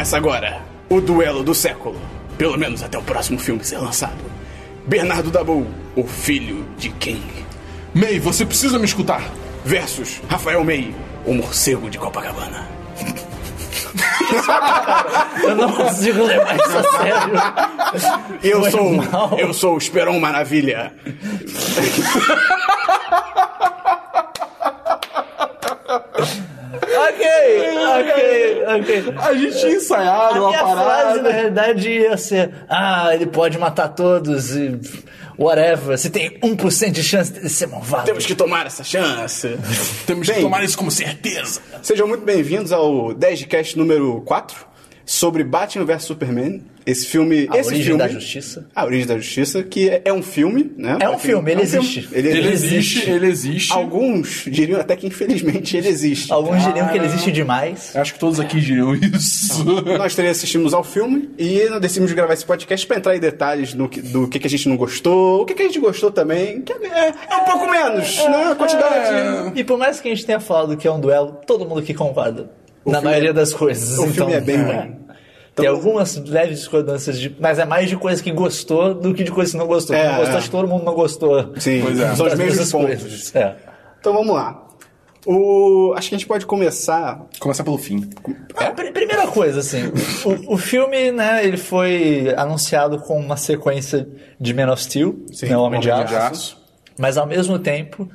Começa agora o duelo do século. Pelo menos até o próximo filme ser lançado. Bernardo Dabu, o filho de King. May, você precisa me escutar. Versus Rafael May, o morcego de Copacabana. Eu não consigo levar isso a sério. Eu Foi sou, mal. eu sou o Esperon Maravilha. Ok, ok, ok. A gente tinha A ensaiado uma minha frase, parada. na verdade, ia ser: Ah, ele pode matar todos e. Whatever. Você tem 1% de chance de ser malvado. Temos que tomar essa chance. Temos que Bem, tomar isso como certeza. Sejam muito bem-vindos ao 10 de cast número 4 sobre Batman vs Superman. Esse filme. A esse Origem filme, da Justiça. A Origem da Justiça, que é, é um filme, né? É um filme, ele existe. Ele, Ele existe. existe, ele existe. Alguns diriam até que infelizmente ele existe. Alguns diriam que ele existe demais. Acho que todos aqui diriam isso. Nós três assistimos ao filme e nós decidimos gravar esse podcast pra entrar em detalhes no que- do que, que a gente não gostou, o que, que a gente gostou também, que é, é um pouco menos, né? A quantidade. E por mais que a gente tenha falado que é um duelo, todo mundo aqui concorda. Na maioria é- das coisas. o então, filme é bem ruim. Tem Então- algumas leves discordâncias, de, mas é mais de coisa que gostou do que de coisa que não gostou. É, não gostou, é. acho que todo mundo não gostou. Sim, Pois é. são os mesmos pontos. É. Então vamos lá. O, acho que a gente pode começar. Começar pelo fim. Ah, pr- Primeira coisa, assim, o, o filme, né, ele foi anunciado com uma sequência de Man of Steel, Sim, né, o Homem de Homem de Aço, mas ao mesmo tempo,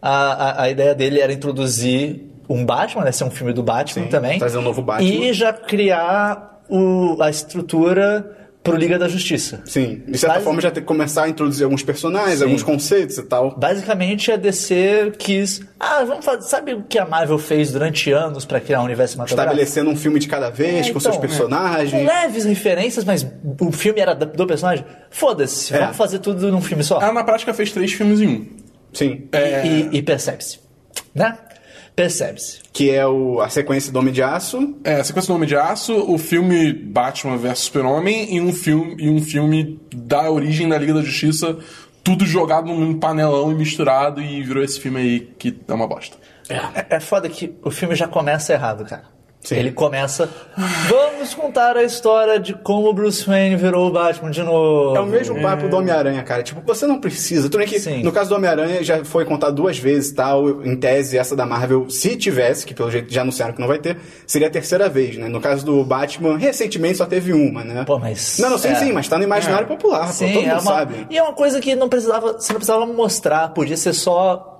a, a, a ideia dele era introduzir um Batman, né, ser um filme do Batman Sim, também, trazer um novo Batman. e já criar o, a estrutura pro Liga da Justiça. Sim, de certa Basi- forma já ter que começar a introduzir alguns personagens, alguns conceitos e tal. Basicamente, a DC quis. Ah, vamos fazer. Sabe o que a Marvel fez durante anos pra criar um universo cinematográfico? Estabelecendo um filme de cada vez, É, com então, seus Com personagens. leves referências, mas o filme era do personagem. Foda-se, É. vamos fazer tudo num filme só. Ela na prática fez três filmes em um. Sim. E, e percebe-se. Né? Percebe-se. Que é o, a sequência do Homem de Aço. É, a sequência do Homem de Aço, o filme Batman vs Super-Homem e um filme e um filme da origem da Liga da Justiça, tudo jogado num panelão e misturado e virou esse filme aí que é uma bosta. É, é foda que o filme já começa errado, cara. Sim. Ele começa. Vamos contar a história de como o Bruce Wayne virou o Batman de novo. É o mesmo papo do Homem-Aranha, cara. Tipo, você não precisa. Tudo bem que, Sim. no caso do Homem-Aranha, já foi contado duas vezes tal. Em tese, essa da Marvel, se tivesse, que pelo jeito já anunciaram que não vai ter, seria a terceira vez, né? No caso do Batman, recentemente só teve uma, né? Pô, mas- Não, não, sim, é. sim, mas tá no imaginário popular, pô, Sim, todo é mundo uma, sabe. E é uma coisa que não precisava, você não precisava mostrar, podia ser só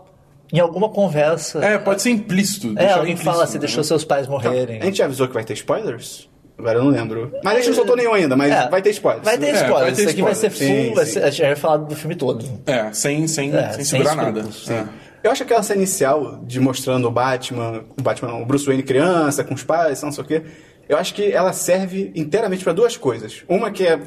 em alguma conversa. É, pode ser implícito. É, alguém implícito, fala, você né? deixou seus pais morrerem. A gente já avisou que vai ter spoilers? Agora eu não lembro. Mas a gente não soltou nenhum ainda, mas É, vai ter spoilers. Vai ter É, spoiler. vai ter Isso aqui vai ser full, Sim, vai sim. ser, a gente vai falar do filme todo. É, sem, sem, É, sem sem segurar nada. escrúpulos, É. Eu acho aquela cena inicial de mostrando o Batman, o Batman, não, o Bruce Wayne criança, com os pais, não sei o quê. Eu acho que ela serve inteiramente pra duas coisas. Uma que é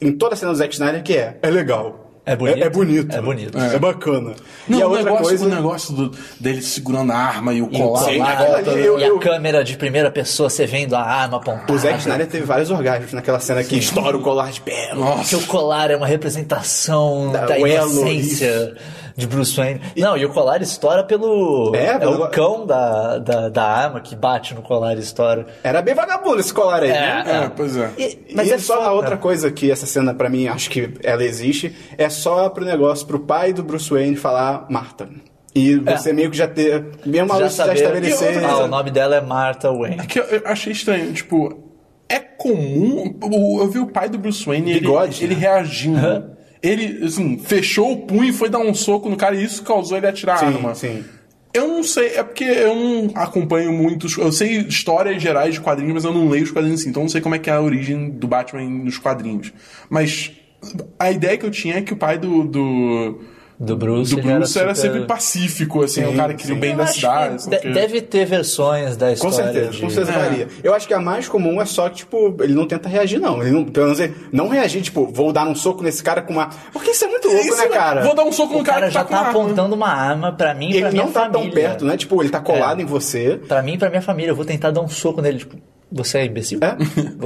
em toda a cena do Zack Snyder, que é, é legal. É bonito. É, bonito. É bonito. É, bacana. Não, e a o, outra negócio, coisa. o negócio do- dele segurando a arma e o E colar. Sim, aquilo ali, eu- e a eu- câmera de primeira pessoa, você vendo a arma apontada. O Zack Snyder teve vários orgasmos naquela cena que estoura o colar de. Que Nossa. o colar é uma representação Da- da, inocência de Bruce Wayne. Não, e o colar estoura pelo. É, É, pelo- o cão da, da, da arma que bate no colar e estoura. Era bem vagabundo esse colar aí, né? É, pois é. E- Mas e é só foda. a outra coisa que essa cena, pra mim, acho que ela existe, é só pro negócio, pro pai do Bruce Wayne falar Marta. E você meio que já ter. Mesmo a Já luz já saber- estabelecer. Ah, o nome dela é Martha Wayne. É que eu, eu achei estranho, tipo, é comum. o- Eu vi o pai do Bruce Wayne ele, Bigode, ele né? reagindo. Ele, assim, fechou o punho e foi dar um soco no cara e isso causou ele atirar a Sim, arma. sim. Eu não sei, é porque eu não acompanho muitos. Eu sei histórias gerais de quadrinhos, mas eu não leio os quadrinhos assim, então não sei como é que é a origem do Batman nos quadrinhos. Mas a ideia que eu tinha é que o pai do. do Do Bruce, do ele Bruce era, super- sempre pacífico, assim, Sim, um cara que queria o bem da cidade. que sei o de- quê. deve ter versões da Com história. certeza, de- com certeza É. varia. Eu acho que a mais comum é só que, tipo, ele não tenta reagir, não. Ele não, pelo menos ele não reagir, tipo, vou dar um soco nesse cara com uma. Porque isso é muito louco, Isso, né, cara? Vou dar um soco O no cara, cara que já tá com tá arma. apontando uma arma pra mim e pra Ele minha não tá tão família. perto, né? Tipo, ele tá colado É. em você. Pra mim e pra minha família. Eu vou tentar dar um soco nele. Tipo, você é imbecil? É?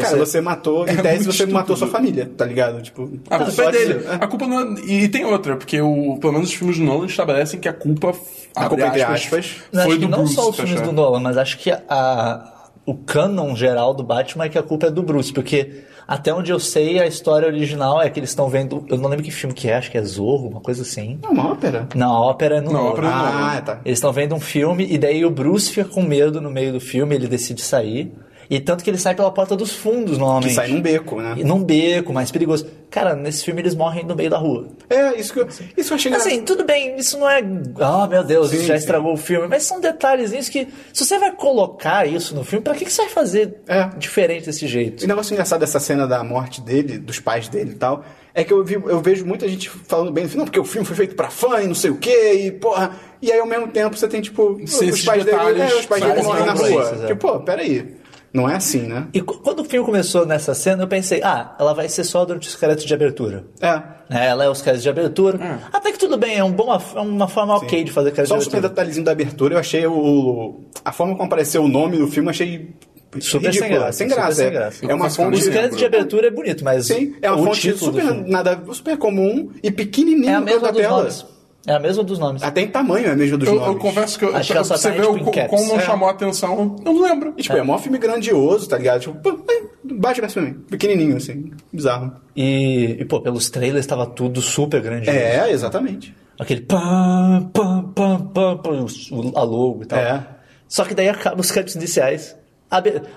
Cara, você matou, em tese muito você matou sua família, tá ligado? Tipo, A culpa é dele. é. A culpa não é... E tem outra, porque o, pelo menos os filmes do Nolan estabelecem que a culpa, A culpa, entre aspas, Eu foi acho do que não Bruce, só os tá filmes do Nolan, mas acho que a, o canon geral do Batman é que a culpa é do Bruce, porque até onde eu sei, a história original é que eles estão vendo. Eu não lembro que filme que é, acho que é Zorro, uma coisa assim. É uma ópera. Não, a ópera é no Não, a Nolan. ópera é no Ah, tá. Eles estão vendo um filme e daí o Bruce fica com medo no meio do filme, ele decide sair. E tanto que ele sai pela porta dos fundos, Que normalmente. sai num beco, né? E Num beco, mais perigoso. Cara, nesse filme eles morrem no meio da rua. É, isso que eu, isso eu achei engraçado. Assim, tudo bem, isso não é. Ah, meu Deus, Sim, isso já sim. estragou o filme. Mas são detalhezinhos que, se você vai colocar isso no filme, pra que, que você vai fazer É. diferente desse jeito? O negócio engraçado dessa cena da morte dele, dos pais dele e tal, é que eu, vi- eu vejo muita gente falando bem no filme, não, porque o filme foi feito pra fã e não sei o quê, e porra. E aí ao mesmo tempo você tem, tipo, Sim, os pais dele, detalhes, é, os pais dele morrem na rua. é. Tipo, pô, peraí. Não é assim, né? E qu- quando o filme começou nessa cena, eu pensei, ah, ela vai ser só durante os créditos de abertura. É. Né, Ela é os créditos de abertura. Até que tudo bem, é um bom, é uma forma ok de fazer crédito Só um de super abertura. detalhezinho da abertura, eu achei o. A forma como apareceu o nome do filme, eu achei. Super sem graça, sem super graça. sem é. graça. É uma fonte. Os créditos de abertura é bonito, mas Sim, é uma o fonte super, nada, super comum e pequenininho é a mesma da tela. nomes. É a mesma dos nomes. Até em tamanho é a mesma dos Eu, nomes. eu confesso que eu, Acho que ela só você tá, vê tipo, o, caps. como não É. chamou a atenção, eu não lembro. E, tipo, é. mó filme grandioso, tá ligado? Tipo, é, bate pra mim. Pequenininho, assim. Bizarro. E, e, pô, pelos trailers estava tudo super grande. É, exatamente. Aquele pam, pam, pam, pam, pam, o- a logo e tal. É. Só que daí acaba os créditos iniciais.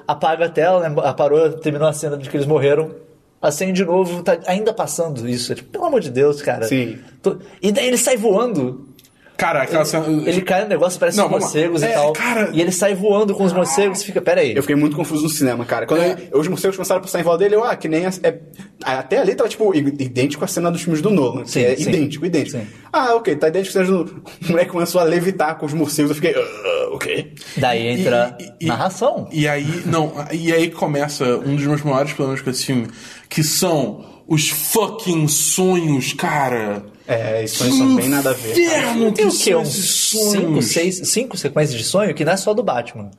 Apaga a tela, né? Parou, terminou a cena de que eles morreram. Acende de novo, tá ainda passando isso. É tipo, pelo amor de Deus, cara. Sim. Tô- E daí ele sai voando. Cara, aquela cena. Ele cai no negócio, parece Não, morcegos É, e tal. cara- E ele sai voando com os morcegos e fica, pera aí. Eu fiquei muito confuso no cinema, cara. Quando É. eu- os morcegos começaram a passar em volta dele, eu, ah, que nem. a- é- até ali tava, tipo, idêntico à cena dos filmes do Nolan. Sim, é sim. idêntico, idêntico. Sim. Ah, ok, tá idêntico à cena do. O moleque começou a levitar com os morcegos, eu fiquei. "Ah, ok. Daí entra E- e- narração. E aí, não, e aí começa um dos meus maiores problemas com esse filme, que são os fucking sonhos, cara. É, isso aí são bem nada a ver. Inferno Tem que o quê? Uns cinco, sonhos. seis, cinco sequências de sonho que não é só do Batman.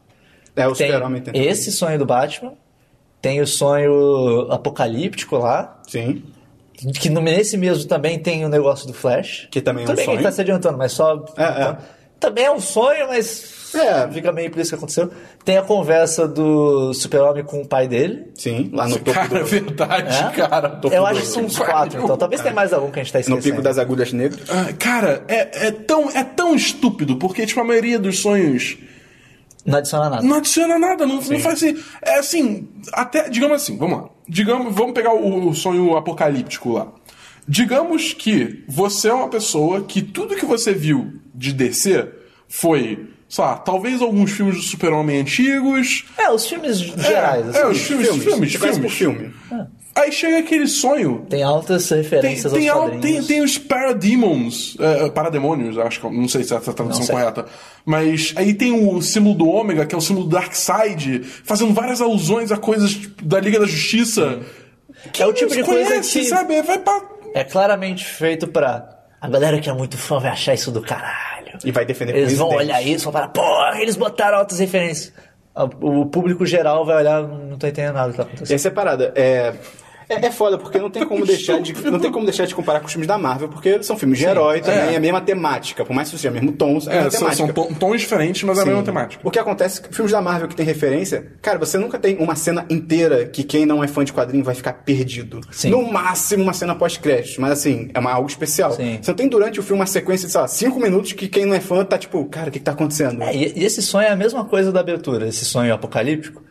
É, o Tem Super-Homem tem. esse sonho do Batman, tem o sonho apocalíptico lá, Sim. que no- nesse mesmo também tem o negócio do Flash. Que também é Tudo um que sonho. ele tá se adiantando, mas só... É, é. Também é um sonho, mas... É. Fica meio por isso que aconteceu. Tem a conversa do super-homem com o pai dele. Sim, lá no topo Cara, é do, verdade, É? cara. Eu acho que são uns quatro, então talvez tenha mais algum que a gente tá no esquecendo. pico das agulhas negras. Ah, cara, é, é, tão, é tão estúpido, porque, tipo, a maioria dos sonhos Não adiciona nada. não adiciona nada, não, não faz assim. É assim, até, digamos assim, vamos lá. Digamos, vamos pegar o, o sonho apocalíptico lá. Digamos que você é uma pessoa que tudo que você viu de DC foi, sei lá, talvez alguns filmes do Super-Homem antigos. É, os filmes gerais, é, assim. os filmes, filmes, conhece por filmes. filme. Aí chega aquele sonho Tem altas tem, referências tem, aos al- tem, tem os parademons, é, parademônios, acho que não sei se é essa a tradução correta. Mas aí tem o símbolo do Ômega, que é o símbolo do Darkseid, fazendo várias alusões a coisas tipo, da Liga da Justiça. É o tipo de coisa conhece, que- sabe? Vai pra. É claramente feito pra. A galera que é muito fã vai achar isso do caralho. E vai defender Eles vão dentes. olhar isso e vão falar, porra, eles botaram altas referências. O público geral vai olhar, não tô entendendo nada do que tá acontecendo. Essa é a parada. É, é, é foda, porque não tem, como deixar de, não tem como deixar de comparar com os filmes da Marvel, porque são filmes de herói também, É. é a mesma temática. Por mais que seja o mesmo tom, é a mesma É, são, são ton- tons diferentes, mas é a mesma temática. O que acontece é que filmes da Marvel que tem referência, cara, você nunca tem uma cena inteira que quem não é fã de quadrinho vai ficar perdido. Sim. No máximo uma cena pós-créditos, mas assim, é uma, algo especial. Sim. Você não tem durante o filme uma sequência de, sei lá, cinco minutos que quem não é fã tá tipo, cara, o que, que tá acontecendo? É, e, e esse sonho é a mesma coisa da abertura, esse sonho apocalíptico.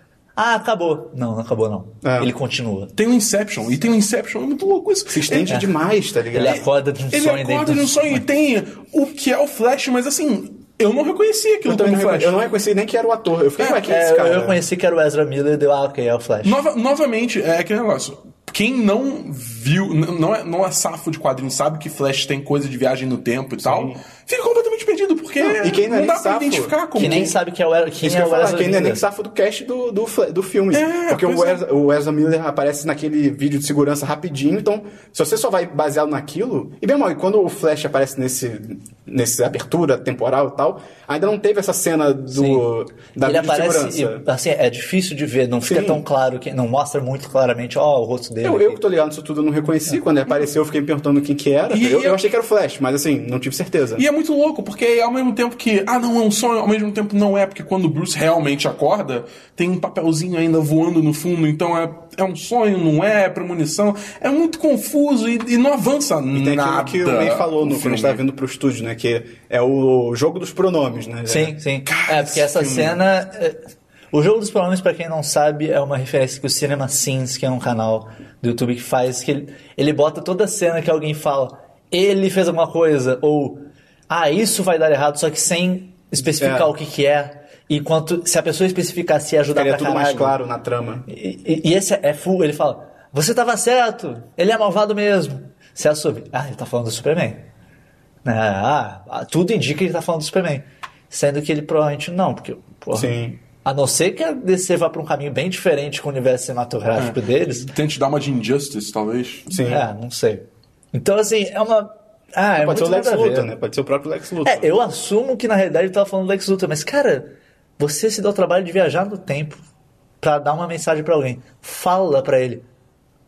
Ah, acabou. Não, não acabou não. É. Ele continua. Tem o Inception, e tem o Inception, é muito louco isso. Se estende É. demais, tá ligado? Ele acorda de um Ele sonho acorda dentro de um sonho e tem o que é o Flash, mas assim, eu não reconhecia aquilo Eu, também como não, Flash. reconheci- eu não reconheci nem que era o ator. Eu fiquei, É, ué, quem é É, esse eu, cara? eu conheci que era o Ezra Miller e deu, ah, ok, é o Flash. Nova- novamente, é aquele negócio. Quem não viu, não é, não é safo de quadrinho, sabe que Flash tem coisa de viagem no tempo e tal, fica completamente perdido, porque Não, e quem não é nem dá pra safo? identificar como. Que nem sabe que é o, quem é o falar, Ezra que ainda é nem safo do cast do, do, do filme. É, porque o pois é. O Ezra Miller aparece naquele vídeo de segurança rapidinho, então se você só vai baseado naquilo. E bem mal, e quando o Flash aparece nesse, nesse abertura temporal e tal, ainda não teve essa cena do, da ele aparece, segurança. e, assim, é difícil de ver, não fica Sim. tão claro, que não mostra muito claramente, ó, o rosto dele. Eu, eu que tô ligado nisso tudo, eu não reconheci. Quando ele apareceu, eu fiquei me perguntando quem que era. E- eu, e- eu achei que era o Flash, mas assim, não tive certeza. E é muito louco, porque é ao mesmo tempo que, ah, não, é um sonho, ao mesmo tempo não é, porque quando o Bruce realmente acorda, tem um papelzinho ainda voando no fundo, então é, é um sonho, não é, é premonição. É muito confuso e, e não avança E tem nada. aquilo que o May falou no, o quando a gente tava vindo pro estúdio, né? Que é o jogo dos pronomes, né? Sim, sim. Cara, é, porque essa filme- cena. é, O jogo dos pronomes, pra quem não sabe, é uma referência que o Cinema Sins, que é um canal do YouTube que faz, que ele, ele bota toda cena que alguém fala, ele fez alguma coisa, ou ah, isso vai dar errado, só que sem especificar É. o que, que é. E quanto, se a pessoa especificar se ia ajudar Ficaria pra tudo mais caralho. claro na trama. E, e- e esse é full, ele fala, você tava certo, ele é malvado mesmo. Se assume, ah, ele tá falando do Superman. Ah, ah, tudo indica que ele tá falando do Superman. Sendo que ele provavelmente não, porque, porra, Sim. a não ser que a DC vá pra um caminho bem diferente com o universo cinematográfico deles, Tente dar uma de Injustice, talvez. Sim. é, não sei. Então, assim, é uma... Ah, é Pode ser o Lex. Luthor, né? Pode ser o próprio Lex Luthor. É, eu assumo que na realidade ele tava falando do Lex Luthor, mas cara, você se dá o trabalho de viajar no tempo pra dar uma mensagem pra alguém. Fala pra ele.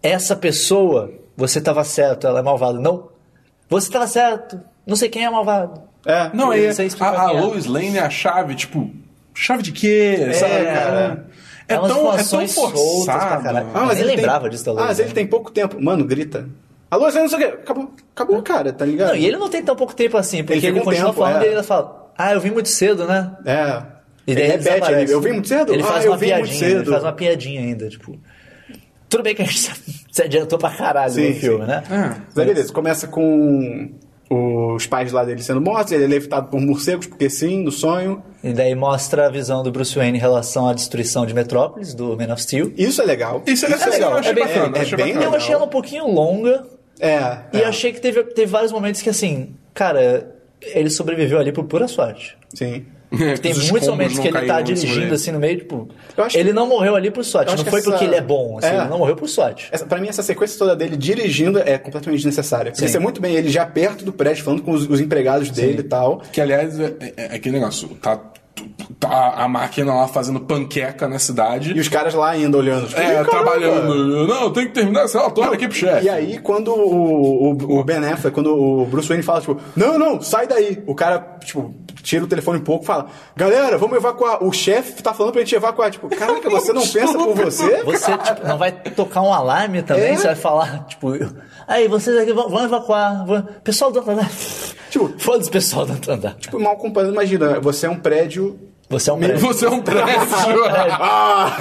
Essa pessoa, você tava certo, ela é malvada. Não. Você tava certo. Não sei quem é malvado. É. Não, Eu é, a, a é. Lois Lane é a chave, tipo, chave de quê? sabe, cara? É, umas tão, é tão forçado. caralho. Ah, mas nem ele lembrava tem... disso Ah, mas ele tem pouco tempo. Mano, grita. Alô, você não sei o quê. Acabou, acabou cara, tá ligado? Não, e ele não tem tão pouco tempo assim, porque Ele ele, um continua tempo, falando é. e ele ainda fala, ah, eu vim muito cedo, né? É. E daí ele ele repete, ele, eu vim muito cedo? Ele ah, faz eu uma vim piadinha, muito cedo. ele faz uma piadinha ainda, tipo... Tudo bem que a gente se adiantou pra caralho Sim, no filme, sim. né? É. Mas aí, beleza, começa com os pais lá dele sendo mortos, ele é levitado por morcegos, porque sim, no sonho. E daí mostra a visão do Bruce Wayne em relação à destruição de Metrópolis, do Man of Steel. Isso é legal. Isso, é cena eu legal. achei É bem- bacana. é achei bem bacana. Eu achei ela um pouquinho longa É. e é. achei que teve, teve vários momentos que, assim, cara, ele sobreviveu ali por pura sorte. Sim. É, Tem os muitos momentos que ele tá dirigindo assim no meio, tipo. Eu acho que- Ele não morreu ali por sorte. Não foi essa- porque ele é bom, assim, É. ele não morreu por sorte. Essa, pra mim, essa sequência toda dele dirigindo é completamente desnecessária. Porque Sim. você é muito bem ele já perto do prédio, falando com os, os empregados dele e tal. Que, aliás, é, é- é aquele negócio. Tá, tá a máquina lá fazendo panqueca na cidade. E os caras lá ainda olhando. tipo, É, trabalhando. Não, tem que terminar esse relatório aqui pro chefe. E aí, quando o, o, o Ben Affleck, quando o Bruce Wayne fala, tipo, não, não, sai daí. O cara, tipo, tira o telefone um pouco e fala, galera, vamos evacuar. O chefe tá falando pra gente evacuar. Tipo, caraca, você não pensa por você? Você tipo, não vai tocar um alarme também, É. você vai falar, tipo, aí vocês aqui vão, evacuar. Vão... Pessoal do outro andar. Tipo- foda-se, pessoal do outro andar. Tipo, mal comparado, imagina, você é um prédio... Você é um prédio. Você é um prédio. Ah,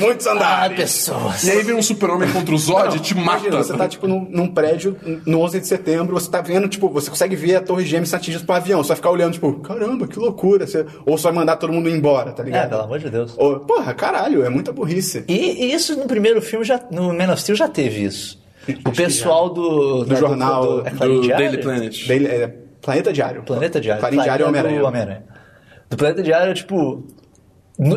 muitos Ah, andares. pessoas. e aí vem um super-homem contra o Zod Não, e te imagina, mata. Você tá, tipo, num, num prédio no 11 de setembro, você tá vendo, tipo, você consegue ver a torre gêmea se atingindo pro avião. Você vai ficar olhando, tipo, caramba, que loucura. Você... Ou você vai mandar todo mundo embora, tá É, ligado? pelo amor de Deus. Ou, porra, caralho, é muita burrice. E, e isso no primeiro filme, já, no Man of Steel já teve isso. O pessoal do, Do jornal, é Clarim do Diário? Daily Planet. Daily- é, Planeta Diário. Planeta Diário. Clarim Diário é do Homem-Aranha. Do Planeta Diário, tipo.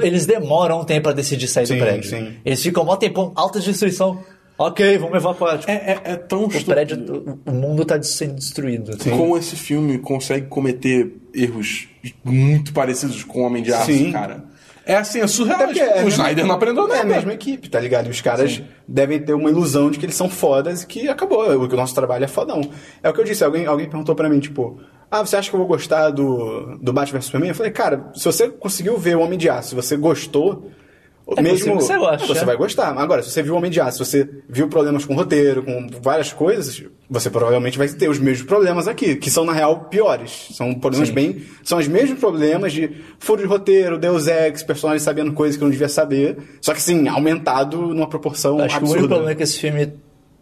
Eles demoram um tempo pra decidir sair Sim, do prédio. sim. Eles ficam mó tempão, alta destruição. Ok, vamos evacuar. Tipo, É, é, é tão o estúpido. prédio, o o mundo tá sendo destruído. assim. Como esse filme consegue cometer erros muito parecidos com o Homem de Aço, Sim. cara. É assim, é surreal. Até porque tipo, é o Snyder não aprendeu É nada. a mesma equipe, tá ligado? E os caras devem ter uma ilusão de que eles são fodas e que acabou, o nosso trabalho é fodão. É o que eu disse, alguém, alguém perguntou pra mim, tipo, ah, você acha que eu vou gostar do, do Batman vs Superman? Eu falei, cara, se você conseguiu ver o Homem de Aço, se você gostou, É mesmo você goste, você é. vai gostar. Agora, se você viu o Homem de Aço, se você viu problemas com o roteiro, com várias coisas, você provavelmente vai ter os mesmos problemas aqui, que são na real piores. São problemas Sim. bem, são os mesmos problemas de furo de roteiro, Deus Ex, personagens sabendo coisas que não devia saber, só que sim, aumentado numa proporção Acho que o único absurda. problema que esse filme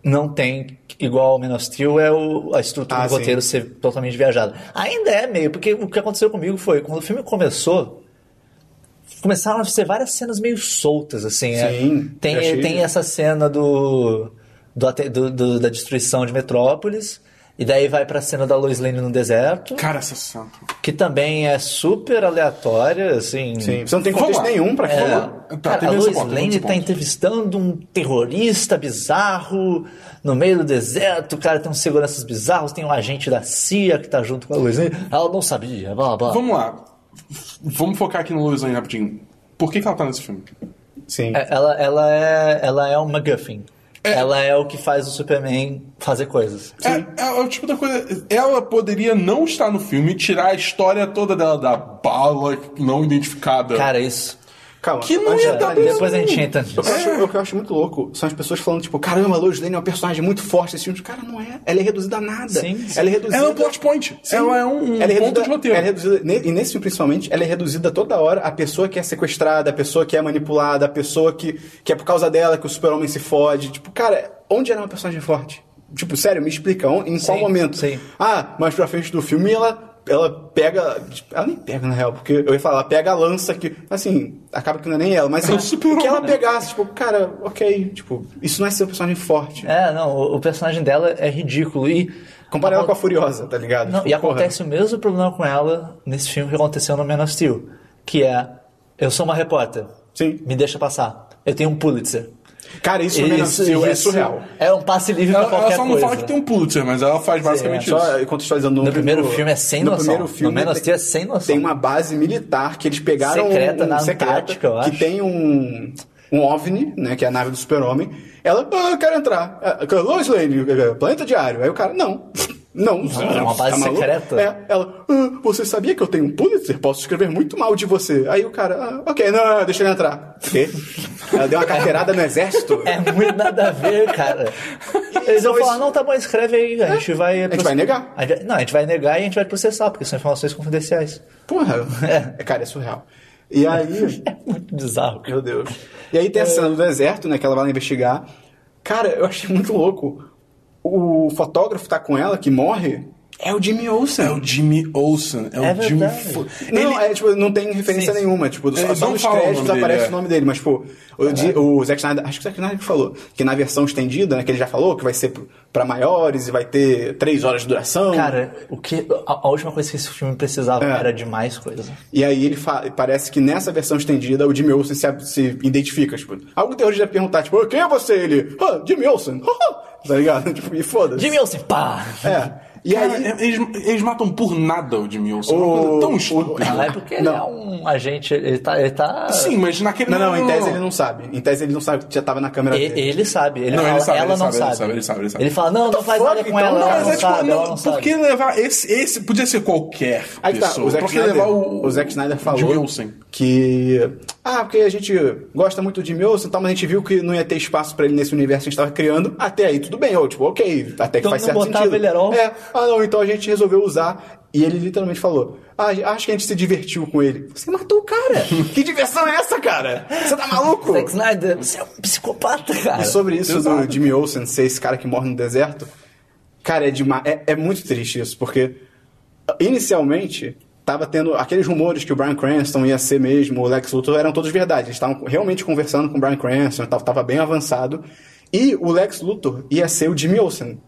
não tem, igual ao Man of Steel, é o- a estrutura Ah, do roteiro ser totalmente viajada. Ainda é meio, porque o que aconteceu comigo foi, quando o filme começou, começaram a ser várias cenas meio soltas, assim. é. Sim, tem, eu achei- tem essa cena do, do do- do- da destruição de Metrópolis, e daí vai pra cena da Lois Lane no deserto, Cara, essa cena. que também é super aleatória, assim. Sim, você não tem contexto nenhum pra É. Tá, cara, a Lois ponto, Lane tá ponto. entrevistando um terrorista bizarro no meio do deserto. O cara tem uns seguranças bizarros, tem um agente da CIA que tá junto com a Lois Lane. Ela não sabia, blá blá. Vamos lá. Vamos focar aqui no Lois Lane rapidinho. Por que, que ela tá nesse filme? Sim. É, Ela, ela, é, ela é um MacGuffin. Ela é o que faz o Superman fazer coisas. É, é o tipo da coisa. Ela poderia não estar no filme e tirar a história toda dela da bala não identificada. Cara, isso. Calma. Que não ia dar Depois a gente entra O que, eu nisso. acho, o que eu acho muito louco são as pessoas falando, tipo, caramba, a Lois Lane é uma personagem muito forte desse filme. Cara, não é. Ela é reduzida a nada. Sim, sim. Ela é reduzida. Ela é um plot point. Ela é um Ela é ponto de roteiro. Ela é reduzida, e nesse filme, principalmente, ela é reduzida toda hora a pessoa que é sequestrada, a pessoa que é manipulada, a pessoa que, que é por causa dela que o super-homem se fode. Tipo, cara, onde ela é uma personagem forte? Tipo, sério, me explica, em qual Sim, momento? sim. Ah, mais pra frente do filme ela, ela pega. Ela nem pega, na real, porque eu ia falar, ela pega a lança que. Assim, acaba que não é nem ela, mas É o assim, o que ela né? pegasse, tipo, cara, ok, tipo, isso não é ser um personagem forte. É, não, o, o personagem dela é ridículo. E. Compara ela com a Furiosa, tá ligado? Não, Tipo, e porra. acontece o mesmo problema com ela nesse filme que aconteceu no Man of Steel. Que é, eu sou uma repórter. Sim. Me deixa passar. Eu tenho um Pulitzer. Cara, isso, no Man of Steel é surreal. É um passe livre Ela, pra ela qualquer só não coisa. fala que tem um Pulitzer, mas ela faz basicamente isso. Só contextualizando No primeiro filme é sem no noção. primeiro filme No Man of tem- é sem noção. Tem uma base militar que eles pegaram Secreta um, na secreta, Antártica, eu que tem um um OVNI, né, que é a nave do Super-Homem. Ela, ah, eu quero entrar. Ah, Lois Lane, planeta diário. Aí o cara, não. Não, Não, é uma base maluco? secreta. É, ela, ah, você sabia que eu tenho um Pulitzer? Posso escrever muito mal de você. Aí o cara, ah, ok, não, não, deixa ele entrar. Quê? Ela deu uma carteirada no exército. É muito nada a ver, cara. Eles vão falar, não, tá bom, escreve aí, a gente vai... A gente vai negar. Não, a gente vai negar e a gente vai processar, porque são informações confidenciais. Porra, é, cara, é surreal. E aí, É muito bizarro. Meu Deus. E aí tem a cena do deserto, né? Que ela vai lá investigar. Cara, eu achei muito louco. O fotógrafo tá com ela, que morre, é o Jimmy Olsen. É o Jimmy Olsen. É, É o Jimmy. Fo- Não, Ele- é, tipo, não tem referência Sim, nenhuma. Tipo, só, Eles só nos o créditos nome dele, aparece é. o nome dele. Mas, pô, o, Di- o Zack Snyder, acho que o Zack Snyder que falou que na versão estendida, né, que ele já falou, que vai ser pra maiores e vai ter três horas de duração. Cara, o que, a, a última coisa que esse filme precisava É. era de mais coisa. E aí ele fa- parece que nessa versão estendida o Jimmy Olsen se, se identifica, tipo, algo terrorista deve perguntar, tipo, quem é você? Ele, ah, Jimmy Olsen, tá ligado? Tipo, e foda-se. Jimmy Olsen, pá! É. E Cara, aí, eles, eles matam por nada o Jimmy Olsen. É uma O- coisa tão o- estúpida. Não é porque ele Não. é um agente, ele tá... Ele tá Sim, mas naquele. Não, não, em tese ele não sabe. Em tese ele não sabe que já tava na câmera E- dele. Ele sabe, ele Não, fala, ele sabe, ela ele não sabe, ele sabe. sabe, ele sabe, ele sabe. Ele fala, não, não faz nada com então, ela, não, ela Mas não é tipo, sabe, não, ela não por que sabe. levar esse, esse. Podia ser qualquer Aí que tá, pessoa. o Zack por que Snyder, levar o. o Zack Snyder Jimmy falou Olsen. que... Ah, porque a gente gosta muito de Jimmy Olsen e tal, mas a gente viu que não ia ter espaço pra ele nesse universo que a gente tava criando. Até aí, tudo bem. Ou, tipo, ok, até que Então faz não certo botava sentido. ele, era. É, ah não, então a gente resolveu usar. E ele literalmente falou, ah, acho que a gente se divertiu com ele. Você matou o cara. que diversão é essa, cara? Você tá maluco? Zack Snyder, você é um psicopata, cara. E sobre isso Exato. do Jimmy Olsen ser esse cara que morre no deserto, cara, é, demais, é, é muito triste isso, porque inicialmente tava tendo aqueles rumores que o Brian Cranston ia ser mesmo, o Lex Luthor, eram todos verdade. Eles estavam realmente conversando com o Brian Cranston, tava, tava bem avançado. E o Lex Luthor ia ser o Jimmy Olsen.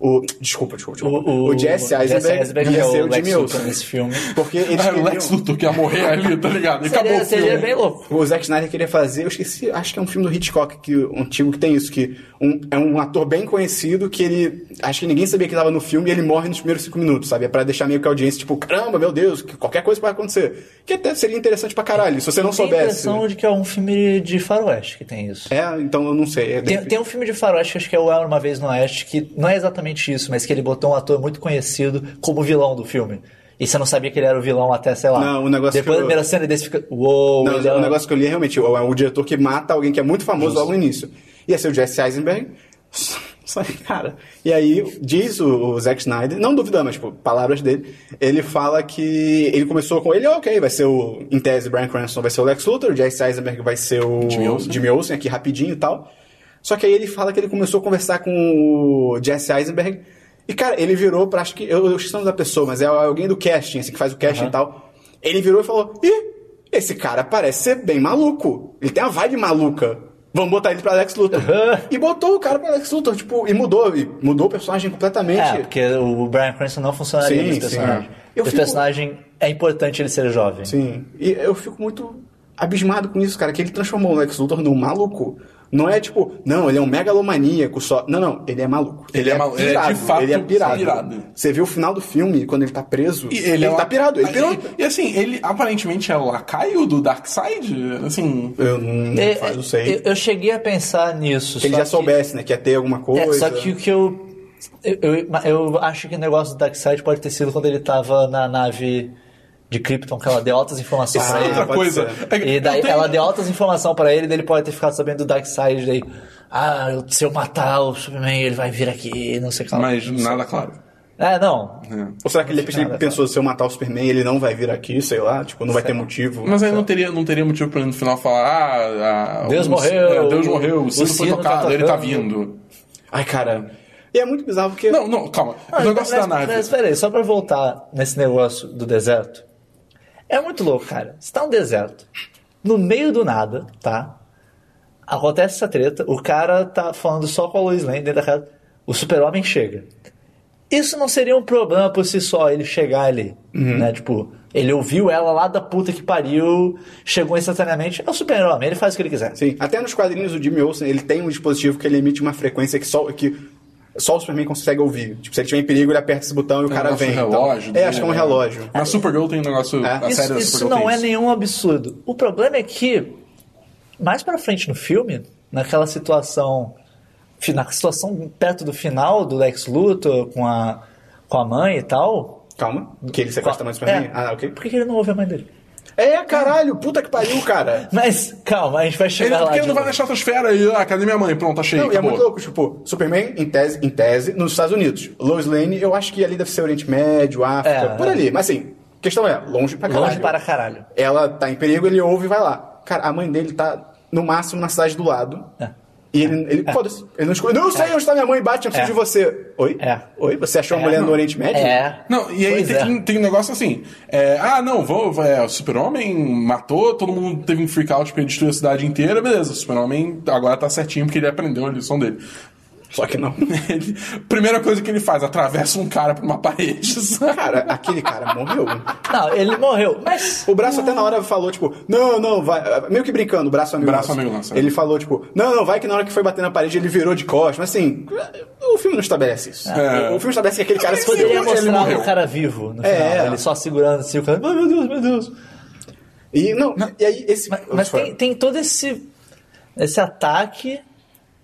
O, desculpa, desculpa, desculpa. O, Jesse Eisenberg, ia é ser o o Lex Jimmy Luthor Olsen. nesse filme. Porque eles Ah, o queriam- Lex Luthor que ia morrer ali, tá ligado? E acabou Seria, o filme. seria bem louco. O Zack Snyder queria fazer, eu esqueci, acho que é um filme do Hitchcock que, um antigo que tem isso, que um- é um ator bem conhecido que ele. Acho que ninguém sabia que ele tava no filme e ele morre nos primeiros cinco minutos, sabe? É pra deixar meio que a audiência, tipo, caramba, meu Deus, que qualquer coisa pode acontecer. Que até seria interessante pra caralho, se você não Tem a soubesse. impressão de que é um filme de faroeste que tem isso. É, então eu não sei. É Tem, tem um filme de faroeste, acho que é o Era Uma Vez no Oeste, que não é exatamente isso, mas que ele botou um ator muito conhecido como vilão do filme. E você não sabia que ele era o vilão até, sei lá. Não, o negócio Depois que da eu- primeira cena, desse fica. Uou, Não, é o negócio que eu li é realmente o, é o diretor que mata alguém que é muito famoso logo no início. Ia ser o Jesse Eisenberg. Só que, cara. E aí, diz o, o Zack Snyder, não duvidando, mas, tipo, palavras dele, ele fala que ele começou com ele, ok, vai ser o, em tese, Brian Cranston vai ser o Lex Luthor, o Jesse Eisenberg vai ser o Jimmy Olsen. Jimmy Olsen, aqui rapidinho e tal. Só que aí ele fala que ele começou a conversar com o Jesse Eisenberg, e, cara, ele virou pra, acho que, eu, eu esqueci o nome da pessoa, mas é alguém do casting, assim, que faz o casting e tal. Ele virou e falou, ih, esse cara parece ser bem maluco. Ele tem uma vibe maluca. Vamos botar ele pra Lex Luthor. e botou o cara pra Lex Luthor, tipo, e mudou, e mudou o personagem completamente. É, porque o Brian Cranston não funcionaria Sim, nesse sim. personagem. Eu Esse fico- personagem é importante ele ser jovem. Sim. E eu fico muito abismado com isso, cara, que ele transformou o Lex Luthor num maluco. Não é tipo, não, ele é um megalomaníaco só. Não, não, ele é maluco. Ele é malu- ele é de fato ele é pirado. pirado. Você vê o final do filme, quando ele tá preso, E ele, é tá pirado. Ele pirou. E, assim, ele aparentemente é o lacaio do Darkseid, assim... Eu não, É, faz- não sei. Eu, eu cheguei a pensar nisso. que ele já soubesse, né, que ia ter alguma coisa. É, só que o que eu, eu. eu- eu acho que o negócio do Darkseid pode ter sido quando ele tava na nave de Krypton, que ela deu altas informações Ah, pra ele. outra coisa. É E daí tenho- ela deu altas informações pra ele, daí ele pode ter ficado sabendo do Darkseid, daí. Ah, se eu matar o Superman, ele vai vir aqui, não sei o que. lá. Mas nada claro. É, não. Ou será que ele, ele pensou, se eu matar o Superman, ele não vai vir aqui, sei lá, tipo, não vai ter motivo. Mas aí não teria, não teria motivo pra ele no final falar, ah, ah, Deus o- morreu, é, Deus morreu, o o sino foi sino tá tocado, ele tá vindo. Ai, cara. E é muito bizarro porque. Não, não, calma. Ah, o negócio mas, da nave. Mas peraí, só pra voltar nesse negócio do deserto. É muito louco, cara. Você tá no deserto, no meio do nada, tá? Acontece essa treta, o cara tá falando só com a Lois Lane dentro da casa. O super-homem chega. Isso não seria um problema por si só, ele chegar ali, Uhum. né? Tipo, ele ouviu ela lá da puta que pariu, chegou instantaneamente, é o super-homem, ele faz o que ele quiser. Sim, até nos quadrinhos do Jimmy Olsen, ele tem um dispositivo que ele emite uma frequência que só, que só o Superman consegue ouvir. Tipo, se ele tiver em perigo, ele aperta esse botão e o É cara vem. então- relógio é, dele, acho que é um né? relógio. Na Supergirl tem um negócio. É. A Isso, série isso não é nenhum absurdo. O problema é que, mais pra frente no filme, naquela situação, na situação perto do final do Lex Luthor com a, com a mãe e tal. Calma, que ele sequestra a mãe do Superman? É, Ah, ok. Por que que ele não ouve a mãe dele? É, caralho, puta que pariu, cara. Mas, calma, a gente vai Ele, chegar lá. porque ele não vai novo. na estratosfera e, ah, cadê minha mãe? Pronto, achei. Não, e é muito louco, tipo, Superman, em tese, em tese, nos Estados Unidos. Lois Lane, eu acho que ali deve ser Oriente Médio, África, É, por é. ali. Mas assim, a questão é, longe pra caralho. Longe para caralho. Ela tá em perigo, ele ouve e vai lá. Cara, a mãe dele tá, no máximo, na cidade do lado. É. E ele, ele foda-se. Ele não escolhe. Não sei onde está minha mãe, bate, eu preciso É. de você. Oi? É. Oi? Você achou a É. mulher no Oriente Médio? É. Não, e aí tem, é. tem um negócio assim. é, ah, não, vou, é, o Super-Homem matou, todo mundo teve um freak out porque ele destruiu a cidade inteira, beleza. O Super-Homem agora tá certinho porque ele aprendeu a lição dele. Só que não. Ele- primeira coisa que ele faz, atravessa um cara por uma parede. sabe? Cara, aquele cara morreu. Não, ele morreu. Mas. O braço até na hora falou, tipo, não, não, vai. Meio que brincando, o braço amigo. Braço amigo nosso, é. Ele falou, tipo, não, não, vai que na hora que foi bater na parede ele virou de costas. Mas assim, o filme não estabelece isso. É. O filme estabelece que aquele cara se Poderia fodeu. ele mostrar morreu. o cara vivo no É. final. Ele só segurando assim, o cara. Ai, meu Deus, meu Deus. E, não, e aí esse. Mas, mas tem, tem todo esse, esse ataque,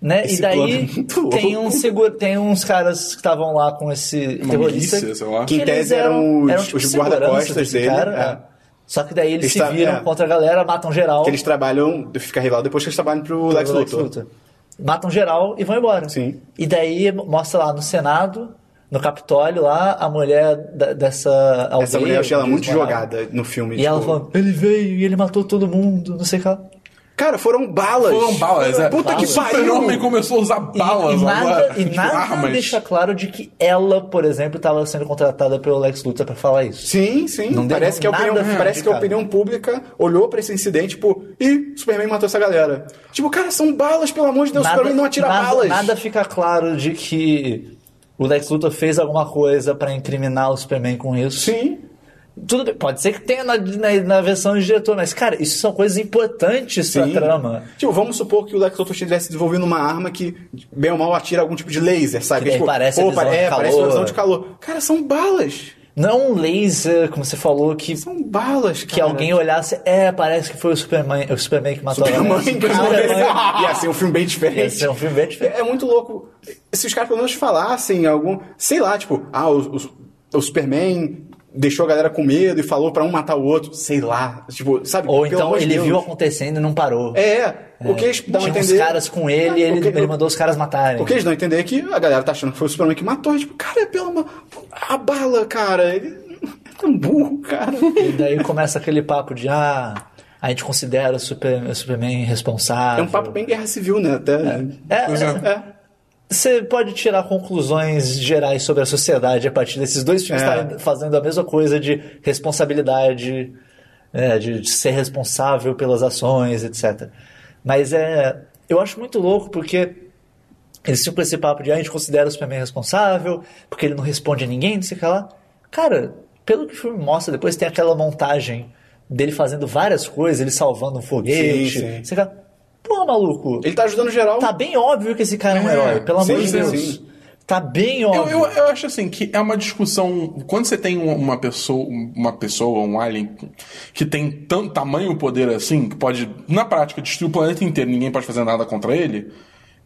né? Esse e daí muito tem, um segura, tem uns caras que estavam lá com esse Uma terrorista. milícia. Que em eles tese eram os- tipo, os guarda-costas dele, cara, é. é. Só que daí eles Eles se viram é. contra a galera, matam geral. Que eles trabalham, fica rival depois que eles trabalham pro Lex pro Luthor. Matam geral e vão embora. Sim. E daí mostra lá no Senado, no Capitólio, lá, a mulher da- dessa aldeia. Essa mulher eu achei ela muito jogada no filme. E ela tipo, falando, ele veio e ele matou todo mundo, não sei o que lá. Cara, foram balas. Foram balas, é. Puta que O pariu. Super-Homem começou a usar E- balas e, nada, agora. e tipo, nada armas. deixa claro de que ela, por exemplo, estava sendo contratada pelo Lex Luthor pra falar isso. Sim, sim. Não deu parece que, a nada opinião, parece que a opinião pública olhou pra esse incidente, tipo, ih, Superman matou essa galera. Tipo, cara, são balas, pelo amor de Deus, Superman não atira nada, balas. nada fica claro de que o Lex Luthor fez alguma coisa pra incriminar o Superman com isso. Sim. Tudo bem, pode ser que tenha na, na, na versão de diretor, mas, cara, isso são coisas importantes pra Sim. trama. Tipo, vamos supor que o Lex Luthor estivesse desenvolvendo uma arma que, bem ou mal, atira algum tipo de laser, sabe? Que tipo, parece a visão pare- de é, parece calor. uma visão de calor. Cara, são balas. Não um laser, como você falou, que, São balas, que cara. alguém olhasse, é, parece que foi o Superman, o Superman que matou a Superman, galera. cara. Ia ser um filme bem diferente. Ia ser um filme bem diferente. É, é muito louco. Se os caras pelo menos falassem algum. Sei lá, tipo, ah, o, o, o Superman deixou a galera com medo e falou pra um matar o outro. Sei lá. Tipo, sabe? Ou então ele Deus. viu acontecendo e não parou. É, o que eles dão a entender. caras com ele e ele, que- ele mandou os caras matarem. O que eles dão a entender é que a galera tá achando que foi o Superman que matou. Tipo, cara, pelo amor. A bala, cara. Ele é tão burro, cara. E daí começa aquele papo de, ah, a gente considera o, Super, o Superman responsável. É um papo bem guerra civil, né? Até. É, Pois é, é. Você pode tirar conclusões gerais sobre a sociedade a partir desses dois filmes É. estarem fazendo a mesma coisa de responsabilidade, né, de, de ser responsável pelas ações, etc. Mas é, eu acho muito louco porque eles tinham com esse papo de ah, a gente considera o Superman responsável, porque ele não responde a ninguém, não sei o que lá. Cara, pelo que o filme mostra, depois tem aquela montagem dele fazendo várias coisas, ele salvando um foguete, Sim, sim. sei lá. Pô, maluco, Ele tá ajudando geral. tá bem óbvio que esse cara é um É, herói, pelo amor sim, de Deus. sim. Tá bem Eu, óbvio. eu, eu acho assim que é uma discussão. Quando você tem uma- uma pessoa, uma pessoa, um alien que tem tanto tamanho poder assim, que pode, na prática, destruir o planeta inteiro, ninguém pode fazer nada contra ele.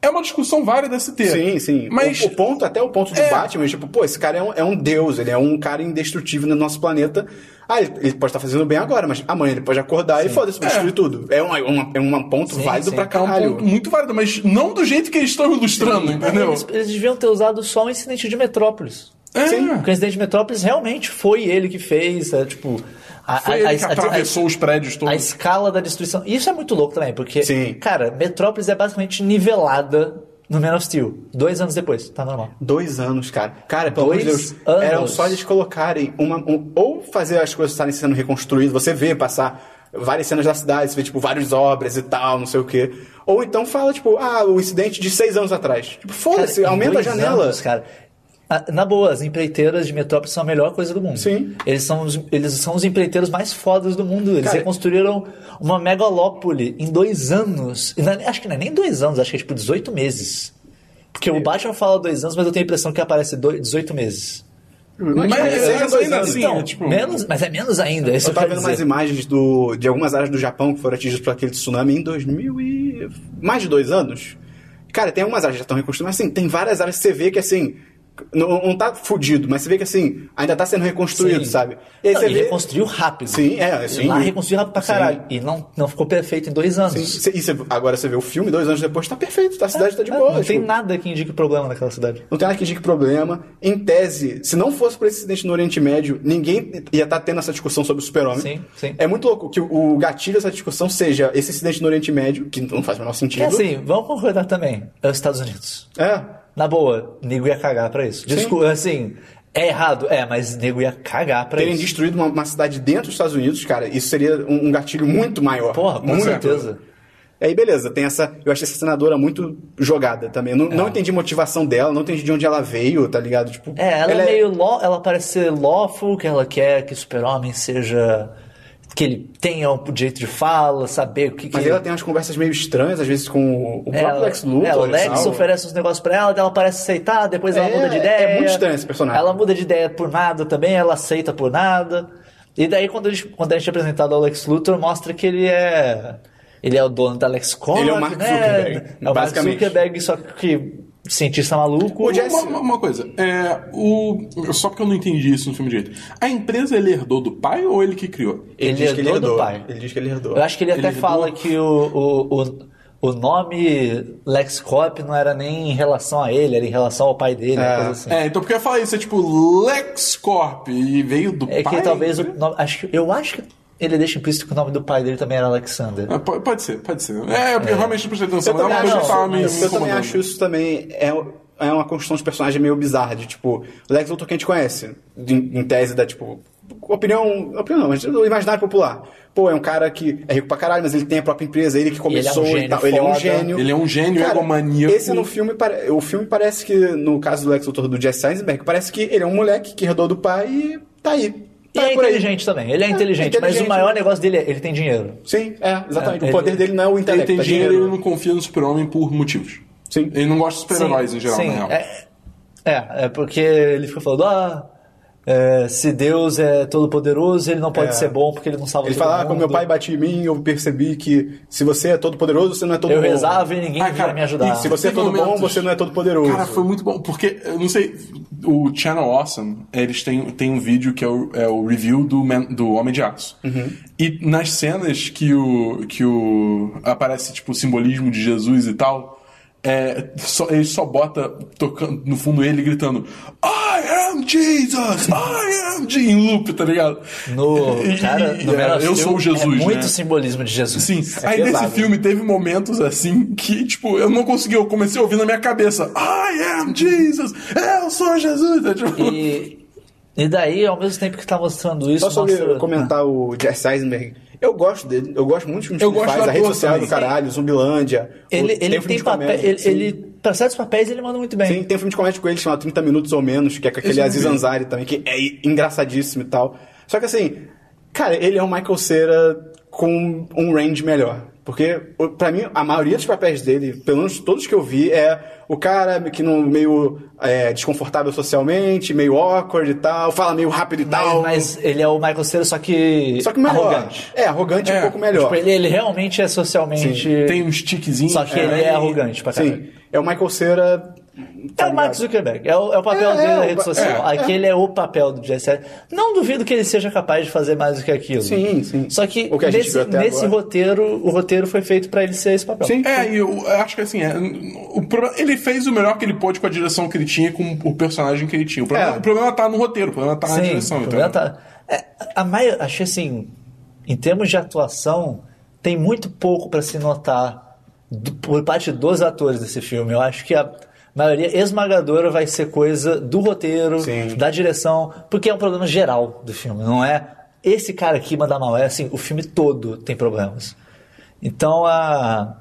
É uma discussão válida a se ter. Sim, sim. Mas o, o ponto, até o ponto do É. Batman, tipo, pô, esse cara é um, é um deus, ele é um cara indestrutível no nosso planeta. Ah, ele, ele pode estar fazendo bem agora, mas amanhã ele pode acordar e foda-se, destruir tudo. É um, uma, é um ponto Sim, válido sim. pra é um caralho. ponto muito válido, mas não do jeito que eles estão ilustrando, entendeu? Eles, eles deviam ter usado só o incidente de Metrópolis. É. Porque o incidente de Metrópolis realmente foi ele que fez, é, tipo... A, Foi a- a- a- atravessou os prédios a todos. escala da destruição. E Isso é muito louco também, porque, Sim. cara, Metrópolis é basicamente nivelada no Man of Steel. Dois anos depois, tá normal. Dois anos, cara. Cara, pelo amor de Deus. anos. Era só eles colocarem uma. um- ou fazer as coisas estarem sendo reconstruídas, você vê passar várias cenas da cidade, você vê, tipo, várias obras e tal, não sei o quê. Ou então fala, tipo, ah, o incidente de seis anos atrás. Tipo, foda-se, aumenta a janela. anos, cara. Ah, Na boa, as empreiteiras de Metrópolis são a melhor coisa do mundo. Sim. Eles são os, eles são os empreiteiros mais fodas do mundo. Eles Cara, reconstruíram uma megalópole em dois anos. E não é- acho que não é nem dois anos, acho que é tipo 18 meses. Porque o Batman fala dois anos, mas eu tenho a impressão que aparece dois- 18 meses. Mas, Mas é, dois ainda anos. assim, Então, é tipo. menos, mas é menos ainda. Isso Eu tava vendo umas imagens do, de algumas áreas do Japão que foram atingidas por aquele tsunami em 2000 e... mais de dois anos. Cara, tem algumas áreas que já estão reconstruídas, mas assim, tem várias áreas que você vê que assim... Não, não tá fudido, mas você vê que assim, ainda tá sendo reconstruído, Sim. sabe? E Não, você e vê... reconstruiu rápido. Sim, é, sim. Lá reconstruiu rápido pra Sim. caralho. E não, não ficou perfeito em dois anos. Sim, e cê- agora você vê o filme, dois anos depois, tá perfeito, a cidade tá de É, boa. Não tem tipo, nada que indique problema naquela cidade. não tem nada que indique problema. Em tese, se não fosse por esse acidente no Oriente Médio, ninguém ia estar tendo essa discussão sobre o super-homem. Sim, sim. É muito louco que o o gatilho dessa discussão seja esse acidente no Oriente Médio, que não faz o menor sentido. É assim, vamos concordar também. É os Estados Unidos. É. Na boa, nego ia cagar pra isso. Desculpa, assim, é errado, é, mas nego ia cagar pra Terem isso. destruído uma, uma cidade dentro dos Estados Unidos, cara, isso seria um, um gatilho muito maior. Porra, com muito. certeza. Aí, beleza, tem essa. Eu achei essa senadora muito jogada também. Não, não entendi a motivação dela, não entendi de onde ela veio, tá ligado? Tipo, É, ela, é meio law, ela parece ser lawful, que ela quer que o super-homem seja... Que ele tenha um jeito de fala, saber o que, que Mas ela tem umas conversas meio estranhas, às vezes, com o próprio Ela, Lex Luthor. é, o Lex oferece uns negócios pra ela, ela parece aceitar, depois ela É, muda de é ideia. muito estranho esse personagem. Ela muda de ideia por nada também, ela aceita por nada. E daí, quando, eles, quando a gente é apresentado ao Lex Luthor, mostra que ele é. Ele é o dono da Lex Corp, Ele é o Mark né? Zuckerberg, É o Mark. Zuckerberg, só que cientista maluco. O Jesse- Uma, uma- coisa, é, o, só porque eu não entendi isso no filme direito. A empresa ele herdou do pai ou ele que criou? Ele, Ele diz que ele herdou do pai. Ele diz que ele herdou. Eu acho que ele até Ele fala herdou? que o, o, o, o nome LexCorp não era nem em relação a ele, era em relação ao pai dele, É. coisa assim. É, então porque eu ia falar isso, é tipo LexCorp e veio do É pai. que talvez o nome, acho que, eu acho que ele deixa implícito que o nome do pai dele também era Alexander. É, pode, pode ser, pode ser. É, porque eu realmente não prestei atenção, Eu mas é uma também, coisa acho, que tava me, me eu também acho isso também. É, é uma construção de personagem meio bizarra, de tipo, o Lex Luthor que a gente conhece, de- em tese da, tipo, opinião. Opinião não, mas do imaginário popular. Pô, é um cara que é rico pra caralho, mas ele tem a própria empresa, ele que ele é um começou e, tal. Ele é um gênio. Ele é um gênio Cara, egomaníaco. Esse no filme, o filme parece que, no caso do Lex Luthor do Jesse Eisenberg, parece que ele é um moleque que herdou do pai e tá aí. E Tá é por aí. inteligente também, ele é, É, inteligente, é mas o maior negócio dele é ele tem dinheiro. Sim, é, exatamente. É, o poder ele- dele não é o Ele intelecto, tem é dinheiro e ele não confia no super-homem por motivos. Sim. Ele não gosta de super-heróis em geral, sim, na real. É, é, é porque ele fica falando, ah, é, se Deus é todo poderoso, ele não pode É. ser bom porque ele não salva Ele todo fala, ah, mundo. quando meu pai batia em mim, eu percebi que se você é todo poderoso, você não é todo Eu bom. rezava e ninguém Ah, cara, me ajudar. E se você é todo bom, momentos- você não é todo poderoso. Cara, foi muito bom, porque, eu não sei, o Channel Awesome, eles têm, têm um vídeo que é o, é o review do, Man- do Homem de Aço. E nas cenas que o, que o aparece, tipo, o simbolismo de Jesus e tal, é, só, ele só bota tocando no fundo ele gritando I am Jesus! I am Jesus! Em loop, tá ligado? No, E- cara, e- no é, eu sou Jesus, é muito né? simbolismo de Jesus. Sim, É aí nesse pesado. filme teve momentos assim que, tipo, eu não consegui, eu comecei a ouvir na minha cabeça I am Jesus, eu sou Jesus. Tipo, E, e daí, ao mesmo tempo que tá mostrando isso, Só sobre mostra... comentar o Jesse Eisenberg. Eu gosto dele, eu gosto muito dos filmes Eu que ele faz, a rede social também. do caralho, Zumbilândia. Ele, ele tem de papel. comédia, Ele, ele, pra certos papéis, ele manda muito bem. Sim, tem um filme de comédia com ele chamado 30 Minutos ou Menos, que é com aquele Aziz. Ansari também, que é engraçadíssimo e tal. Só que assim, cara, ele é um Michael Cera com um range melhor. Porque, pra mim, a maioria dos papéis dele, pelo menos todos que eu vi, é o cara que não meio é, desconfortável socialmente, meio awkward e tal, fala meio rápido e tal. Mas, mas ele é o Michael Cera, só que. Só que melhor. Arrogante. É, arrogante É, um pouco melhor. Tipo, ele, ele realmente é socialmente. Tem um stickzinho. Só que ele é arrogante pra caralho. Sim. É o Michael Cera. É o Mark Zuckerberg, é o, é o papel É, dele é, na o rede social. é, Aquele é. o papel do Jesse. Não duvido que ele seja capaz de fazer mais do que aquilo. Sim, sim. Só que, O que a gente nesse, viu até nesse roteiro, o roteiro foi feito pra ele ser esse papel. Sim. É, e eu, acho que assim, é, o ele fez o melhor que ele pôde com a direção que ele tinha, com o personagem que ele tinha. O problema, É. o problema tá no roteiro, o problema tá na Sim, direção. o Então, problema tá- é, a achei assim, em termos de atuação, tem muito pouco pra se notar do- por parte dos atores desse filme. Eu acho que a maioria esmagadora vai ser coisa do roteiro, Sim. da direção, porque é um problema geral do filme, não é esse cara aqui manda mal, é assim, o filme todo tem problemas. Então a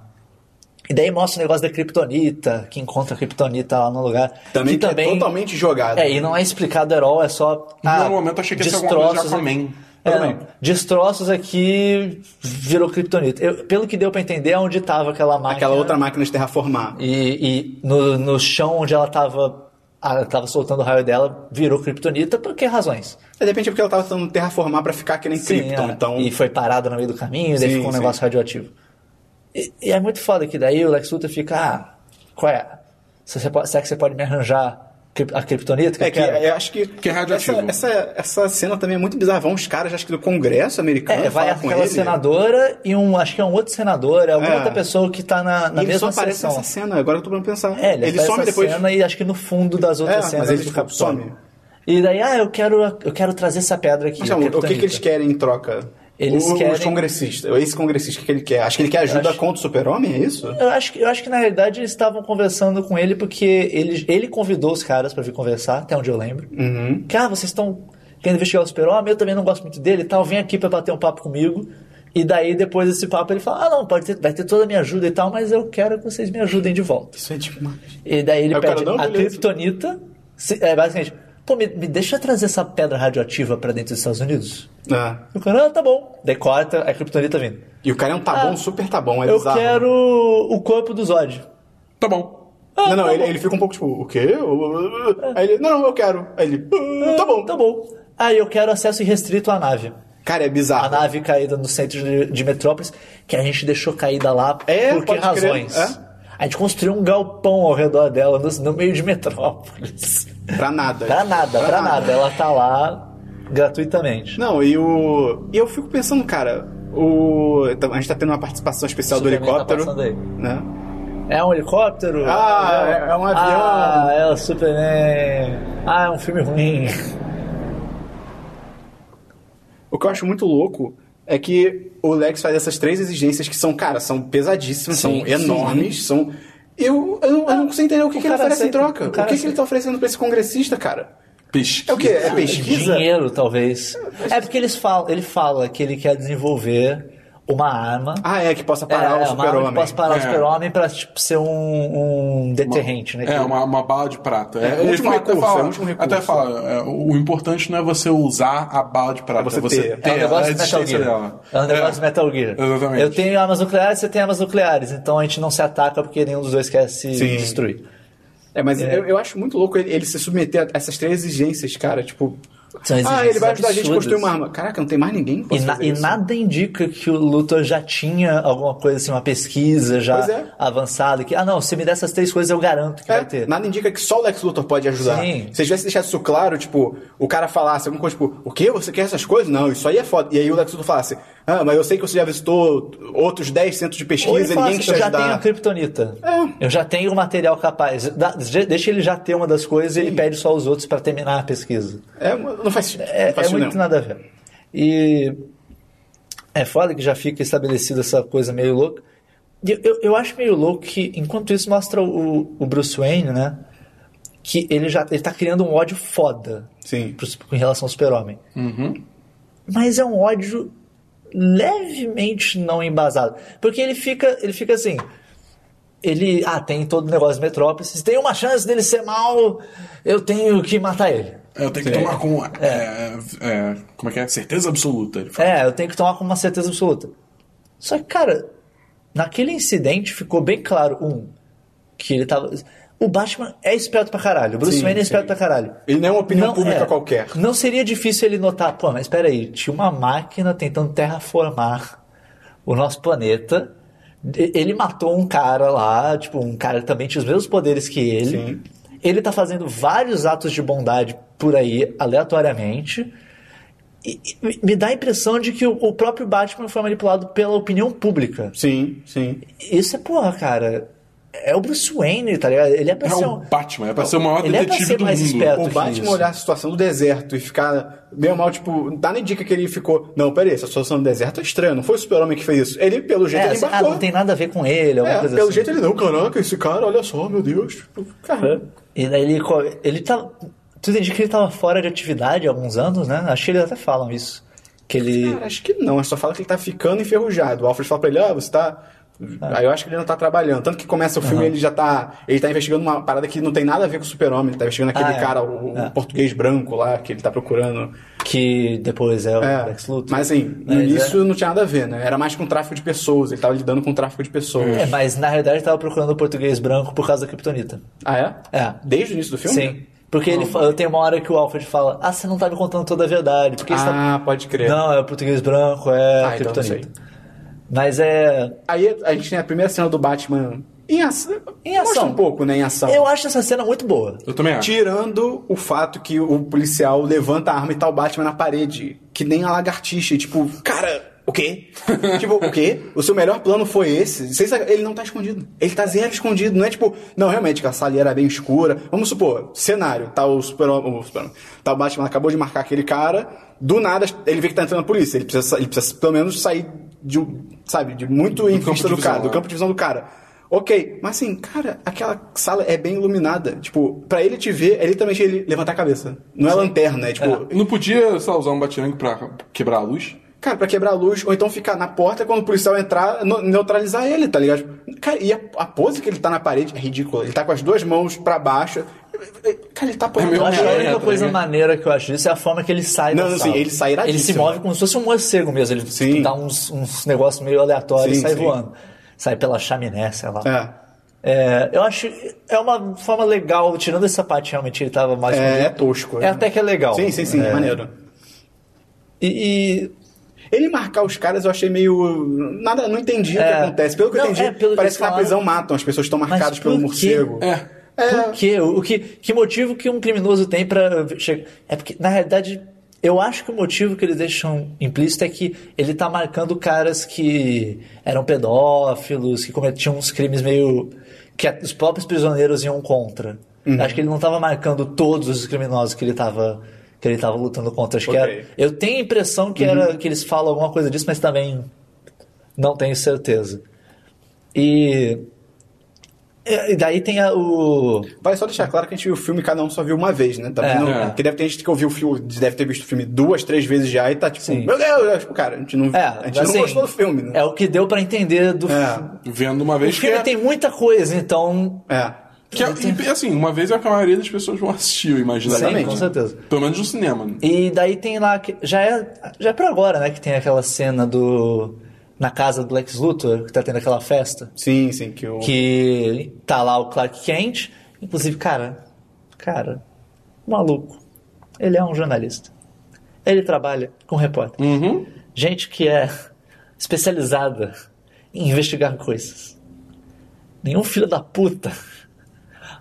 e daí mostra o negócio da Kryptonita, que encontra a Kryptonita lá no lugar. Também, que que é totalmente jogado. é, e não é explicado at all, é só. No momento achei que ia ser alguma coisa de Aquaman. aqui- É, também. não, destroços aqui virou Kryptonita. Eu- pelo que deu pra entender, é onde tava aquela máquina. Aquela outra máquina de terraformar. E, e no, no chão onde ela tava. Ela tava soltando o raio dela, virou Kryptonita, por que razões? De repente é porque ela tava tentando terraformar pra ficar que nem Krypton. é. Então, E foi parada no meio do caminho, e daí Sim, ficou um sim. negócio radioativo. E, e é muito foda que daí o Lex Luthor fica, ah, qual é? Se você pode, será que você pode me arranjar a Kryptonita? É que eu quero?" eu acho que, Que é radioativo. essa, essa, essa cena também é muito bizarra. Vão uns caras, acho que do Congresso americano, É, vai aquela ele. senadora e um, acho que é um outro senador, é alguma É. outra pessoa que tá na, na E ele só mesma aparece sessão. nessa cena, agora eu tô pra pensar. É, ele, ele aparece some nessa depois. cena e acho que no fundo das outras É, mas cenas ele, do Capitólio. some. E daí, ah, eu quero, eu quero trazer essa pedra aqui. Mas, a não, o que, que eles querem em troca? Eles o, querem- Os congressistas. Esse congressista, o que, que ele quer? Acho que ele quer ajuda acho- contra o super-homem, é isso? Eu acho, que, eu acho que na realidade eles estavam conversando com ele porque ele, ele convidou os caras pra vir conversar, até onde eu lembro. Uhum. Que, ah, vocês estão querendo investigar o super-homem, eu também não gosto muito dele e tal, vem aqui pra bater um papo comigo. E daí, depois desse papo, ele fala, ah, não, pode ter, vai ter toda a minha ajuda e tal, mas eu quero que vocês me ajudem de volta. Isso é demais. E daí ele cara, pede a. Kryptonita, é, basicamente, pô, me, me deixa trazer essa pedra radioativa pra dentro dos Estados Unidos. É. E o cara, ah, tá bom. Daí corta, a Kryptonita vindo. E o cara é um tabão, Ah, super tabão, é eu bizarro. quero o corpo do Zod. Tá bom. Ah, Não, não, tá ele, bom. ele fica um pouco tipo, o quê? Aí ele, não, não, eu quero. Aí ele, "Ah, tá bom. Tá bom. Ah, eu quero acesso irrestrito à nave. Cara, é A bizarro. nave caída no centro de, de Metrópolis, que a gente deixou caída lá É, por que razões? é. A gente construiu um galpão ao redor dela, no, no meio de Metrópolis. Pra nada. Pra nada, pra, nada. Ela tá lá gratuitamente. Não, e o. E eu fico pensando, cara, o. A gente tá tendo uma participação especial do tá helicóptero. passando aí. né? É um helicóptero? Ah, é- é um avião. Ah, é o Superman. Ah, é um filme ruim. O que eu acho muito louco é que o Lex faz essas três exigências que são, cara, são pesadíssimas, Sim, são enormes, são. Eu, eu, não, eu não consigo entender o que, O que ele oferece em aceita, troca. o O, que, que ele tá oferecendo pra esse congressista, cara? Pesquisa. É o quê? É pesquisa? Dinheiro, talvez. É porque eles falam, ele fala que ele quer desenvolver uma arma. Ah, é, que possa parar é, o uma arma que super-homem. possa parar o É. super-homem pra tipo, ser um, um deterrente, né? É, Que- uma, uma bala de prata. É, ele último fala- até recurso, fala- é último recurso. Até fala, é, o importante não é você usar a bala de prata, É é você você, ter. ter, É um negócio a de Metal Gear. dela. É um negócio de Metal Gear. Exatamente. Eu tenho armas nucleares, você tem armas nucleares. Então a gente não se ataca porque nenhum dos dois quer se Sim. destruir. É, mas Eu, eu acho muito louco ele, ele se submeter a essas três exigências, cara. Tipo, ah, ele vai ajudar a gente a absurdas. construir uma arma. Caraca, não tem mais ninguém que E, na- e nada indica que o Luthor já tinha alguma coisa assim, uma pesquisa já é. avançada. Que, ah, não, se me der essas três coisas eu garanto que É, vai ter. nada indica que só o Lex Luthor pode ajudar. Sim. Se tivesse deixado isso claro, tipo, o cara falasse alguma coisa, tipo, o quê? Você quer essas coisas? Não, isso aí é foda. E aí o Lex Luthor falasse, ah, mas eu sei que você já visitou outros 10 centros de pesquisa e ninguém assim, te eu já tenho a. Kryptonita. É. Eu já tenho o material capaz. Dá- deixa ele já ter uma das coisas e ele pede só os outros pra terminar a pesquisa. É, não faz, É, não é faz muito sentido, não. nada a ver. E é foda que já fica estabelecida essa coisa meio louca. Eu, eu, eu acho meio louco que, enquanto isso, mostra o, o Bruce Wayne, né? Que ele já ele tá criando um ódio foda Sim. pro, com relação ao super-homem. Mas é um ódio levemente não embasado. Porque ele fica, ele fica assim. Ele. Ah, tem todo o negócio de Metrópolis. Se tem uma chance dele ser mal, eu tenho que matar ele. Eu tenho que tomar com. é, é, como é que é? Certeza absoluta. É, eu tenho que tomar com uma certeza absoluta. Só que, cara, naquele incidente ficou bem claro, um, que ele tava. O Batman é esperto pra caralho. O Bruce Sim, Wayne é esperto sim. pra caralho. Ele não é uma opinião pública é, qualquer. Não seria difícil ele notar, pô, mas peraí, tinha uma máquina tentando terraformar o nosso planeta. Ele matou um cara lá, tipo, um cara que também tinha os mesmos poderes que ele. Sim. Ele tá fazendo vários atos de bondade por aí, aleatoriamente. E, e me dá a impressão de que o, o próprio Batman foi manipulado pela opinião pública. Sim, sim. Isso é, porra, cara. É o Bruce Wayne, tá ligado? Ele é pra É ser o um. Batman, é pra ser o maior Ele é pra detetive ser do mais mundo. esperto. O Batman isso. olhar a situação do deserto e ficar meio mal, tipo, dá nem dica que ele ficou. Não, peraí, essa situação do deserto é estranha, não foi o super-homem que fez isso. Ele, pelo jeito, É, ele assim, ah, embarcou. não tem nada a ver com ele, alguma É, coisa pelo assim. jeito ele não, caraca, esse cara, olha só, meu Deus. Tipo, Cara, E daí ele, ele tá. Tu entendi que ele tava fora de atividade há alguns anos, né? Acho que eles até falam isso. Que ele. cara, acho que não, só fala que ele tá ficando enferrujado. O Alfred fala pra ele, ah, você tá. Aí eu acho que ele não tá trabalhando. Tanto que começa o filme ele já tá. Ele tá investigando uma parada que não tem nada a ver com o super-homem. Ele tá investigando aquele Ah, é. cara, o, É. português branco lá, que ele tá procurando. Que depois é o É, Lex Luthor. mas assim, no Mas início não tinha nada a ver, né? Era mais com tráfico de pessoas, ele tava lidando com tráfico de pessoas. É, mas na realidade ele tava procurando o português branco por causa da Kryptonita. Ah, é? É. Desde o início do filme? Sim. Porque ele fa- tem uma hora que o Alfred fala: Ah, você não tá me contando toda a verdade. Porque você tá... Ah, pode crer. Não, é o português branco, é Ah, então não Kryptonita. Mas é. Aí a gente tem a primeira cena do Batman em ação. Em ação. Mostra um pouco, né, em ação. Eu acho essa cena muito boa. Eu também acho. Tirando o fato que o policial levanta a arma e tá o Batman na parede. Que nem a lagartixa. E, tipo, cara, o quê? tipo, o quê? O seu melhor plano foi esse? Ele não tá escondido. Ele tá zero escondido. Não é tipo, não, realmente, que a sala era bem escura. Vamos supor, cenário, tá o super, o super tá o Batman acabou de marcar aquele cara. Do nada, ele vê que tá entrando a polícia. Ele precisa, ele precisa pelo menos sair de sabe, de muito em vista do visão, cara, do né? campo de visão do cara. Ok, mas assim, cara, aquela sala é bem iluminada. Tipo, pra ele te ver, é literalmente ele levantar a cabeça. Não é lanterna, é tipo, Não podia, sei lá, usar um batirangue pra quebrar a luz? Cara, pra quebrar a luz, ou então ficar na porta quando o policial entrar, neutralizar ele, tá ligado? Cara, e a, a pose que ele tá na parede é ridícula. Ele tá com as duas mãos pra baixo. Cara, ele tá apoiando Eu acho que a É, única tá coisa ligado? maneira que eu acho disso é a forma que ele sai Não, da não, sala. sim, ele sai Ele se move como se fosse um morcego mesmo. Ele Sim. dá uns, uns negócios meio aleatórios Sim, e sai sim. voando. Sai pela chaminé, sei lá. É. É, eu acho. É uma forma legal, tirando essa parte realmente ele tava mais. É, é tosco. É até que é legal. Sim, sim, sim, É. maneiro. E, Ele marcar os caras eu achei meio. Nada, não entendi o que É. acontece. Pelo que eu Não, entendi, é, pelo que parece eles que na prisão matam, as pessoas estão marcadas pelo quê? morcego. É. Por quê? O que, que motivo que um criminoso tem pra chegar. É porque, na realidade, eu acho que o motivo que eles deixam implícito é que ele tá marcando caras que eram pedófilos, que cometiam uns crimes meio. que os próprios prisioneiros iam contra. Uhum. Acho que ele não tava marcando todos os criminosos que ele tava. Que ele tava lutando contra. Acho que Ok. era, eu tenho a impressão que, Uhum. era, que eles falam alguma coisa disso, mas também não tenho certeza. E. E daí tem a- o. Vale só deixar claro que a gente viu o filme cada um só viu uma vez, né? Também É. não, É. Porque deve ter gente que ouviu o filme, deve ter visto o filme duas, três vezes já e tá tipo, Sim. meu Deus, tipo, cara, a gente não, É, a gente assim, não gostou do filme, né? É o que deu pra entender do É. filme. Vendo uma O vez que filme é... tem muita coisa, então. É. que é- e, assim, uma vez é o que a maioria das pessoas vão assistir, eu imagino. Sim, com certeza. Pelo menos no cinema. né? E daí tem lá. que- Já é, já é pra agora, né? Que tem aquela cena do. Na casa do Lex Luthor, que tá tendo aquela festa. Sim, sim, que o. Que tá lá o Clark Kent. Inclusive, cara. Cara. Maluco. Ele é um jornalista. Ele trabalha com repórter. Uhum. Gente que é especializada em investigar coisas. Nenhum filho da puta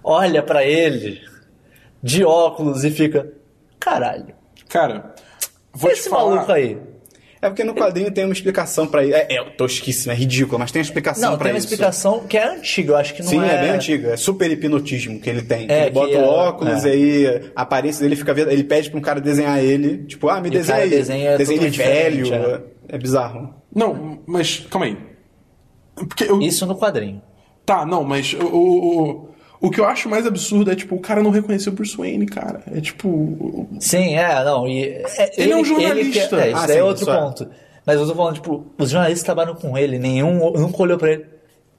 olha pra ele de óculos e fica. Caralho, Cara, vou esse te falar... maluco aí. É porque no quadrinho tem uma explicação pra isso. É, é tosquíssimo, é ridículo, mas tem uma explicação Não, pra tem uma isso. explicação que é antiga, eu acho que não Sim, é. é... bem antiga. É super hipnotismo que ele tem. É, ele bota que o é- óculos é. e aí a aparência dele fica. vendo- Ele pede pra um cara desenhar ele. Tipo, ah, me E desenha aí. desenha desenha ele velho. diferente, É. bizarro. Não, mas calma aí. Porque eu... Isso no quadrinho. Tá, não, mas o, o, o, o que eu acho mais absurdo é, tipo, o cara não reconheceu o Bruce Wayne, cara. É tipo... Sim, é, não. E, é, Ele é um jornalista. que- é, isso Ah, daí é sim, outro isso é. ponto. Mas eu tô falando, tipo, os jornalistas trabalham com ele, nenhum nunca olhou pra ele.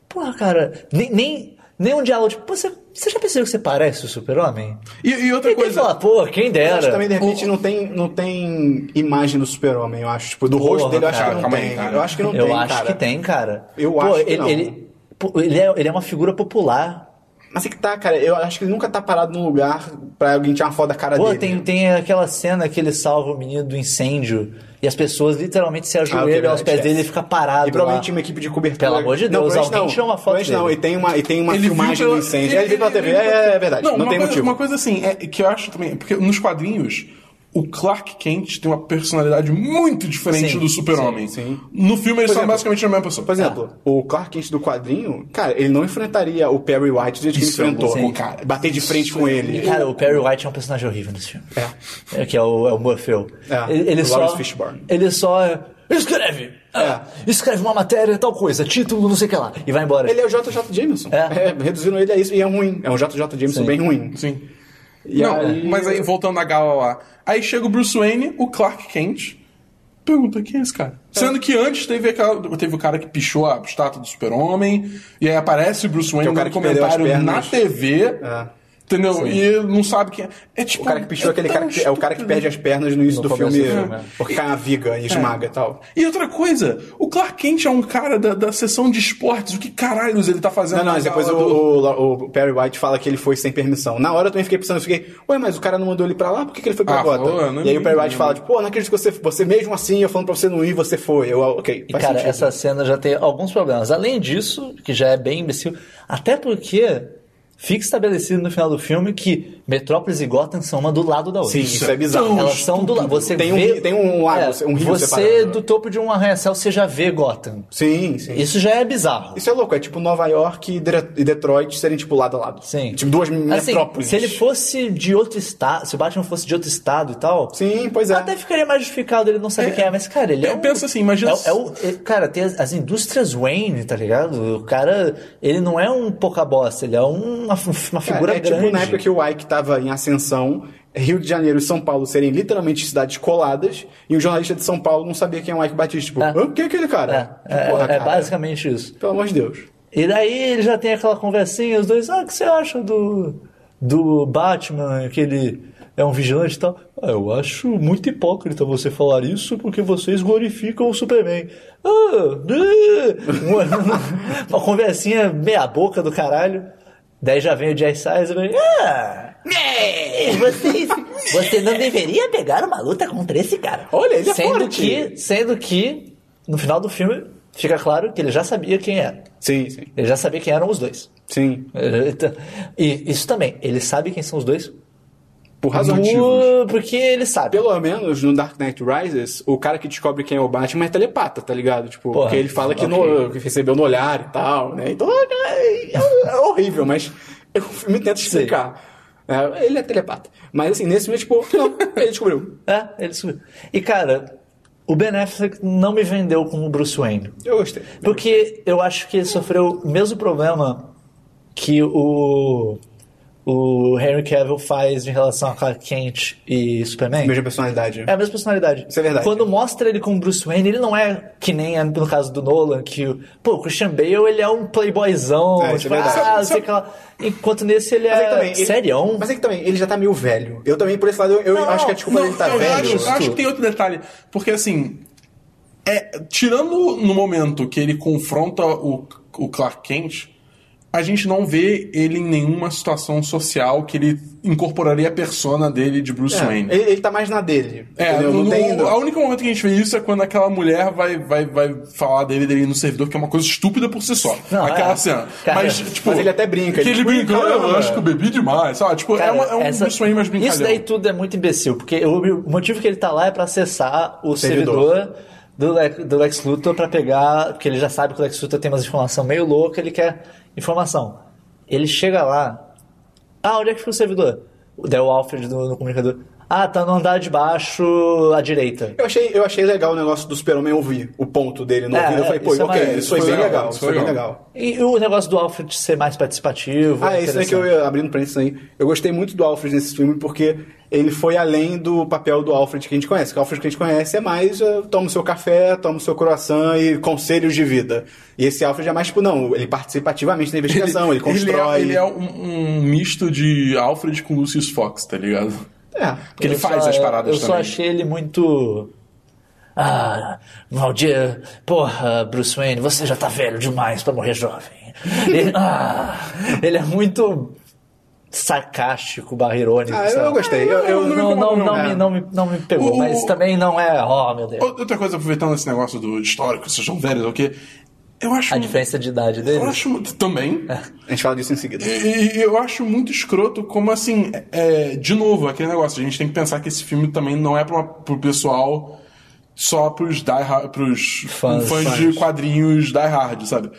Porra, cara, nem, nem, Nenhum diálogo, tipo, "Pô, você, você já percebeu que você parece o super-homem? E, e outra E que coisa. falar, pô, quem Eu dera. acho que também, de repente, não tem, não tem imagem do super-homem, eu acho. Tipo, do Porra, rosto dele, eu acho cara, que não aí, tem. cara. eu acho que não eu tem, acho cara. que tem, cara. Eu Pô, acho que ele, não. Ele, ele, é, ele é uma figura popular. Mas é que tá, cara, eu acho que ele nunca tá parado num lugar pra alguém tirar uma foto da cara Pô, dele. tem, tem aquela cena que ele salva o menino do incêndio e as pessoas literalmente se Ah, ajoelham aos verdade, pés é. dele e ele fica parado. E provavelmente lá. uma equipe de cobertura. Pelo amor de Deus, provavelmente alguém tirou uma foto provavelmente não, dele. e tem uma, e tem uma Ele filmagem pela- do incêndio. Ele, viu pela TV, é, é verdade. Não, uma tem coisa, motivo. Uma coisa assim, é, que eu acho também, porque nos quadrinhos, o Clark Kent tem uma personalidade muito diferente Sim, do super-homem. sim, sim. No filme eles são basicamente a mesma pessoa. Por exemplo, o Clark Kent do quadrinho, cara, ele não enfrentaria o Perry White do jeito que ele é enfrentou. louco, cara. Bater de frente com E, ele. cara, o Perry White é um personagem horrível nesse filme. É. É, que é o, é o Morpheu. É, ele, ele o só, Lawrence Fishburne. Ele só é, escreve! Ah, Escreve uma matéria, tal coisa, título, não sei o que lá. E vai embora. Ele é o JJ Jameson. É. É, reduzindo ele a isso. E é ruim. É um JJ Jameson Sim. bem ruim. Sim. E não, aí- mas aí voltando na gala lá. Aí chega o Bruce Wayne, o Clark Kent. Pergunta, quem é esse cara? Sendo que antes teve, aquela, teve o cara que pichou a estátua do super-homem, e aí aparece o Bruce Wayne é o cara no comentário na. TV, É. entendeu? E não sabe quem é. É tipo... O cara que pichou é aquele cara que, é o cara que perde as pernas no início No do filme, filme, é. porque cai uma viga e esmaga e tal. E outra coisa, o Clark Kent é um cara da, da sessão de esportes. O que caralhos ele tá fazendo Não, não, na mas depois do- o- o Perry White fala que ele foi sem permissão. Na hora eu também fiquei pensando, eu fiquei, ué, mas o cara não mandou ele pra lá, por que, que ele foi pra Ah, não E aí o Perry White fala, tipo, pô, não acredito que você, você mesmo assim, eu falando pra você não ir, você foi. Eu, ok, E, cara, sentido. essa cena já tem alguns problemas. Além disso, que já é bem imbecil, até porque fica estabelecido no final do filme que Metrópolis e Gotham são uma do lado da outra. Sim, isso é bizarro. tão Elas são do lado. Você Tem um vê, ri- tem um lago, é, um rio Você, separando. do topo de um arranha-céu, você já vê Gotham. Sim, sim. Isso já é bizarro. Isso é louco, é tipo Nova York e Detroit serem tipo lado a lado. Sim. Tipo duas Assim, metrópoles. se ele fosse de outro estado, se o Batman fosse de outro estado e tal, Sim, pois é. até ficaria mais justificado ele não saber quem é, mas, cara, ele é. eu um- penso assim, imagina É, é o, é- cara, tem as, as indústrias Wayne, tá ligado? O cara, ele não é um pouca bosta, ele é um- uma, uma figura é, é grande. tipo na época que o Ike tava em ascensão, Rio de Janeiro e São Paulo serem literalmente cidades coladas, e o jornalista de São Paulo não sabia quem é o Ike Batista. Tipo, É. "Hã? quem é aquele cara? É, é, Porra, é cara. basicamente isso. Pelo amor de Deus. E daí ele já tem aquela conversinha, os dois, ah, o que você acha do, do Batman, que ele é um vigilante e tal? Ah, eu acho muito hipócrita você falar isso porque vocês glorificam o Superman. Ah, né? uma, uma conversinha meia boca do caralho. Daí já vem o Jay Size e vem, ah, né, vocês, você não deveria pegar uma luta contra esse cara. Olha, ele é sendo forte. que, sendo que no final do filme fica claro que ele já sabia quem era. Sim, sim. Ele já sabia quem eram os dois. Sim. Então, E isso também, ele sabe quem são os dois? Por razões motivos. Porque ele sabe. Pelo menos no Dark Knight Rises, o cara que descobre quem é o Batman é telepata, tá ligado? Tipo, Porra, porque ele fala que, no- que recebeu no olhar e tal, né? Então é, é- é horrível, mas o filme tenta explicar. É, ele é telepata. Mas assim, nesse filme, tipo, não, ele descobriu. É, ele subiu. E cara, o Ben Affleck não me vendeu como Bruce Wayne. Eu gostei. Porque eu acho que ele sofreu o mesmo problema que o, o Henry Cavill faz em relação a Clark Kent e Superman. Mesma personalidade. É a mesma personalidade. Isso é verdade. Quando mostra ele como Bruce Wayne, ele não é que nem é no caso do Nolan, que o, pô, o Christian Bale ele é um playboyzão, É, isso tipo, é verdade. ah, sei o que lá. Enquanto nesse ele Mas é é, também, ele- serião. Mas é que também, ele já tá meio velho. Eu também, por esse lado, eu, eu Não, acho que a desculpa Não, dele tá eu velho. acho, eu acho que tem outro detalhe. Porque assim. É, tirando no momento que ele confronta o, o Clark Kent, a gente não vê ele em nenhuma situação social que ele incorporaria a persona dele de Bruce É, Wayne. ele, ele tá mais na dele. É, no, não tem. a única momento que a gente vê isso é quando aquela mulher vai, vai, vai falar dele, dele no servidor, que é uma coisa estúpida por si só. Não, aquela é. cena. Cara, mas, tipo. mas ele até brinca, Que ele, tipo, brinca, "Ah, eu caramba." acho que eu bebi demais, sabe? Tipo, é, Cara, uma- é um essa- Bruce Wayne mais brincalhão. Isso daí tudo é muito imbecil, porque o, motivo que ele tá lá é pra acessar o Servidor. servidor, do, Le- do Lex Luthor pra pegar, porque ele já sabe que o Lex Luthor tem umas informações meio loucas, ele quer informação. Ele chega lá, ah, onde é que fica o servidor? Daí o Alfred no, no comunicador, Ah, tá no andar de baixo à direita. Eu achei, eu achei legal o negócio do Super-Homem ouvir o ponto dele no É, ouvido. Eu falei, pô, isso é ok, maneiro. isso foi Isso foi bem legal, legal, isso isso foi bem legal. E o negócio do Alfred ser mais participativo. Ah, isso aí que eu ia abrindo parênteses aí. Eu gostei muito do Alfred nesse filme porque ele foi além do papel do Alfred que a gente conhece. O Alfred que a gente conhece é mais uh, toma o seu café, toma o seu croissant e conselhos de vida. E esse Alfred é mais tipo, não, ele participa ativamente da investigação, ele, constrói. Ele é, ele é um, um misto de Alfred com Lucius Fox, tá ligado? É. Porque ele Eu faz só- as paradas Eu também. só achei ele muito. Ah, Valdir, porra, Bruce Wayne, você já tá velho demais pra morrer jovem. Ele, ah, ele é muito sarcástico, barra irônico. Ah, eu, eu gostei. Eu, eu- não me não, não, não. me, não, me, não me pegou, O- mas também não é. Oh, meu Deus. Outra coisa, aproveitando esse negócio do histórico, vocês são velhos ou o quê? Eu acho. A diferença de idade dele. Eu acho também. A gente fala disso em seguida. E, e eu acho muito escroto como assim, é, de novo, aquele negócio, a gente tem que pensar que esse filme também não é pra, pro pessoal só pros, die hard, pros Fãs. fãs, Fãs. de quadrinhos die hard, sabe?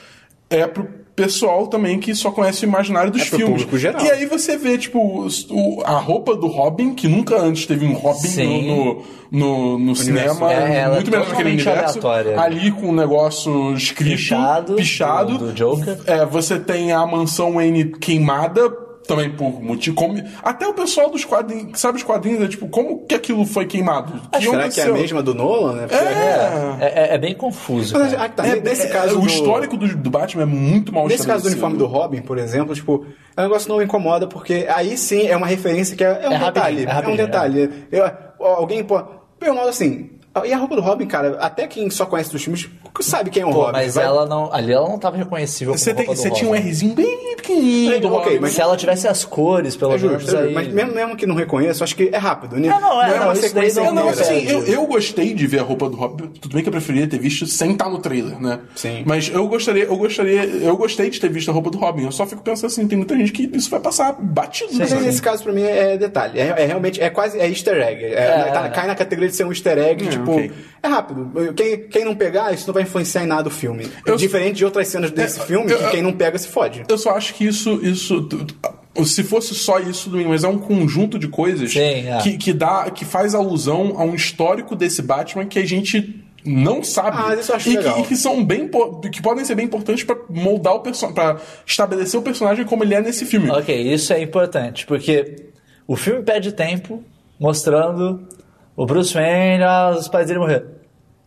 É pro pessoal também que só conhece o imaginário dos É filmes. geral. E aí você vê, tipo, o- a roupa do Robin, que nunca antes teve um Robin Sim. no, no, no cinema, É, é muito menos naquele universo. aleatória. Ali com um negócio escrito, Pichado, pichado do- do Joker. é, você tem a mansão Wayne queimada, também por motivo. como- Até o pessoal dos quadrinhos, que sabe os quadrinhos, é tipo, como que aquilo foi queimado? O que Será que é a aconteceu? mesma do Nolan, né? É. É, é- é bem confuso. Mas, cara. ah, tá, É, nesse é, caso o do- histórico do, do Batman é muito mal Nesse caso do uniforme do Robin, por exemplo, tipo, é um negócio que não me incomoda, porque aí sim é uma referência que é, é um É rapidinho, detalhe. é É, um detalhe. Eu- alguém, pô, pelo modo assim. E a roupa do Robin, cara, até quem só conhece dos filmes sabe quem é o Pô, Robin. mas vai- ela não. Ali ela não tava reconhecível como Você, tem, você tinha um. Rzinho bem pequenininho do Ok, Robin. mas- Se ela tivesse as cores, pelo É menos, justo, é aí... mas mesmo, mesmo que não reconheça, acho que é rápido, né? Ah, não, é, não, uma isso daí sequência não- Não, assim, eu, eu gostei de ver a roupa do Robin. Tudo bem que eu preferia ter visto sem estar no trailer, né? Sim. Mas eu gostaria, eu gostaria, eu gostei de ter visto a roupa do Robin. Eu só fico pensando assim, tem muita gente que isso vai passar batido. Mas sabe? nesse caso, pra mim, é detalhe. É, é realmente, é quase, é easter egg. É, tá- cai na categoria de ser um easter egg, É, tipo, ok. é rápido. Quem, quem não pegar, isso não vai influenciar em nada o filme. Eu- Diferente de outras cenas desse É, filme, eu- que quem não pega se fode. Eu só acho que isso, isso, tu- tu- se fosse só isso, mas é um conjunto de coisas Sim, é. que, que dá, que faz alusão a um histórico desse Batman que a gente não sabe Ah, isso eu acho e, legal. Que, e que são bem que podem ser bem importantes pra moldar o personagem, para estabelecer o personagem como ele é nesse filme. Ok, isso é importante, porque o filme pede tempo mostrando o Bruce Wayne, ah, os pais dele morreram.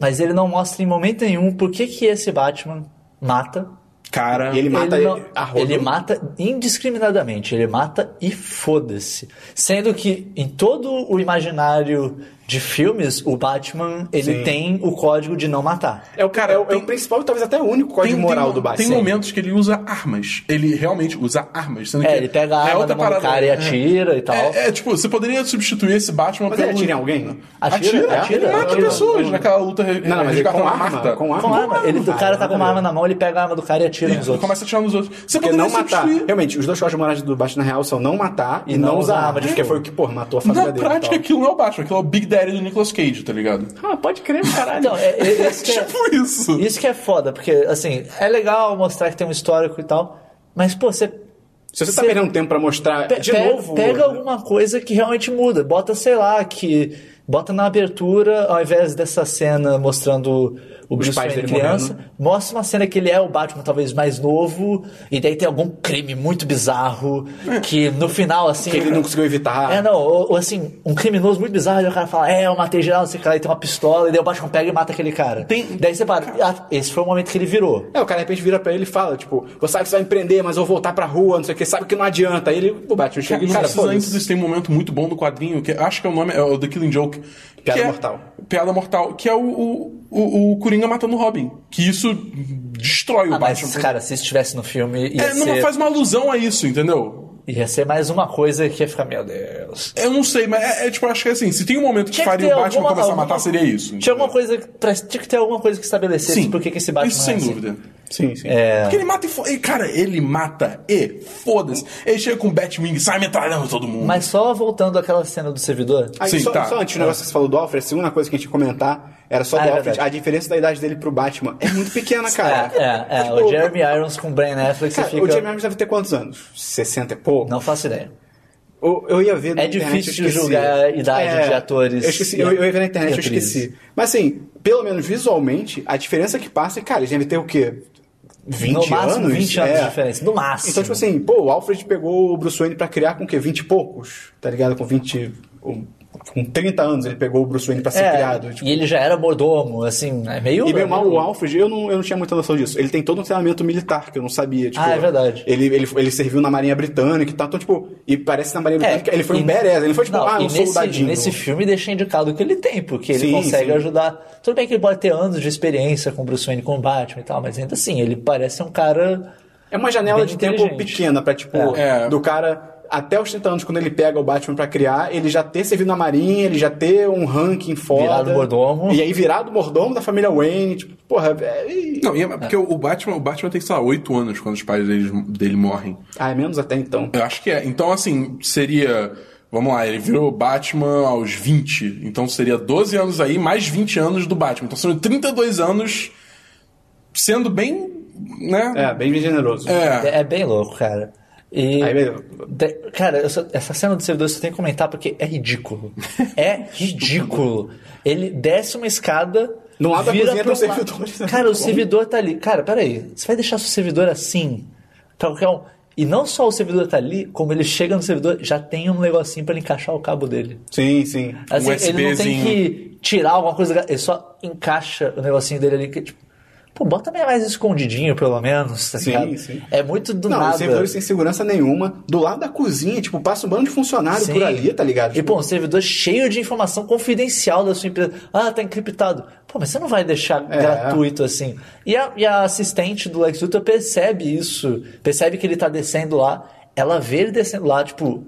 Mas ele não mostra em momento nenhum por que, que esse Batman mata. Cara, E ele mata ele, não- a ele mata indiscriminadamente, ele mata e foda-se. Sendo que em todo o imaginário de filmes, o Batman ele Sim. tem o código de não matar. É o, cara, é, o, é o principal e talvez até o único código moral do Batman. Tem momentos que ele usa armas. Ele realmente usa armas. Sendo É, que ele pega a arma outra do cara e É. atira e tal. É, é, tipo, você poderia substituir esse Batman Mas pelo... ele atira em alguém? Atira, Atira, atira, ele mata atira. pessoas naquela luta re- Não, não, mas ele com a arma. Marta. Com arma. Com arma. Ele, o cara tá com uma arma na mão, ele pega a arma do cara e atira nos Ele outros. começa a atirar nos outros. Você Porque poderia não matar. substituir... Realmente, os dois códigos morais do Batman na real são não matar e, não usar arma. de Porque foi o que, pô, matou a família Na dele. e prática, aquilo não é o Batman, aquilo é o Big Daddy do Nicolas Cage, tá ligado? Ah, pode crer, caralho. Então, é, é, isso, que é, tipo isso. isso que é foda, porque, assim, é legal mostrar que tem um histórico e tal, mas, pô, você. Se você tá perdendo tempo pra mostrar pe- de pe- novo... Pega alguma coisa que realmente muda. Bota, sei lá, que. Bota na abertura, ao invés dessa cena mostrando o Bruce pais Wayne dele criança, morrendo. mostra uma cena que ele é o Batman talvez mais novo, e daí tem algum crime muito bizarro, que no final, assim. Que ele não conseguiu evitar. É, não, ou, ou assim, um criminoso muito bizarro, e o cara fala, é, eu matei geral, não sei o que lá, e tem uma pistola, e daí o Batman pega e mata aquele cara. Tem- Daí você para, ah, esse foi o momento que ele virou. É, o cara de repente vira pra ele e fala, tipo, você sabe que você vai me prender, mas eu vou voltar pra rua, não sei o que, sabe que não adianta. Aí ele, o Batman chega e, Não cara, antes disso, tem um momento muito bom do quadrinho, que acho que é o nome, é o The Killing Joke. Piada é- Mortal. Piada Mortal, que é o, o, o, o Coringa matando o Robin. Que isso destrói o Ah, mas, Batman. cara, se estivesse no filme, ia, é, não ser, faz uma alusão a isso, entendeu? ia ser mais uma coisa que ia ficar, meu Deus. Eu não sei, mas é, é, tipo, acho que é assim, se tem um momento que que faria o Batman alguma- começar a matar, seria isso. Tinha alguma coisa, tinha que ter alguma coisa que estabelecesse Sim, por que que esse Batman isso é sem assim. dúvida. Sim, sim. É, Porque ele mata e fo- e, Cara, ele mata e foda-se. Ele chega com o Batwing e sai metralhando todo mundo. mas só voltando àquela cena do servidor, Aí, Sim, só, tá. só antes do negócio que você falou do Alfred, a segunda coisa que a gente ia comentar era só Ah, do é Alfred. verdade. A diferença da idade dele pro Batman é muito pequena, cara. é, é, é, Tipo, o Jeremy Irons com o Brain Affleck, Cara, fica... o Jeremy Irons deve ter quantos anos? 60 e pouco? Não faço ideia. Eu, eu ia ver na É internet, difícil eu esqueci. julgar a idade de atores Eu esqueci, e eu, eu ia ver na internet, eu esqueci. Mas assim, pelo menos visualmente, a diferença que passa é, cara, eles devem ter o quê? 20 no máximo anos? 20 anos É. de diferença. No máximo. Então, tipo assim, pô, o Alfred pegou o Bruce Wayne pra criar com o quê? 20 e poucos? Tá ligado? Com 20. Com com 30 anos ele pegou o Bruce Wayne pra ser É, criado. tipo. E ele já era mordomo, assim, é meio. E bem mal, meio- o Alfred, eu não, eu não tinha muita noção disso. Ele tem todo um treinamento militar que eu não sabia. Tipo, Ah, é verdade. Ele, ele, ele serviu na Marinha Britânica e tal. Então, tipo, e parece que na Marinha Britânica ele foi um É, e- badass. Ele foi tipo, Não, ah, um nesse, soldadinho. Nesse filme deixa indicado que ele tem, porque ele Sim, consegue sim. ajudar. Tudo bem que ele pode ter anos de experiência com o Bruce Wayne, com Batman e tal, mas ainda assim, ele parece um cara. É uma janela Bem de tempo pequena pra, tipo, É. do cara até os 30 anos, quando ele pega o Batman pra criar, ele já ter servido na Marinha, ele já ter um ranking foda. Virado mordomo. E aí virado mordomo da família Wayne. Tipo, porra, é... e- Não, e é porque o Batman, o Batman tem, sei lá, 8 anos quando os pais dele, dele morrem. Ah, é menos até então. Eu acho que é. Então, assim, seria. Vamos lá, ele virou Batman aos 20. Então seria 12 anos aí, mais 20 anos do Batman. Então seriam 32 anos sendo bem. né? É, bem generoso. É. É, bem louco, cara. E. Aí, beleza. de- cara, eu só- essa cena do servidor você tem que comentar porque é ridículo. É ridículo. Ele desce uma escada. Lado da vira cozinha tem um lado. servidor, isso é Cara, o servidor tá ali. Cara, peraí. Você vai deixar seu servidor assim? Pra qualquer um. E não só o servidor tá ali, como ele chega no servidor, já tem um negocinho pra ele encaixar o cabo dele. Sim, sim. Assim, ele não tem que tirar alguma coisa, ele só encaixa o negocinho dele ali. Que, tipo, pô, bota meio mais escondidinho, pelo menos, tá Sim, ligado? sim. É muito do não, nada. os servidores sem segurança nenhuma. Do lado da cozinha, tipo, passa um bando de funcionário Sim. por ali, tá ligado? E, Tipo, pô, um servidor cheio de informação confidencial da sua empresa. Ah, tá encriptado. Pô, mas você não vai deixar É. gratuito assim. E a, e a assistente do Lex Luthor percebe isso. Percebe que ele tá descendo lá. Ela vê ele descendo lá, tipo...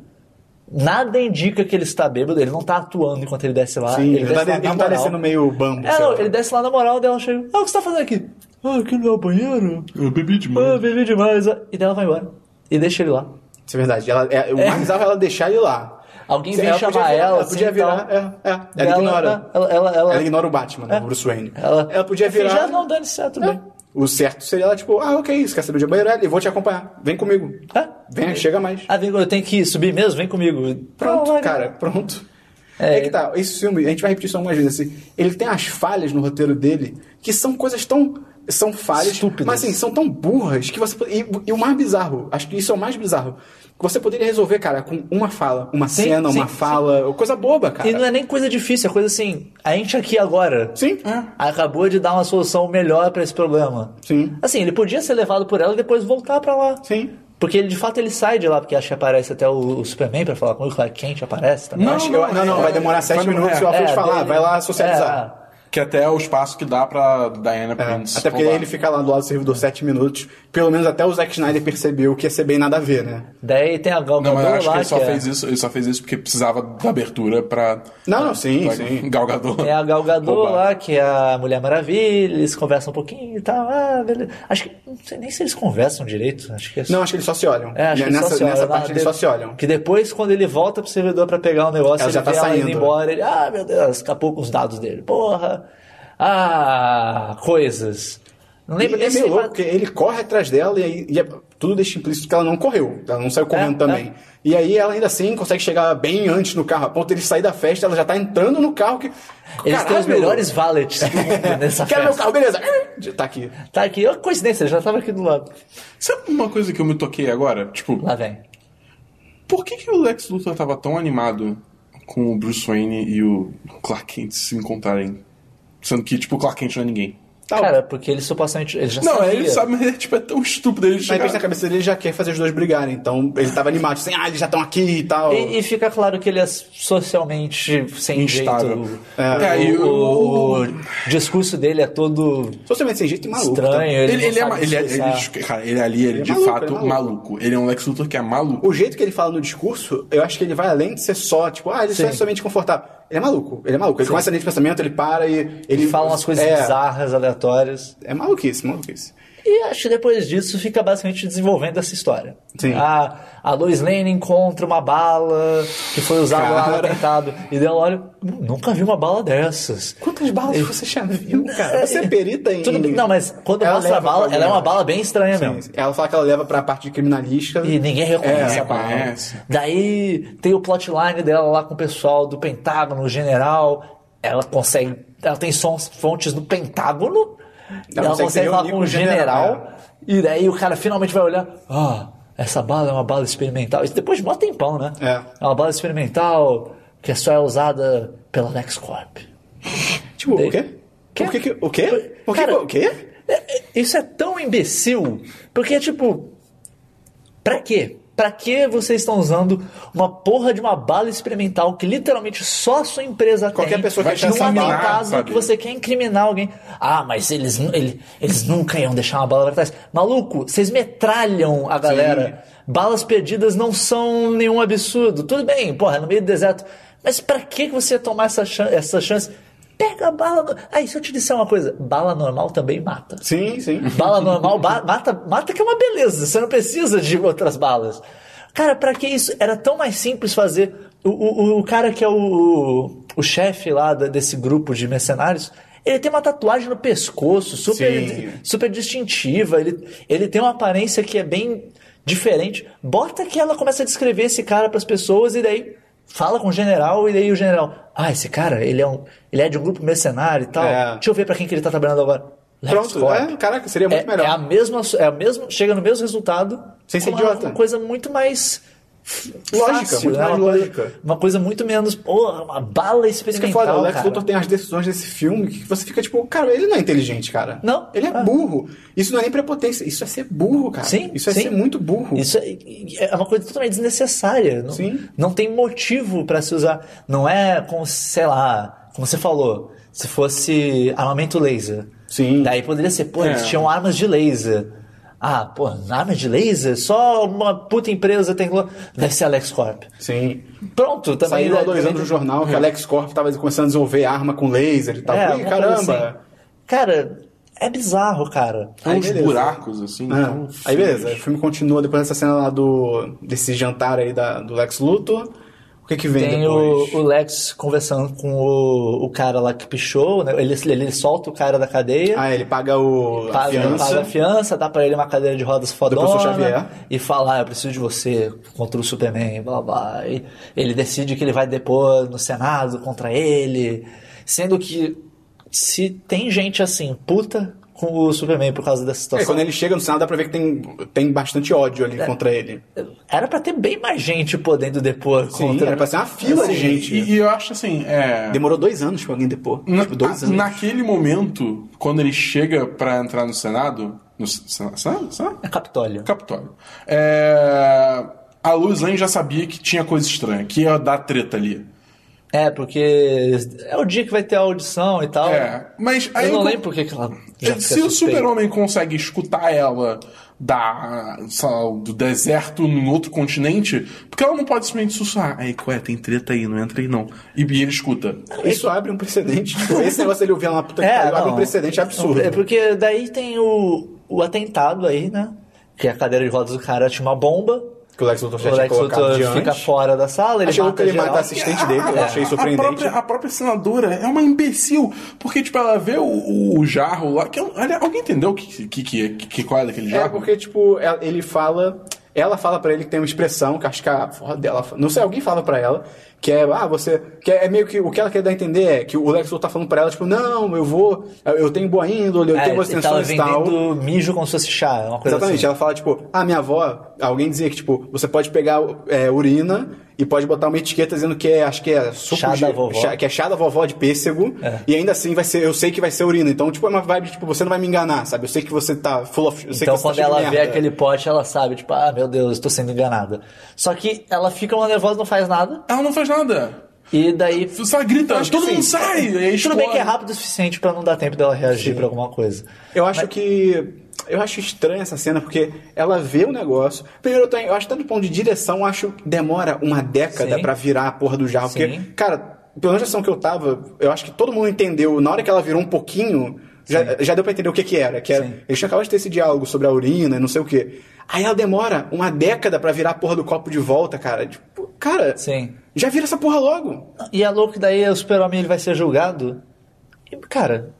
Nada indica que ele está bêbado. Ele não tá atuando enquanto ele desce lá. sim, ele ele, desce tá, ele não tá descendo meio bambo. É, não, ele desce lá na moral, dela chega... Ah, o que você tá fazendo aqui? Ah, aqui no meu banheiro. Eu bebi Ah, demais. bebi demais. E daí ela vai embora. E deixa ele lá. Isso é verdade. Ela, é, o mais bizarro é ela deixar ele lá. Alguém vem ela chamar podia virar- ela, Ela podia assim, virar. então. É, é. Ela, Ela- ignora. Ela, ela, ela, Ela ignora o Batman, É. o Bruce Wayne. ela, ela podia Finge, virar. "Ah, não, certo, tudo É. bem. O certo seria ela, tipo, ah, ok, você quer saber de banheiro? Vou te acompanhar. Vem comigo. Vem, chega mais. Ah, vem, eu tenho que subir mesmo? Vem comigo. Pronto, cara, pronto. É. É, que tá, esse filme, a gente vai repetir isso algumas vezes, assim, ele tem as falhas no roteiro dele, que são coisas tão. São falhas, Estúpidas. mas assim, são tão burras que você. E, e o mais bizarro, acho que isso é o mais bizarro, que você poderia resolver, cara, com uma fala, uma Sim, cena, sim, uma sim. fala, coisa boba, cara. E não é nem coisa difícil, é coisa assim. A gente aqui agora Sim, acabou de dar uma solução melhor pra esse problema. Sim. Assim, ele podia ser levado por ela e depois voltar pra lá. sim. Porque ele, de fato ele sai de lá, porque acho que aparece até o, o Superman pra falar com ele, o Clark Kent aparece também. Não, acho que não, não, vai demorar sete minutos se o Alfred É, falar, dele- vai lá socializar. É, Que até é o espaço que dá pra Diana É, Prince. até porque roubar. ele fica lá do lado do servidor sete minutos. Pelo menos até o Zack Snyder percebeu que ia ser bem nada a ver, né? Daí tem a Gal Não, mas eu Gadot acho que lá, ele só é- fez isso, ele só fez isso porque precisava da abertura pra. Não, não, sim, pra sim. Gal Gadot. Tem a Gal Gadot roubar. lá, que é a Mulher Maravilha, eles conversam um pouquinho e tal. Ah, beleza. Acho que. Não sei nem se eles conversam direito. Acho que é Não, acho que eles só se olham. É, acho que nessa só se nessa olham. parte Não, eles só se olham. Que depois, quando ele volta pro servidor pra pegar o negócio, Ela ele já tá vê ela indo saindo. embora. Ele, ah, meu Deus, escapou com os dados dele. Porra. Ah, coisas. Não lembro E nem é meio louco, porque ele corre atrás dela e, aí, e é- tudo deixa implícito que ela não correu. Ela não saiu correndo É, também. E aí ela ainda assim consegue chegar bem antes no carro. A ponto de ele sair da festa, ela já tá entrando no carro que. Eles têm os Caralho! melhores valets do mundo nessa Quero meu festa. carro, beleza. Tá aqui. Tá aqui, ó, coincidência, ele já tava aqui do lado. Sabe uma coisa que eu me toquei agora? Tipo, Lá vem. por que, que o Lex Luthor tava tão animado com o Bruce Wayne e o Clark Kent se encontrarem? Sendo que, tipo, o Clark Kent não é ninguém. Tá, Cara, porque ele supostamente. Ele já Não, sabia. ele sabe, mas ele tipo, é tão estúpido ele chegar... na cabeça dele ele já quer fazer os dois brigarem. Então ele tava animado, assim, ah, eles já estão aqui e tal. E, e fica claro que ele é socialmente sem Instável. jeito. É. É, o, o- o discurso dele é todo Socialmente sem jeito e maluco. estranho. tá? Ele, Ele, ele é, ele, é, discursar. ele, cara, ele ali, ele, Ele é de maluco, fato ele é maluco. maluco. Ele é um Lex Luthor que é maluco. O jeito que ele fala no discurso, eu acho que ele vai além de ser só, tipo, ah, ele só é somente confortável. Ele é maluco, ele é maluco. Ele começa a linha de pensamento, ele para e. Ele Ele fala umas coisas é, bizarras, aleatórias. É maluquice, maluquice. E acho que depois disso fica basicamente desenvolvendo essa história. Sim. A, a Lois Lane encontra uma bala que foi usada lá no atentado. E daí ela olha, nunca vi uma bala dessas. Quantas balas você já viu, cara? Você é perita em... Tudo não, mas quando Ela mostra a bala, ela é uma bala bem estranha Sim, mesmo. sim. Ela fala que ela leva pra parte de criminalística. E ninguém reconhece É, a bala. reconhece. Daí tem o plotline dela lá com o pessoal do Pentágono, o general. Ela consegue. Ela tem sons, fontes do Pentágono. Ela ela consegue consegue se falar com o o general, general. E daí o cara finalmente vai olhar. Ah, essa bala é uma bala experimental. Isso depois de mó tempão, né? É. É uma bala experimental que só é usada pela LexCorp. Tipo, Daí- o quê? Quê? Por que. O quê? Por que Cara, o quê? Isso é tão imbecil, porque, tipo, pra quê? Pra que vocês estão usando uma porra de uma bala experimental que literalmente só a sua empresa Qualquer tem? pessoa que num atentado sabe? que você quer incriminar alguém. Ah, mas eles, nu- ele- eles nunca iam deixar uma bala pra trás. Maluco, vocês metralham a galera. Balas perdidas não são nenhum absurdo. Tudo bem, porra, é no meio do deserto. Mas pra que você ia tomar essa, chan essa chance? Pega a bala. Aí, se eu te disser uma coisa, bala normal também mata. Sim, sim. Bala normal ba- mata, mata que é uma beleza. Você não precisa de outras balas. Cara, pra que isso? Era tão mais simples fazer. O, o, o cara que é o, o chefe lá desse grupo de mercenários, ele tem uma tatuagem no pescoço, super, Sim. super distintiva. Ele, ele tem uma aparência que é bem diferente. Bota que ela começa a descrever esse cara pras pessoas e daí fala com o general e daí o general, ah, esse cara, ele é, um, ele é de um grupo mercenário e tal. É. Deixa eu ver pra quem que ele tá trabalhando agora. Pronto, é, caraca, seria muito É, melhor. é a mesma, é a mesma, chega no mesmo resultado. Sem ser idiota. Uma coisa muito mais Lógica, fácil, muito né? mais uma coisa- lógica. uma coisa muito menos, porra, uma bala Isso que é experimental, foda, o Lex. Luthor tem as decisões desse filme que você fica tipo, cara, ele não é inteligente, cara. Não. Ele é Ah. burro. Isso não é nem prepotência, isso é ser burro, cara. Sim, Isso é sim. ser muito burro. Isso é, é uma coisa totalmente desnecessária. Não, Sim. não tem motivo pra se usar. Não é como, sei lá, como você falou, se fosse armamento laser. Sim. Daí poderia ser, pô, eles É. tinham armas de laser. Ah, pô, armas de laser? Só uma puta empresa tem. Deve ser a LexCorp. Sim. Pronto, também. Saiu há dois anos no jornal que a LexCorp tava começando a desenvolver arma com laser e tal. É, Ih, caramba. assim. Cara, é bizarro, cara. Tem Aí, uns beleza. buracos, assim. Ah, tão aí beleza, o filme continua depois dessa cena lá do. desse jantar aí da, do Lex Luthor. O que que vem Tem o, depois? o Lex conversando com o, o cara lá que pichou, né? Ele, ele solta o cara da cadeia. Ah, ele paga o. a Paga, fiança. paga a fiança, dá pra ele uma cadeira de rodas fodona e fala, ah, eu preciso de você contra o Superman, blá blá. E ele decide que ele vai depor no Senado contra ele, sendo que se tem gente assim, puta com o Superman por causa dessa É, situação. quando ele chega no Senado dá pra ver que tem, tem bastante ódio É. ali contra ele. Era pra ter bem mais gente podendo depor Sim, contra. era pra ser uma fila de gente. E, e eu acho assim, é. Demorou dois anos pra alguém depor. Na- Tipo, dois a- anos. naquele momento, quando ele chega pra entrar no Senado. No Senado? Senado? Senado? É Capitólio. Capitólio. É, a Lois Lane já sabia que tinha coisa estranha, que ia dar treta ali. É, porque é o dia que vai ter a audição e tal. É, mas aí eu não eu- lembro porque que ela já Se o. Super-Homem consegue escutar ela da, lá, do deserto em outro continente, porque ela não pode simplesmente sussurrar. Aí, ué, tem treta aí, não entra aí não. E, e ele escuta. Isso abre um precedente. Tipo, esse negócio dele ouvir lá na puta que É, pariu, abre um precedente absurdo. É porque daí tem o, o atentado aí, né? Que a cadeira de rodas do cara tinha uma bomba. Que o Lex Luthor já O tinha Lex colocado Luthor diante. fica fora da sala, ele Achei mata que ele geral. mata a assistente dele, eu achei A surpreendente. própria, a própria senadora é uma imbecil, porque, tipo, ela vê o, o jarro lá. Que, é alguém entendeu que, que, que, que, qual é daquele jarro? É porque, tipo, ele fala. Ela fala pra ele que tem uma expressão, que acho que a porra dela. Não sei, alguém fala pra ela, que é, ah, você. Que é meio que. O que ela quer dar a entender é que o Lex Luthor tá falando pra ela, tipo, não, eu vou. Eu tenho boa índole, eu É, tenho boas intenções e tal. mijo como se fosse chá, uma coisa Exatamente, assim. ela fala, tipo, ah, minha avó, alguém dizia que, tipo, você pode pegar é, urina e pode botar uma etiqueta dizendo que é, acho que é suco Chá de, da vovó. chá- que é chá da vovó de pêssego, É. e ainda assim vai ser, eu sei que vai ser urina. Então, tipo, é uma vibe, tipo, você não vai me enganar, sabe? Eu sei que você tá full of, eu sei Então que você quando tá ela vê merda. aquele pote, ela sabe, tipo, ah, meu Deus, estou sendo enganada. Só que ela fica uma nervosa, não faz nada, Ela não faz nada. e daí... Só grita, acho que todo sim. mundo sai! E aí Tudo bem que é rápido o suficiente pra não dar tempo dela reagir pra alguma coisa. Eu acho que. Eu acho estranha essa cena, porque ela vê o negócio. Primeiro, eu, tenho, eu acho que tanto ponto de direção, eu acho que demora uma década pra virar a porra do jarro. Sim. Porque, cara, pela geração que eu tava, eu acho que todo mundo entendeu. Na hora que ela virou um pouquinho, Já, já deu pra entender o que que era. Que era Sim. eles tinham acabado de ter esse diálogo sobre a urina e não sei o quê. Aí ela demora uma década pra virar a porra do copo de volta, cara. Tipo, cara, Sim. já vira essa porra logo. E é louco que daí o super-homem ele vai ser julgado. E, cara,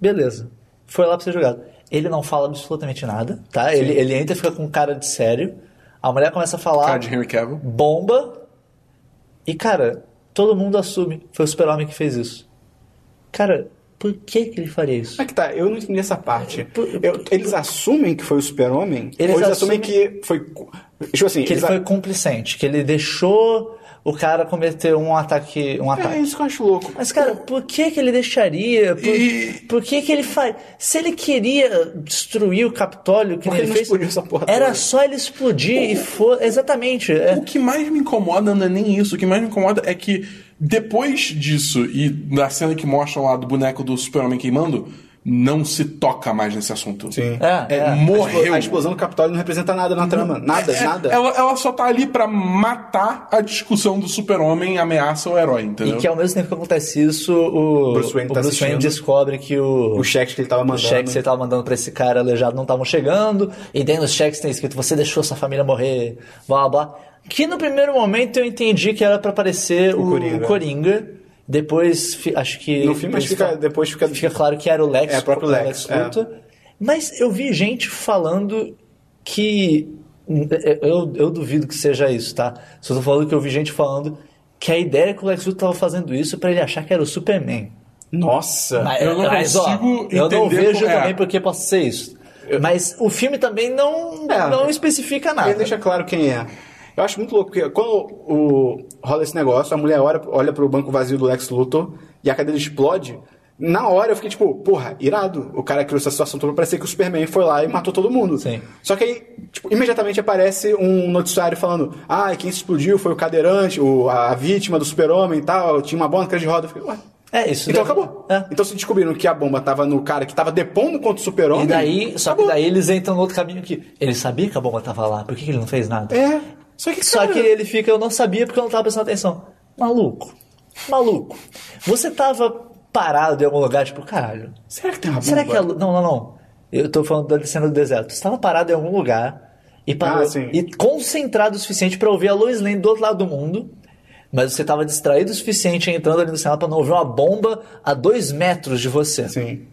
beleza. Foi lá pra ser julgado. Ele não fala absolutamente nada, tá? Ele, ele entra e fica com cara de sério. A mulher começa a falar. Cara de Henry Cavill. Bomba. E, cara, todo mundo assume. Foi o super-homem que fez isso. Cara, por que que ele faria isso? É que tá? Eu não entendi essa parte. Por- Eu- eles assumem que foi o super-homem? Eles Ou eles assumem, assumem- que foi... Tipo assim... Que ele eles a- foi complicente, que ele deixou o cara cometer um ataque. Um É ataque. isso que eu acho louco. Mas, cara, por que que ele deixaria? Por, E- por que que ele faz? Se ele queria destruir o Capitólio, que ele ele fez, explodiu essa porra era toda? só ele explodir e for exatamente. é. O que mais me incomoda não é nem isso. O que mais me incomoda é que depois disso e da cena que mostram lá do boneco do Super-Homem queimando, não se toca mais nesse assunto. Sim. É, É, é. morreu. A explosão do Capitólio não representa nada na trama. Nada, É, nada. Ela, ela só tá ali pra matar a discussão do super-homem ameaça o herói, entendeu? E que ao mesmo tempo que acontece isso, o Bruce Wayne o tá Bruce Wayne descobre que o, Os cheques que ele tava os mandando. cheques que ele tava mandando pra esse cara aleijado não estavam chegando, e dentro dos cheques tem escrito, você deixou sua família morrer, blá blá blá. Que no primeiro momento eu entendi que era pra aparecer o, O Coringa. o Coringa. Depois, acho que... No filme, fica, falam- depois fica... Fica claro que era o Lex, É, o próprio o Lex, é. Luthor. Mas eu vi gente falando que. Eu, eu duvido que seja isso, tá? Só tô falando que eu vi gente falando que a ideia é que o Lex Luthor tava fazendo isso pra ele achar que era o Superman. Nossa! Mas, Eu não mas, ó, consigo Eu não entender vejo como- é. também porque possa ser isso. Mas o filme também não, É. não especifica nada. Ele deixa claro quem é. Eu acho muito louco, porque quando o, rola esse negócio, a mulher olha, olha pro banco vazio do Lex Luthor e a cadeira explode. Na hora eu fiquei tipo, porra, irado. O cara criou essa situação toda pra parecer que o Superman foi lá e matou todo mundo. Sim. Só que aí, tipo, imediatamente aparece um noticiário falando: ah, quem se explodiu foi o cadeirante, o, a vítima do super-homem e tal, tinha uma bomba na cadeira de roda. Eu fiquei, ué. É isso. Então daí- acabou. É. Então se descobriram que a bomba tava no cara que tava depondo contra o super-homem. E daí, só acabou. que daí eles entram no outro caminho que ele sabia que a bomba tava lá, por que, que ele não fez nada? É. Só que, Só que ele fica, eu não sabia porque eu não tava prestando atenção. Maluco. Maluco. Você tava parado em algum lugar, tipo, caralho. Será que tem uma bomba? Será que a Não, não, não. Eu tô falando da cena do deserto. Você tava parado em algum lugar e parou. Ah, sim. e concentrado o suficiente pra ouvir a Lois Lane do outro lado do mundo. Mas você tava distraído o suficiente entrando ali no cenário pra não ouvir uma bomba a dois metros de você. Sim.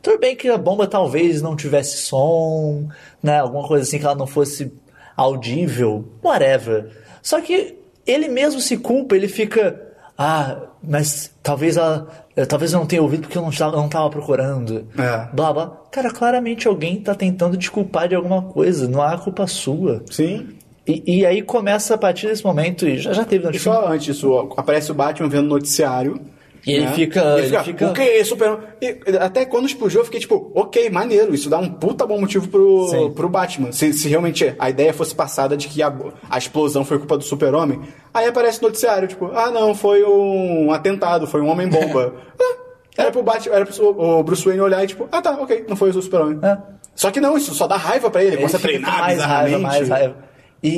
Tudo bem que a bomba talvez não tivesse som, né? Alguma coisa assim que ela não fosse audível, whatever. Só que ele mesmo se culpa, ele fica. Ah, mas talvez ela. eh, Talvez eu não tenha ouvido porque eu não estava, não estava procurando. É. Blá blá. Cara, claramente alguém tá tentando te culpar de alguma coisa. Não há culpa sua. Sim. E, e aí começa a partir desse momento, e já, já teve no filme. só antes disso, aparece o Batman vendo o noticiário. E ele né? fica- E ele fica- O que? Super. E até quando explodiu, eu fiquei tipo, ok, maneiro. Isso dá um puta bom motivo pro, Sim. pro Batman. Se, se realmente a ideia fosse passada de que a, a explosão foi culpa do Super-Homem. Aí aparece o noticiário, tipo, ah, não, foi um atentado, foi um homem-bomba. ah, era pro Batman, era pro o Bruce Wayne olhar e tipo, ah tá, ok, não foi o Super-Homem. É. Só que não, isso só dá raiva pra ele, ele começa a fica treinar mais raiva, mais raiva. E,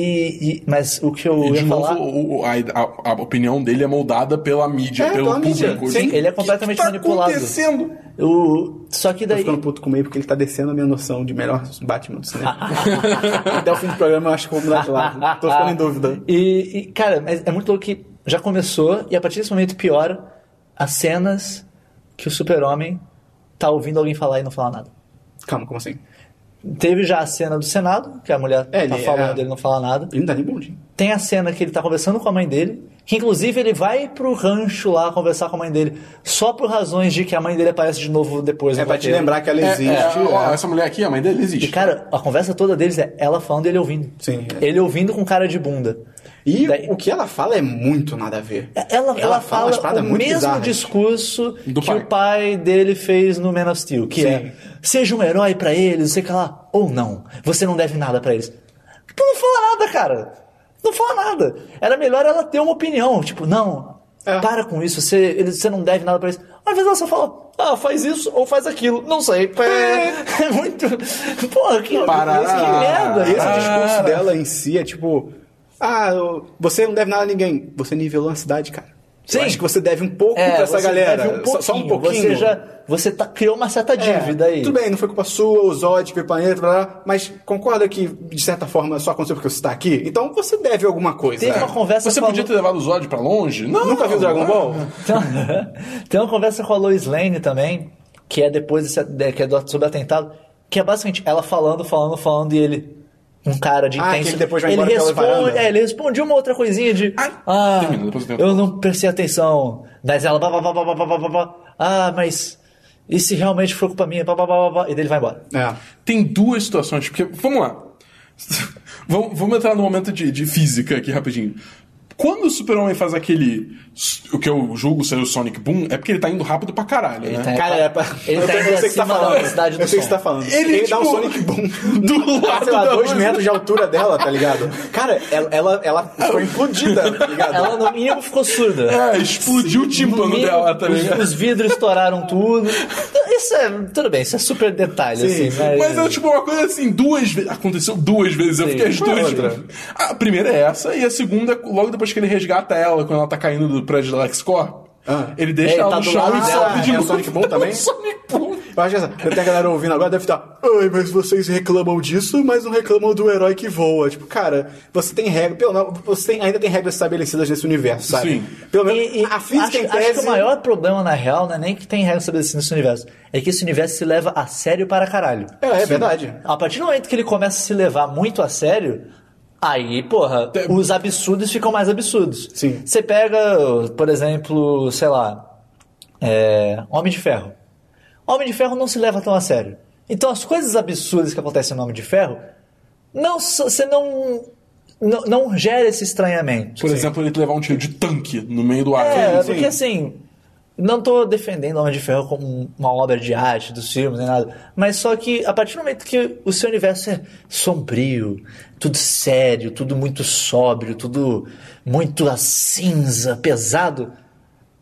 e- mas o que eu E ia de novo, falar... o- o- a, a- a opinião dele é moldada pela mídia, É, pelo público. sim. Ele é completamente que que tá manipulado. acontecendo? O... Só que Tô daí. ficando puto com o meio porque ele tá descendo a minha noção de melhor Batman do cinema. Até o fim do programa eu acho que eu vou mudar de lado. Tô ficando em dúvida. E, e, cara, mas é muito louco que já começou e a partir desse momento piora as cenas que o super-homem tá ouvindo alguém falar e não falar nada. Calma, como assim? Teve já a cena do Senado, que a mulher É, tá ele- falando, é. ele não fala nada. Ele não dá nem bom dia. Tem a cena que ele tá conversando com a mãe dele, que inclusive ele vai pro rancho lá conversar com a mãe dele, só por razões de que a mãe dele aparece de novo depois É no pra te roteiro. lembrar que ela É, existe. é, ó, é. essa mulher aqui, a mãe dele, E, existe. cara, a conversa toda deles é ela falando e ele ouvindo. Sim, é. Ele ouvindo com cara de bunda. E Daí- o que ela fala é muito nada a ver. Ela, ela, fala umas fala paradas o muito mesmo bizarras. discurso Do que pai. o pai dele fez no Man of Steel, que Sim. é seja um herói pra eles, não sei o que lá, ou não. Você não deve nada pra eles. Tu não fala nada, cara. Não fala nada. Era melhor ela ter uma opinião, tipo, não, É. para com isso, você, eles- você não deve nada pra eles. Às vezes ela só fala, ah, faz isso ou faz aquilo, não sei. É, é muito. Porra, que, Parará. que merda. Esse discurso dela em si é tipo... Ah, você não deve nada a ninguém. Você nivelou a cidade, cara. Sim. Eu acho que você deve um pouco É, pra essa galera. deve um Só- Só um pouquinho. Você já você tá, criou uma certa É, dívida aí. Tudo bem, não foi culpa sua, o Zod, o planeta, blá, blá, mas concorda que, de certa forma, só aconteceu porque você tá aqui? Então você deve alguma coisa. Teve uma conversa Você com a podia Lu- ter levado o Zod pra longe? Não. Nunca viu Dragon Ball? Tem uma, tem uma conversa com a Lois Lane também, que é depois desse, de- que é do, sobre o atentado, que é basicamente ela falando, falando, falando e ele. Um cara de Ah, intenso. que ele depois vai ele responde, é, ele responde uma outra coisinha de. Ai, ah, termina, eu não prestei atenção. Mas ela. Blá, blá, blá, blá, blá, blá, blá, blá. Ah, mas. E se realmente for culpa minha? Blá, blá, blá, blá, blá, e daí ele vai embora. É. Tem duas situações, porque, vamos lá. vamos, vamos entrar no momento de, de física aqui rapidinho. Quando o Super-Homem faz aquele. O que eu julgo ser o Sonic Boom, é porque ele tá indo rápido pra caralho, né? tá- Cara, é pra... Ele eu, tá eu indo o tá da velocidade do eu sei o que você tá falando. Ele, Ele, dá um tipo, Sonic Boom do Tá, lado sei lá, da dois metros de altura dela, tá ligado? Cara, ela, ela, ela foi implodida, tá ligado? Ela no mínimo ficou surda. É, explodiu o No tímpano mínimo, dela, tá os, ligado? os vidros estouraram tudo. Isso é. Tudo bem, isso é super detalhe, Sim, assim. Mas, Mas é tipo uma coisa assim, duas vezes. Aconteceu duas vezes. Eu Sim. fiquei as é duas. A primeira é essa, e a segunda é logo depois que ele resgata ela, quando ela tá caindo do prédio da LexCorp. Ah. Ele deixa Ele ela tá no do chão lado e sobe de É o novo. Sonic Boom também? O Sonic Boom. Eu acho que essa, tem a galera ouvindo agora, deve estar. Ai, mas vocês reclamam disso, mas não reclamam do herói que voa. Tipo, cara, você tem regra. Pelo menos, você tem- ainda tem regras estabelecidas nesse universo, sabe? Sim. Pelo menos E- e a física acho, em acho tese. que o maior problema, na real, não é nem que tem regra estabelecidas nesse universo. É que esse universo se leva a sério para caralho. É, é verdade. A partir do momento que ele começa a se levar muito a sério, aí, porra, os absurdos ficam mais absurdos. Sim. Você pega, por exemplo, sei lá, é, Homem de Ferro. Homem de Ferro não se leva tão a sério. Então as coisas absurdas que acontecem no Homem de Ferro, não, você não, não, não gera esse estranhamento. Por exemplo, ele levar um tiro de tanque no meio do ar. É, porque assim, não tô defendendo Homem de Ferro como uma obra de arte dos filmes nem nada, mas só que a partir do momento que o seu universo é sombrio, tudo sério, tudo muito sóbrio, tudo muito a cinza, pesado,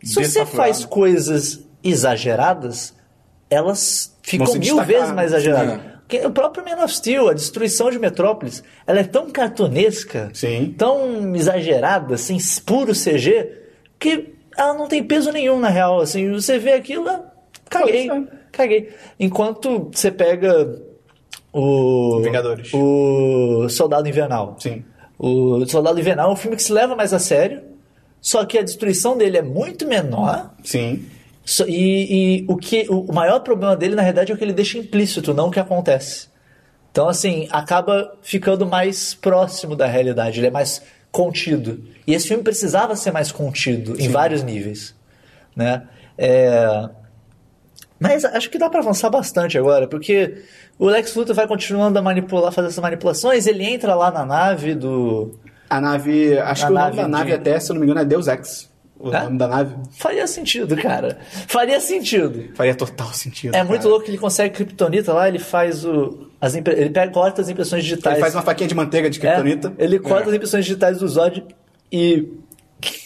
se você faz coisas exageradas, elas ficam mil destacar. vezes mais exageradas. É. O próprio Man of Steel, a destruição de Metrópolis, ela é tão cartunesca, Sim. tão exagerada, assim, puro CG, que ela não tem peso nenhum na real. Assim, você vê aquilo, caguei, caguei. Enquanto você pega o Vingadores. o Soldado Invernal. Sim. O Soldado Invernal é um filme que se leva mais a sério, só que a destruição dele é muito menor. Sim. E, e o, que, o maior problema dele, na verdade, é o que ele deixa implícito, não o que acontece. Então, assim, acaba ficando mais próximo da realidade, ele é mais contido. E esse filme precisava ser mais contido em vários níveis. Né? É, Mas acho que dá pra avançar bastante agora, porque o Lex Luthor vai continuando a manipular, fazer essas manipulações, ele entra lá na nave do. A nave. Acho A que o nome nave da nave, de- até, se eu não me engano, é Deus Ex. O É? nome da nave. Faria sentido, cara. Faria sentido. Faria total sentido. É muito cara. louco que ele consegue kryptonita lá, ele faz o. As impre- Ele pega, corta as impressões digitais. Ele faz uma faquinha de manteiga de É, kryptonita. ele corta as impressões digitais do Zod e.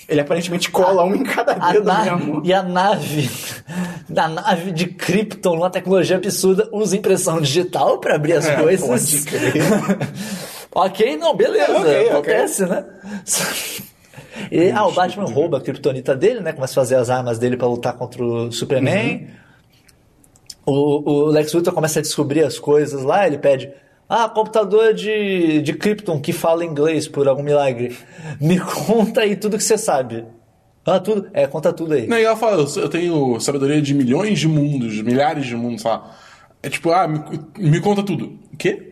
Ele aparentemente cola um em cada A dedo mesmo. e a nave. A nave de Krypton, uma tecnologia absurda, usa impressão digital pra abrir as É, coisas. pode crer. ok, não, beleza. É, ok, ok. acontece, né? E, ah, o Batman rouba a kryptonita dele, né? Começa a fazer as armas dele pra lutar contra o Superman. O, o Lex Luthor começa a descobrir as coisas lá, ele pede. Ah, computador de, de Krypton que fala inglês por algum milagre. Me conta aí tudo que você sabe. Ah, tudo? É, conta tudo aí. Não, e ela fala, eu tenho sabedoria de milhões de mundos, milhares de mundos, sei. É tipo, ah, me, me conta tudo. O quê?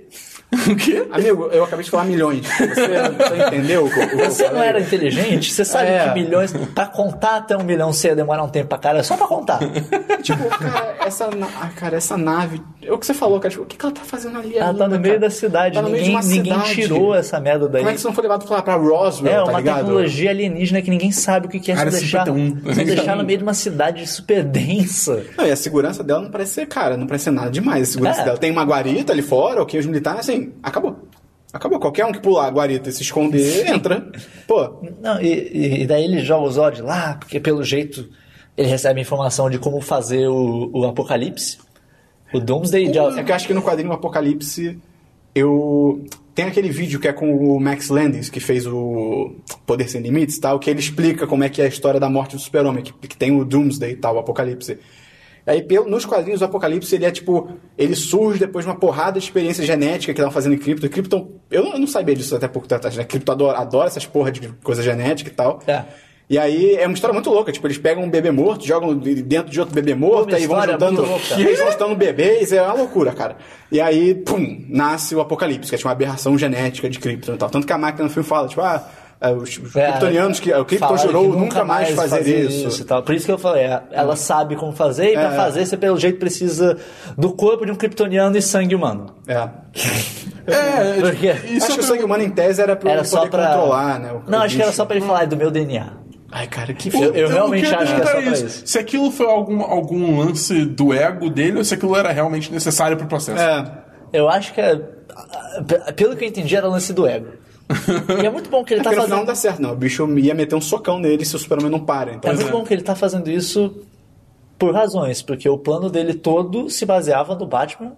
o quê? Amigo, eu acabei de falar milhões. Você, você entendeu o o Você não era inteligente? Você sabe É. que milhões. Pra contar até um milhão você ia demorar um tempo pra cara, é só pra contar. Tipo, cara, essa, na- ah, cara, essa nave. É o que você falou, cara. Tipo, o que, que ela tá fazendo ali? Ela tá no meio cara? da cidade. Tá no meio de ninguém, ninguém cidade. tirou essa merda daí. Como é que isso não foi levado pra, pra Roswell, É, tá uma ligado? tecnologia alienígena que ninguém sabe o que que é. Área Só deixar, 51. só deixar no meio de uma cidade super densa. Não, e a segurança dela não parece ser, cara, não parece ser nada demais. A segurança É. dela tem uma guarita ali fora, ok, os militares, assim, acabou. Acabou. Qualquer um que pular a guarita e se esconder, entra. Pô, Não, e, e daí ele joga o Zod lá, porque pelo jeito ele recebe informação de como fazer o, o apocalipse. O Doomsday. já- é que eu acho que no quadrinho Apocalipse eu. Tem aquele vídeo que é com o Max Landis, que fez o Poder Sem Limites e tal, que ele explica como é que é a história da morte do super-homem, que, que tem o Doomsday e tal, o Apocalipse. Aí, nos quadrinhos, o Apocalipse, ele é tipo... Ele surge depois de uma porrada de experiência genética que estavam fazendo em Krypton. E Krypton... Eu não, eu não sabia disso até pouco tempo atrás, né? Krypton adora, adora essas porra de coisa genética e tal. É. E aí é uma história muito louca. Tipo, eles pegam um bebê morto, jogam de- dentro de outro bebê morto, aí vão juntando. E eles vão juntando bebês, é uma loucura, cara. E aí, pum, nasce o Apocalipse, que é tipo uma aberração genética de Krypton e tal. Tanto que a máquina no filme fala, tipo, ah, os, os É, kryptonianos, que, o Krypton jurou que nunca mais fazer, isso. e tal. Por isso que eu falei, é, ela sabe como fazer, e pra É. fazer, você pelo jeito precisa do corpo de um kryptoniano e sangue humano. É. É, Por quê? isso acho que o sangue humano em tese era pra Era poder só pra. controlar, né? o- Não, o acho que era só pra ele falar "É do meu DNA. Ai, cara, que Eu- eu realmente acho que é só pra isso. Se aquilo foi algum, algum lance do ego dele ou se aquilo era realmente necessário pro processo. É. Eu acho que é. Pelo que eu entendi, era lance do ego. E é muito bom que ele tá Porque no final não fazendo. dá certo, não. O bicho ia meter um socão nele se o Superman não para. Então, É muito bom que ele tá fazendo isso por razões, porque o plano dele todo se baseava no Batman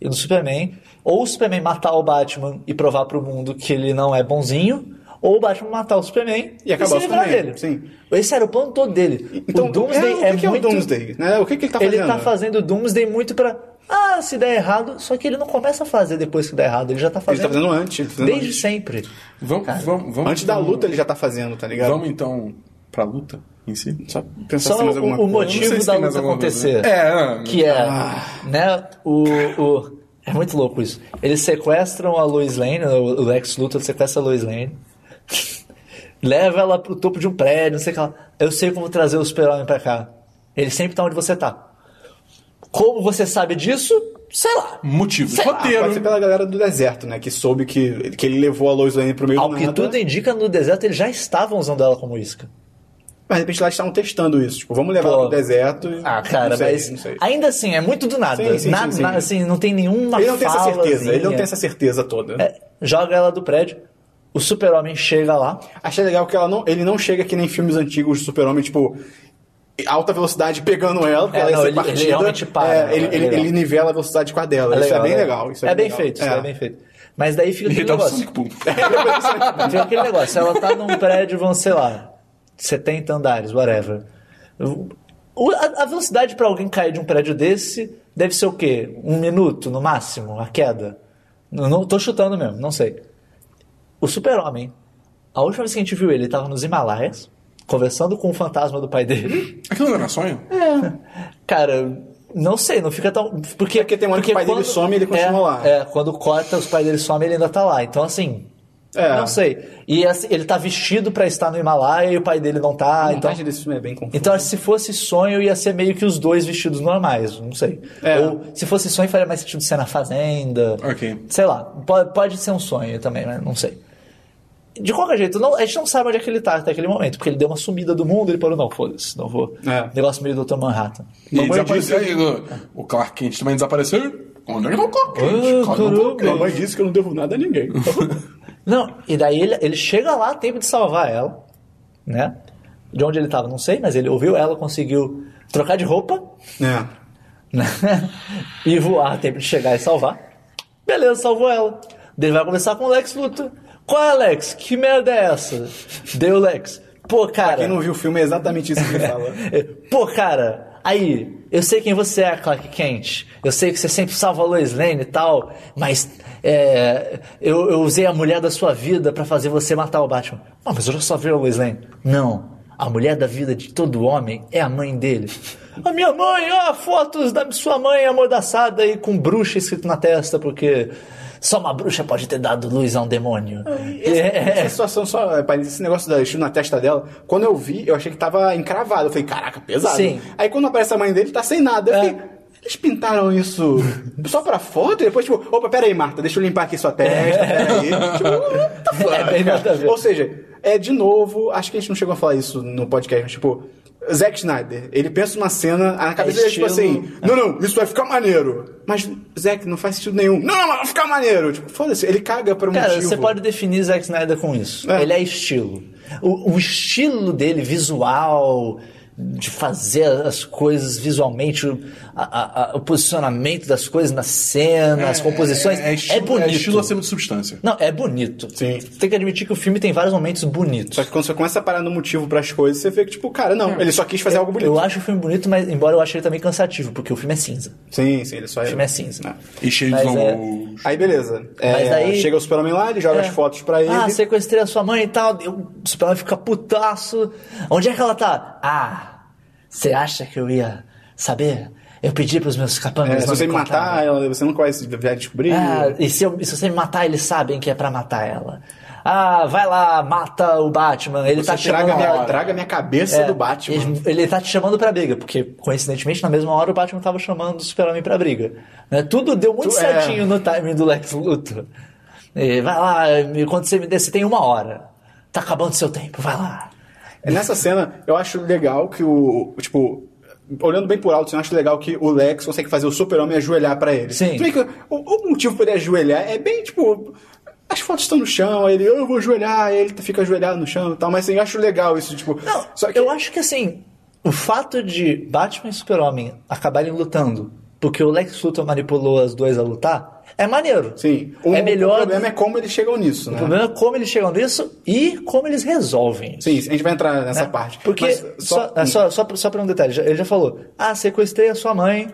e no Superman. Ou o Superman matar o Batman e provar pro mundo que ele não é bonzinho, ou o Batman matar o Superman E acabar se o livrar dele. sim. Esse era o plano todo dele. Então, o Doomsday é, o que é, que é o muito... Doomsday? Né? O que, que ele tá fazendo? Ele tá fazendo o Doomsday muito pra. Ah, se der errado. Só que ele não começa a fazer depois que der errado. Ele já tá Ele fazendo. tá fazendo antes. ele tá fazendo Desde antes. sempre. Vamos, vamos, vamos, Antes da luta ele já tá fazendo, tá ligado? Vamos então pra luta em si? Só pensar Só se tem mais o, alguma o coisa. Motivo se da luta alguma coisa. acontecer. É, é. Que é, Ah. né, o, o- É muito louco isso. Eles sequestram a Lois Lane, o o Lex Luthor sequestra a Lois Lane, leva ela pro topo de um prédio, não sei o que lá. Eu sei como trazer o super-homem pra cá. Ele sempre tá onde você tá. Como você sabe disso? Sei lá. Motivos. Sei lá, Roteiro. Pode ser pela galera do deserto, né? Que soube que, que ele levou a Lois Lane pro meio Ao do que nada. tudo indica, no deserto eles já estavam usando ela como isca. Mas de repente lá estavam testando isso. Tipo, vamos levar Pô. ela pro deserto. e- Ah, cara, não sei, mas Não sei. ainda assim, é muito do nada. Sim, sim, nada, sim, sim. nada, assim, não tem nenhuma Ele não tem essa certeza. Ele não falazinha. tem essa certeza toda. É, joga ela do prédio, o super-homem chega lá, Achei legal que ela não, ele não chega que nem filmes antigos do Super-Homem, tipo, alta velocidade pegando ela, porque É, ela ia não, ser ele- ele partida. realmente para, É, né? ele, É ele, ele nivela a velocidade com a dela. isso é bem legal. Isso é, bem legal. feito, isso É. é bem feito. Mas daí fica aquele um negócio. Fica aquele negócio. Ela tá num prédio, vão, sei lá, 70 andares, whatever. O- a, a velocidade pra alguém cair de um prédio desse deve ser o quê? Um minuto, no máximo, a queda? Não, não tô chutando mesmo, não sei. O super-homem, a última vez que a gente viu ele, ele tava nos Himalaias, conversando com o fantasma do pai dele. Aquilo não era sonho? Cara, não sei, não fica tão. Porque, Porque tem uma hora que o pai dele some e ele continua é, lá. É, quando corta, os pais dele somem ele ainda tá lá. Então, assim. É. Não sei. E assim, ele tá vestido pra estar no Himalaia e o pai dele não tá. A então, desse filme é bem confusa. então, se fosse sonho, ia ser meio que os dois vestidos normais. Não sei. É. Ou se fosse sonho, faria mais sentido ser na fazenda. Ok. Sei lá. Pode, pode ser um sonho também, mas não sei. De qualquer jeito, não- a gente não sabe onde é que ele tá até aquele momento, porque ele deu uma sumida do mundo, ele falou, não, foda-se, não vou. É. Negócio meio Dr. Manhattan. E Mamãe desapareceu. disse- aí, o- Clark Kent também desapareceu. Onde é que tá o Clark Kent? Ah, Cadê o Clark caramba. Mamãe disse que eu não devo nada a ninguém. Não, e daí ele, ele chega lá a tempo de salvar ela, né? De onde ele tava, não sei, mas ele ouviu ela, conseguiu trocar de roupa, é. né? e voar a tempo de chegar e salvar. Beleza, salvou ela. Daí ele vai conversar com o Lex Luthor. Qual é, Lex? Que merda é essa? Deu Lex. Pô, cara. Quem não viu o filme é exatamente isso que ele fala. Pô, cara, aí, eu sei quem você é, Clark Kent. Eu sei que você sempre salva a Lois Lane e tal, mas é, eu, eu usei a mulher da sua vida pra fazer você matar o Batman. Ah, mas eu já salvei a Lois Lane. Não, a mulher da vida de todo homem é a mãe dele. A minha mãe, ó, fotos da sua mãe amordaçada e com bruxa escrito na testa, porque só uma bruxa pode ter dado luz a um demônio. Essa, É. essa situação só, é, esse negócio da estilo na testa dela, quando eu vi, eu achei que tava encravado. Eu falei, caraca, pesado. Sim. Aí quando aparece a mãe dele, tá sem nada. Eu É. falei, eles pintaram isso só pra foto e depois, tipo, opa, peraí, Marta, deixa eu limpar aqui sua testa, peraí. tipo, what the fuck? É bem nada a ver. Ou seja, é de novo, acho que a gente não chegou a falar isso no podcast, mas tipo, Zack Snyder, ele pensa numa cena, na cabeça dele é tipo assim, não, não, isso vai ficar maneiro. Mas, Zack, não faz sentido nenhum. Não, mas vai ficar maneiro. Tipo, foda-se, ele caga pra um Cara, motivo. você pode definir Zack Snyder com isso. É. Ele é estilo. O, o estilo dele, visual, de fazer as coisas visualmente, o, a- a- o posicionamento das coisas na cena, as composições. É, É, estilo, bonito. É estilo acima de substância. Não, é bonito. Sim. Tem que admitir que o filme tem vários momentos bonitos. Só que quando você começa a parar no motivo pras coisas, você vê que, tipo, cara, não, ele só quis fazer algo bonito. Eu acho o filme bonito, mas embora eu ache ele também cansativo, porque o filme é cinza. Sim, sim, ele só O filme é cinza. Não. E cheio Mas de é- Aí beleza. É, Mas aí- Chega o Superman lá, ele joga É. as fotos pra ele. Ah, sequestrei a sua mãe e tal. O Superman fica putaço. Onde é que ela tá? Ah, você acha que eu ia saber? Eu pedi pros meus É, capangas se não você me matar, ela, você nunca vai se- descobrir. Ah, e se, eu- se você me matar, eles sabem que é pra matar ela. Ah, vai lá, mata o Batman. Ele você tá te traga, chamando minha, traga minha cabeça É, do Batman. Ele, ele tá te chamando pra briga, porque coincidentemente na mesma hora o Batman tava chamando o Super-Homem pra briga. Né? Tudo deu muito Tu- é. certinho no timing do Lex Luthor. E vai lá, quando você me der, você tem uma hora. Tá acabando seu tempo, vai lá. É, Nessa cena, eu acho legal que o. Tipo, olhando bem por alto, eu acho legal que o Lex consegue fazer o super-homem ajoelhar pra ele. Sim. O, o motivo pra ele ajoelhar é bem, tipo. As fotos estão no chão, aí ele, eu vou ajoelhar, aí ele fica ajoelhado no chão e tal, mas assim, eu acho legal isso, tipo. Não, só que eu acho que assim, o fato de Batman e Super-Homem acabarem lutando porque o Lex Luthor manipulou as duas a lutar, é maneiro. Sim. O, é melhor. O problema é como eles chegam nisso, O né? problema é como eles chegam nisso e como eles resolvem isso. Sim, a gente vai entrar nessa né? parte. Porque, Mas só, é, só, só, só pra um detalhe, ele já falou: ah, sequestrei a sua mãe,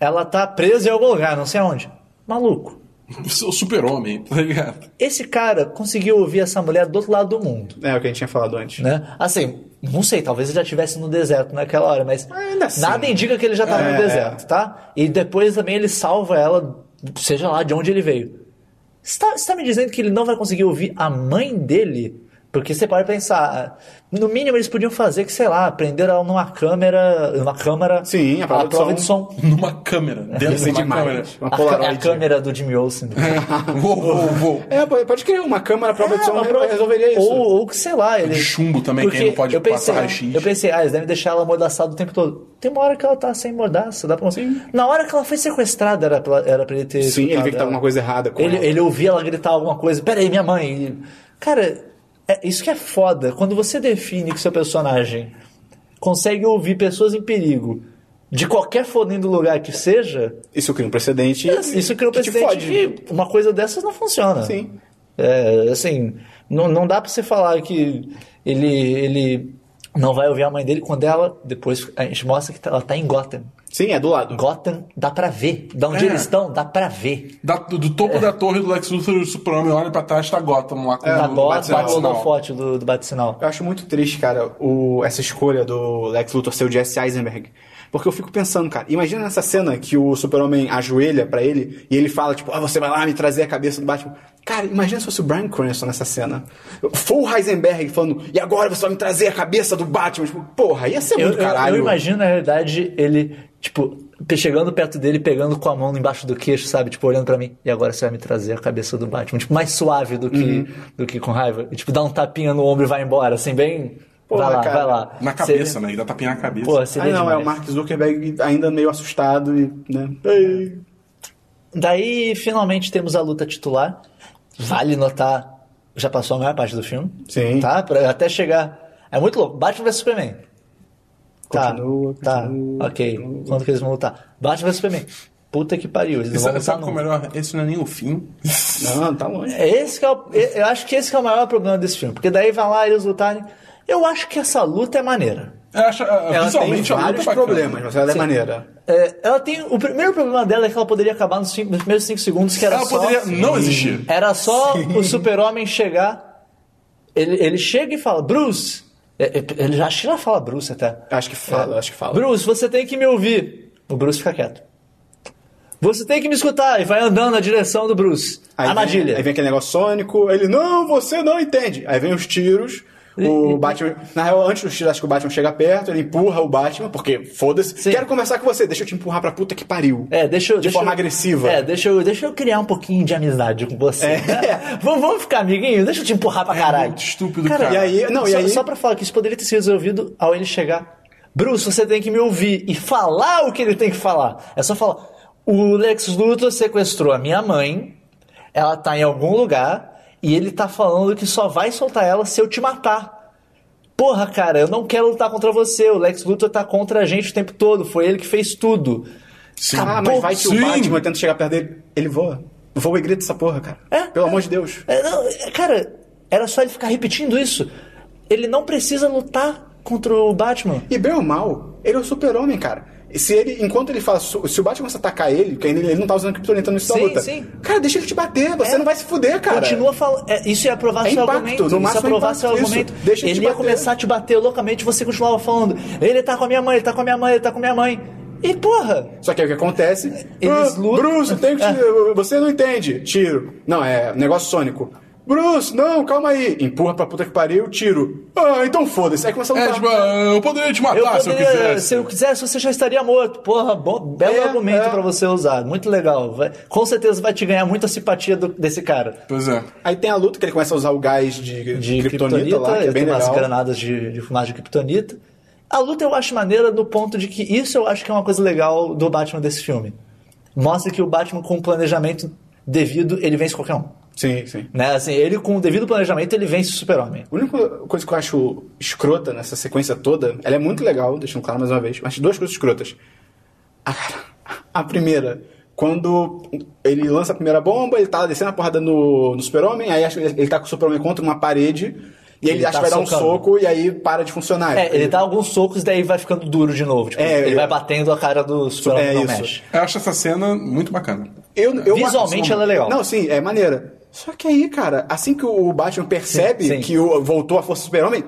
ela tá presa em algum lugar, não sei aonde. Maluco. O super-homem, tá ligado? Esse cara conseguiu ouvir essa mulher do outro lado do mundo. É o que a gente tinha falado antes. Né? Assim, não sei, talvez ele já estivesse no deserto naquela hora, mas Ainda assim. nada indica que ele já estava É. no deserto, tá? E depois também ele salva ela, seja lá de onde ele veio. Você tá, você tá me dizendo que ele não vai conseguir ouvir a mãe dele? Porque você pode pensar, no mínimo eles podiam fazer que, sei lá, prender ela numa câmera, numa câmera, Sim, a prova de prova som. de som. Numa câmera. Dentro de uma demais. câmera. Uma A, Polaroid. a câmera do Jimmy Olsen. Vou, vou, vou. É, pode criar uma câmera prova de som prova- resolveria isso. Ou, ou que, sei lá, ele... De chumbo também, que aí não pode eu pensei, passar raio-x. Eu pensei, ah, eles devem deixar ela amordaçada o tempo todo. Tem uma hora que ela tá sem mordaça, dá pra... Na hora que ela foi sequestrada, era pra, era pra ele ter... Sim, ele vê que tá alguma coisa errada com Ele, ela. ele ouvia ela gritar alguma coisa, peraí, minha mãe. Cara, é, isso que é foda. Quando você define que seu personagem consegue ouvir pessoas em perigo de qualquer fodendo lugar que seja, Isso cria um precedente. isso cria um que te precedente que uma coisa dessas não funciona. Sim. É, assim, não, não dá pra você falar que ele, ele não vai ouvir a mãe dele quando ela, depois a gente mostra que ela tá em Gotham. Sim, é do lado. Gotham dá pra ver. Da onde É. eles estão, dá pra ver. Da- do, do topo da torre do Lex Luthor, o super-homem olha pra trás, tá Gotham lá com Na o Gotham, ou na foto do, do bate-sinal. Eu acho muito triste, cara, o, essa escolha do Lex Luthor ser o Jesse Eisenberg. Porque eu fico pensando, cara, imagina nessa cena que o super-homem ajoelha pra ele e ele fala, tipo, ah, você vai lá me trazer a cabeça do Batman. Cara, imagina se fosse o Brian Cranston nessa cena. Full Heisenberg falando, e agora você vai me trazer a cabeça do Batman. Tipo, porra, ia ser Eu, muito eu- caralho. eu imagino, na realidade, ele, tipo, chegando perto dele, pegando com a mão embaixo do queixo, sabe? Tipo, olhando pra mim. E agora você vai me trazer a cabeça do Batman. Tipo, mais suave do que, Uhum. do que com raiva. E, tipo, dá um tapinha no ombro e vai embora, assim, bem. Porra, vai lá, cara. vai lá. Na cabeça, né? Dá tapinha na cabeça. Pô, Ah, seria não, é demais. o Mark Zuckerberg ainda meio assustado e, né? Ei. Daí, finalmente, temos a luta titular. Vale notar, já passou a maior parte do filme. Sim. Tá? Pra até chegar. É muito louco. Batman vs Superman. Tá. Continua, tá. continua, ok. continua. Quando que eles vão lutar? Batman vs Superman. Puta que pariu. Eles não vão lutar é nunca. melhor? Esse não é nem o fim. Não, tá longe. É esse que é o, eu acho que esse que é o maior problema desse filme. Porque daí vai lá eles lutarem. Eu acho que essa luta é maneira. Eu acho, uh, Ela tem visualmente vários é problemas, mas ela é Sim. maneira. É, ela tem. O primeiro problema dela é que ela poderia acabar nos, cinco- nos primeiros 5 segundos, que era Ela só. poderia não existir. Era só o super-homem chegar. Ele, ele chega e fala, Bruce. é, é, Ele já acho que já fala Bruce até. Acho que fala, acho que fala. Bruce, você tem que me ouvir. O Bruce fica quieto. Você tem que me escutar. E vai andando na direção do Bruce. Aí Armadilha. Vem, aí vem aquele negócio sônico, ele, não, você não entende. Aí vem os tiros, o Batman. Na real, antes acho que o Batman chega perto, ele empurra o Batman, porque foda-se. Quero conversar com você, deixa eu te empurrar pra puta que pariu. É, deixa eu. De deixa forma eu- agressiva. É, deixa eu, deixa eu criar um pouquinho de amizade com você. É. né? vamos, vamos ficar amiguinho? Deixa eu te empurrar pra caralho. muito estúpido, cara. E aí, não, só, e aí. só pra falar que isso poderia ter sido resolvido ao ele chegar. Bruce, você tem que me ouvir e falar o que ele tem que falar. É só falar. O Lex Luthor sequestrou a minha mãe, ela tá em algum lugar, e ele tá falando que só vai soltar ela se eu te matar. Porra, cara, eu não quero lutar contra você. O Lex Luthor tá contra a gente o tempo todo. Foi ele que fez tudo. Sim. Ah, mas vai que Sim. o Batman tenta chegar perto dele, ele voa. Voa e grita essa porra, cara. É? Pelo amor de Deus. É, não, é, cara, era só ele ficar repetindo isso. Ele não precisa lutar contra o Batman. E bem ou mal, ele é o super-homem, cara. Se ele, enquanto ele fala, se o Batman começa a atacar ele, porque ele, ele não tá usando criptonita no Sim, luta. sim. Cara, deixa ele te bater, você É. não vai se fuder, cara. Continua falando. isso ia provar É seu impacto, argumento. no Isso ia é provar impacto, seu isso. argumento. Deixa ele ele ia começar a te bater loucamente você continuava falando. Ele tá com a minha mãe, ele tá com a minha mãe, ele tá com a minha mãe. E porra! Só que aí o que acontece? Eles ah, lutam- Bruce, tem que te- É. você não entende. Tiro. Não, é negócio sônico. Bruce, não, calma aí. Empurra pra puta que pariu, tiro. Ah, então foda-se. Aí começa a É, lutar. tipo, ah, eu poderia te matar Eu se eu poderia, quisesse. se eu quisesse, você já estaria morto. Porra, bom, belo É, argumento é. pra você usar. Muito legal. Vai- com certeza vai te ganhar muita simpatia do- desse cara. Pois é. Aí tem a luta que ele começa a usar o gás de, De kryptonita Kryptonita, lá, que é bem tem umas legal. granadas de, de fumagem de Kryptonita. A luta eu acho maneira no ponto de que isso eu acho que é uma coisa legal do Batman desse filme. Mostra que o Batman com planejamento devido, ele vence qualquer um. Sim, sim. Né? Assim, ele com o devido planejamento, ele vence o super-homem. A única coisa que eu acho escrota nessa sequência toda, ela é muito legal, deixando claro mais uma vez, mas duas coisas escrotas. A, a primeira, quando ele lança a primeira bomba, ele tá descendo a porrada no, no super-homem, aí acho que ele, tá com o super-homem contra uma parede, e ele, Ele acha tá que vai dar um socando. soco e aí para de funcionar. É, ele dá alguns socos daí vai ficando duro de novo. Tipo, É, ele eu- vai batendo a cara do super-homem É não isso. mexe. Eu acho essa cena muito bacana. Eu, eu Visualmente ela é legal. Não, sim, é maneira. Só que aí, cara, assim que o Batman percebe Sim, sim. que o, voltou a força do super-homem,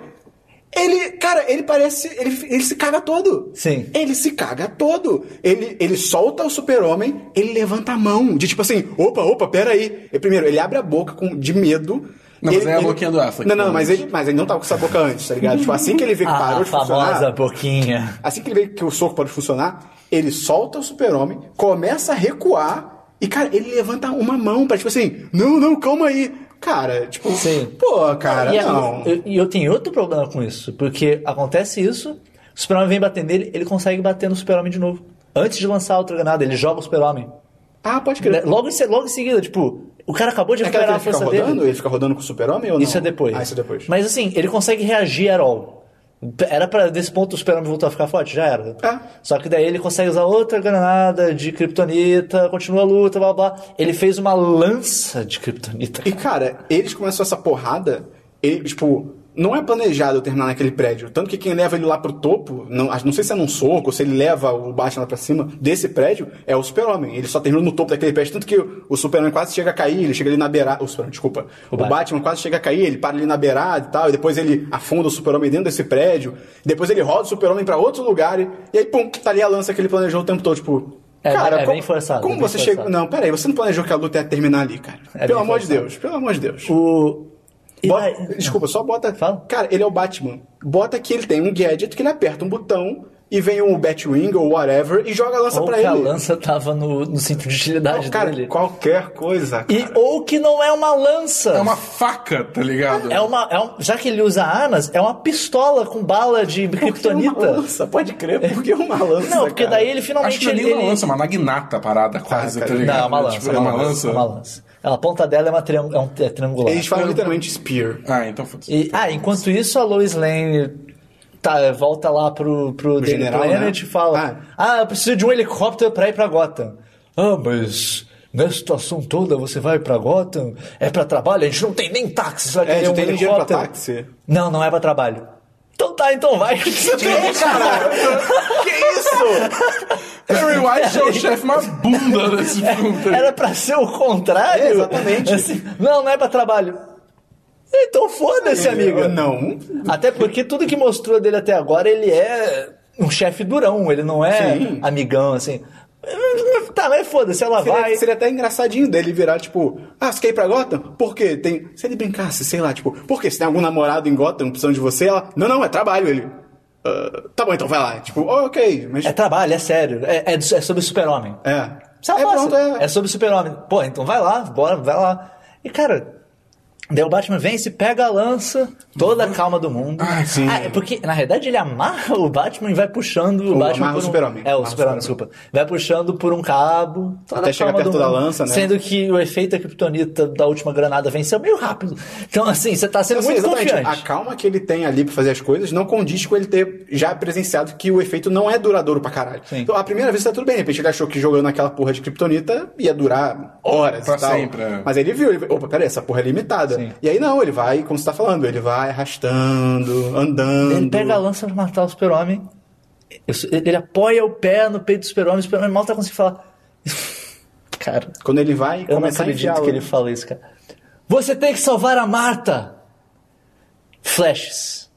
ele, cara, ele parece. Ele, ele se caga todo. Sim. Ele se caga todo. Ele, ele solta o super-homem, ele levanta a mão, de tipo assim, opa, opa, peraí. E, primeiro, ele abre a boca com, de medo. Não, ele, mas é a ele- boquinha do Affleck, Não, não, mas ele, mas ele não tava com essa boca antes, tá ligado? Tipo, assim que ele vê que Ah, parou a de funcionar. famosa boquinha. Assim que ele vê que o soco pode funcionar, ele solta o super-homem, começa a recuar e, cara, ele levanta uma mão pra, tipo assim, não, não, calma aí. Cara, tipo, Sim. pô, cara, e, a- não. eu- e eu tenho outro problema com isso, porque acontece isso, o super-homem vem bater nele, ele consegue bater no super-homem de novo. Antes de lançar a outra granada, ele joga o super-homem. Ah, pode Né? crer. Logo, em logo em seguida, tipo, o cara acabou de É recuperar a força rodando? dele. Ele fica rodando com o super-homem ou não? Isso é depois. Ah, isso é depois. Mas assim, ele consegue reagir at all. Era pra, desse ponto, o super-homem voltar a ficar forte? Já era. É. Só que daí ele consegue usar outra granada de kryptonita, continua a luta, blá blá. Ele fez uma lança de kryptonita. E, cara, eles começam essa porrada, ele, tipo, não é planejado terminar naquele prédio. Tanto que quem leva ele lá pro topo, não, não sei se é num soco, se ele leva o Batman lá pra cima desse prédio, é o Super-Homem. Ele só termina no topo daquele prédio. Tanto que o, o Super-Homem quase chega a cair, ele chega ali na beirada. O Super desculpa. O, Batman. Batman. quase chega a cair, ele para ali na beirada e tal, e depois ele afunda o Super-Homem dentro desse prédio. Depois ele roda o Super-Homem pra outro lugar, e, e aí, pum, tá ali a lança que ele planejou o tempo todo, tipo. É, cara, é como, bem forçado, Como bem você chega. forçado. Não, peraí, você não planejou que a luta ia terminar ali, cara. É pelo amor de forçado. Deus, pelo amor de Deus. O. Bota- daí- desculpa, só bota. Fala. Cara, ele é o Batman. Bota que ele tem um gadget que ele aperta um botão e vem um Batwing ou whatever e joga a lança Ou pra que a ele. lança tava no, no cinto de utilidade cara, dele. qualquer coisa. E, ou que não é uma lança. É uma faca, tá ligado? É uma, é um- já que ele usa armas, é uma pistola com bala de uma kryptonita. lança? Pode crer, por que uma lança? Não, porque cara? daí ele finalmente. Acho que não é nem ele, uma lança, é uma nagnata a parada quase, cara. tá ligado? Não, é uma lança. Tipo, é uma lança? É uma lança. A ponta dela é, uma triang- é um é triangular. Eles falam literalmente Spear. Ah, então foda-se. E- ah, enquanto isso, a Lois Lane tá, volta lá pro, pro Daily general, Planet né? e fala: Ah. eu preciso de um helicóptero pra ir pra Gotham. Ah, mas nessa situação toda você vai pra Gotham? É pra trabalho? A gente não tem nem táxi. Você vai É, querer tu um tem nem dinheiro pra helicóptero? táxi? Não, não é pra trabalho. Então tá, então vai. Cara, que isso? Harry White é o chefe mais bunda desse filme. tá? Era pra ser o contrário? É, exatamente. Assim, não, não é pra trabalho. Então foda-se, amiga. Não. Até porque tudo que mostrou dele até agora, ele é um chefe durão, ele não é Sim. amigão, assim. Tá, mas foda-se, ela Seria, vai. seria até engraçadinho dele virar, tipo, ah, você quer ir pra Gotham? Por quê? Tem... Se ele brincasse, sei lá, tipo, por quê? Se tem algum namorado em Gotham precisando de você, ela, não, não, é trabalho, ele. "Ah, tá bom, então vai lá. Tipo, "Oh, ok, mas. É trabalho, é sério. É, é, é sobre super-homem. É. Sabe é, fácil. pronto, é. é sobre super-homem. Pô, então vai lá, bora, vai lá. E cara, Daí o Batman vence, pega a lança, toda a calma do mundo. Ai, sim. Ah, é porque, na verdade, ele amarra o Batman e vai puxando o, O- Batman amarra por o um... Super-Homem. É, o o Super-Homem, desculpa. Vai puxando por um cabo. toda Até chegar perto da lança, né? Sendo que o efeito da Kryptonita da última granada venceu meio rápido. Então, assim, você tá sendo Assim, muito exatamente. confiante. A calma que ele tem ali pra fazer as coisas não condiz com ele ter já presenciado que o efeito não é duradouro pra caralho. Sim. Então, a primeira vez tá tudo bem. De repente ele achou que jogando aquela porra de kryptonita ia durar horas Pra e tal. sempre, é. Mas ele viu, ele, opa, peraí, essa porra é limitada. Sim. E aí não, ele vai, como você tá falando, ele vai arrastando, andando. Ele pega a lança pra matar o super-homem. Ele apoia o pé no peito do super-homem. O super-homem mal tá conseguindo falar. Cara, Quando ele vai eu não acredito que ele fala isso, cara. Você tem que salvar a Marta! Flashes.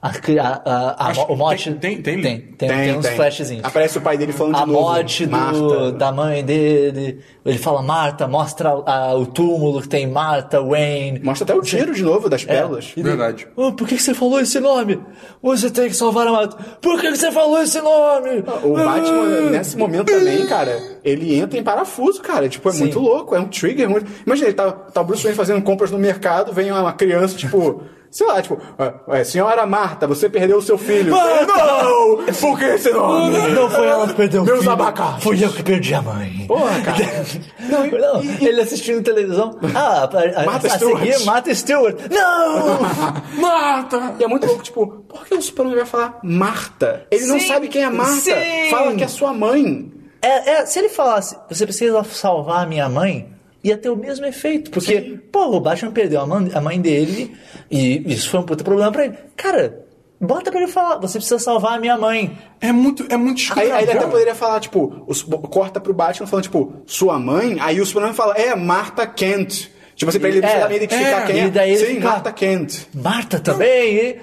A, a, a, a- o mote. tem- tem- tem- tem, tem, tem uns flashzinhos. Aparece o pai dele falando A de novo. morte do- Marta. da mãe dele. Ele fala Marta, mostra a- o túmulo que tem Marta, Wayne. Mostra até o tiro de novo É. das pérolas. E daí, Verdade. "Ah, por que você falou esse nome? Você tem que salvar a Marta. Por que que você falou esse nome? O Batman, nesse momento também, cara, ele entra em parafuso, cara. Tipo, é Sim. muito louco, é um trigger muito. Imagina, ele tá, tá o Bruce Wayne fazendo compras no mercado, vem uma criança, tipo. Sei lá, tipo, "Ah, senhora Marta, você perdeu o seu filho. Marta! Não! Por que esse nome? Não foi ela que perdeu o Meus filho. abacates. Fui eu que perdi a mãe. Porra, cara. Não, não, ele assistindo televisão. Ah, a, a, Martha a Stewart. seguir, Martha Stewart. Não! Mata! E é muito louco, tipo, por que o Superman vai falar Marta? Ele não Sim, sabe quem é Marta. sim. Fala que é sua mãe. É, é, se ele falasse, você precisa salvar a minha mãe, ia ter o mesmo efeito. Porque, Sim. pô, o Batman perdeu a mãe, dele e isso foi um puta problema pra ele. Cara, bota pra ele falar, você precisa salvar a minha mãe. É muito, é muito Aí, aí ele até poderia falar, tipo, os- corta pro Batman falando, tipo, sua mãe, aí o Superman fala, é Marta Kent. Tipo assim, pra ele É, identificar é, quem e é. daí ele Sim, fica- Marta Kent. Marta também. e-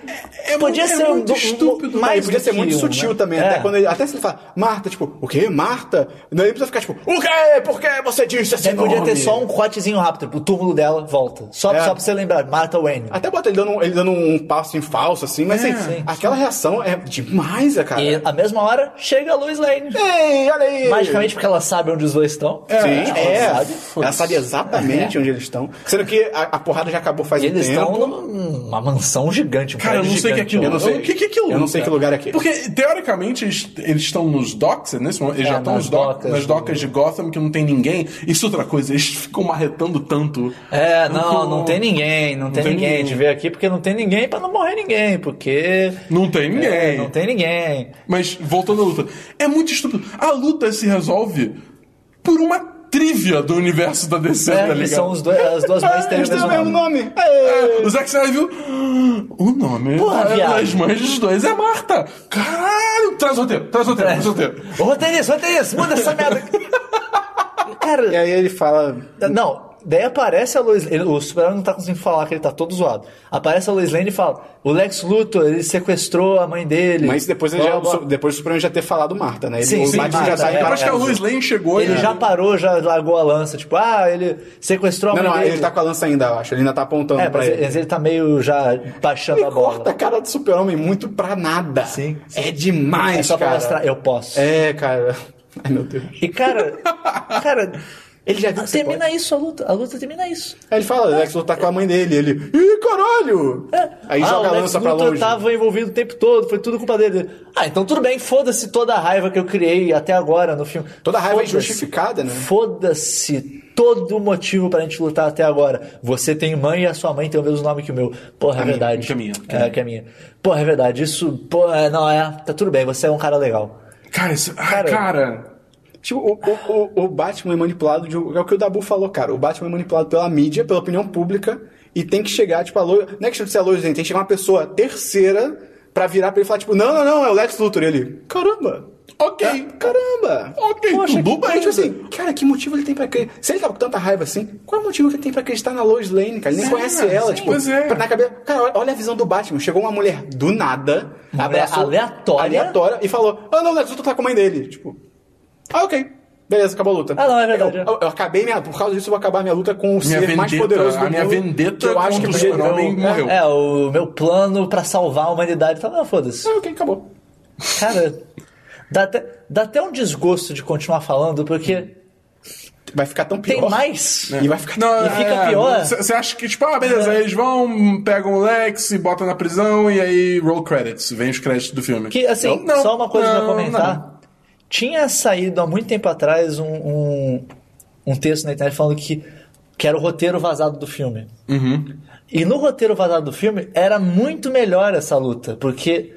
é podia é ser um muito do- estúpido. mais Aí podia ser muito um, sutil né? também, É. até quando ele, até se ele fala, Marta, tipo, o quê? Marta? Daí ele precisa ficar tipo, o quê? Por que você disse Daí podia ter só um cortezinho rápido, tipo, o túmulo dela volta. Só, É. só pra você lembrar, Martha Wayne. Até bota ele dando, um- ele dando um passo em falso, assim, mas É, assim, sim. aquela reação é demais, é, cara. E a mesma hora chega a Lois Lane. Ei, olha aí! Magicamente porque ela sabe onde os dois estão. Sim, Ela é. sabe. Ela sabe exatamente onde eles estão. Sendo que a, a porrada já acabou faz E um eles tempo. estão numa mansão gigante. Um Cara, eu não sei o que é aquilo. Eu não sei. O que, que é aquilo? Eu não sei que lugar é aquele. Porque, teoricamente, eles, eles estão nos docks, é nesse momento, eles É, já estão nas nos doc- docas nas do- docas de Gotham, que não tem ninguém. Isso é outra coisa, eles ficam marretando tanto. É, não, não tem ninguém, não, tem, tem ninguém. ninguém. A gente veio aqui porque não tem ninguém pra não morrer ninguém, porque... Não tem ninguém. É, não tem ninguém. Mas, voltando à luta, é muito estúpido. A luta se resolve por uma trivia do universo da DC, É, tá ligado? são os dois, as duas mães Ah, têm o mesmo o mesmo nome. nome. É, o Zack Snyder viu. "Ah, O nome Porra, viado. das mães dos dois é Marta. Caralho, traz o roteiro, traz o roteiro, traz o roteiro. Ô, roteirista, roteirista, muda essa merda. E Cara, aí ele fala. não, daí aparece a Lois ele- o Superman não tá conseguindo falar que ele tá todo zoado. Aparece a Lois Lane e fala, o Lex Luthor, ele sequestrou a mãe dele. Mas depois, ele Blá, já, depois do Superman já ter falado Marta, né? Ele, Sim, o sim, Batman já Marta, tá é. Depois que a. Lois Lane chegou, Ele né? já parou, já largou a lança, tipo, ah, ele sequestrou a Não, mãe não, dele. ele tá com a lança ainda, eu acho. Ele ainda tá apontando É, pra mas ele. ele, ele tá meio já baixando Ele a bola. corta a cara do super-homem muito pra nada. Sim, sim. É demais, É só pra cara. mostrar, eu posso. É, cara. Ai, meu Deus. E cara, cara, Ele já viu que você termina pode. isso a luta, a luta termina isso. Aí ele fala, Lex Luthor tá com a mãe dele. Ele, ih, caralho! Aí ah, joga a lança pra longe. tava envolvido o tempo todo, foi tudo culpa dele. Ah, então tudo bem, foda-se toda a raiva que eu criei até agora no filme. Toda a raiva é Foda-se. injustificada, né? Foda-se todo o motivo pra gente lutar até agora. Você tem mãe e a sua mãe tem o mesmo nome que o meu. Porra, é minha, verdade. que é minha, que É, que é minha. Porra, é verdade. Isso, porra, não, é, tá tudo bem, você é um cara legal. Cara, isso, ah, Cara, cara, Tipo, o, o, o, o Batman é manipulado de. É o que o Dabu falou, cara. O Batman é manipulado pela mídia, pela opinião pública, e tem que chegar, tipo, a Lois. Não é questão de ser a Lois, Lane, tem que chegar uma pessoa terceira pra virar pra ele e falar, tipo, não, não, não, é o Lex Luthor. E ele, caramba! ok. Ah, Caramba! Ok, Poxa, tudo que, bem. Tipo assim, cara, que motivo ele tem pra acreditar? Se ele tá com tanta raiva assim, qual é o motivo que ele tem pra acreditar na Lois Lane, cara? Ele nem É, conhece ela, sim, tipo, pois é. pra- na cabeça. Cara, olha- a visão do Batman. Chegou uma mulher do nada, mulher abraçou- aleatória. aleatória e falou: Ah, não, o Lex Luthor tá com a mãe dele. Tipo, ah, ok. Beleza, acabou a luta. Ah, não, é verdade, Eu, é. eu- eu acabei minha. Por causa disso, eu vou acabar minha luta com o Minha ser mais vendetta- poderoso do a minha mundo. vendetta eu acho que o super-homem eu- morreu. É, o meu plano pra salvar a humanidade tá, não, foda-se. Ah, ok, acabou. Cara, dá até, dá até um desgosto de continuar falando, porque vai ficar tão pior. Tem mais. E vai ficar E fica pior. Você acha que, tipo, ah, beleza, aí eles vão, pegam o Lex e botam na prisão e aí roll credits, vem os créditos do filme. Que, assim, Não, só uma coisa não, pra comentar. Tinha saído há muito tempo atrás um, um, um texto na internet falando que, que era o roteiro vazado do filme. Uhum. E no roteiro vazado do filme era muito melhor essa luta, porque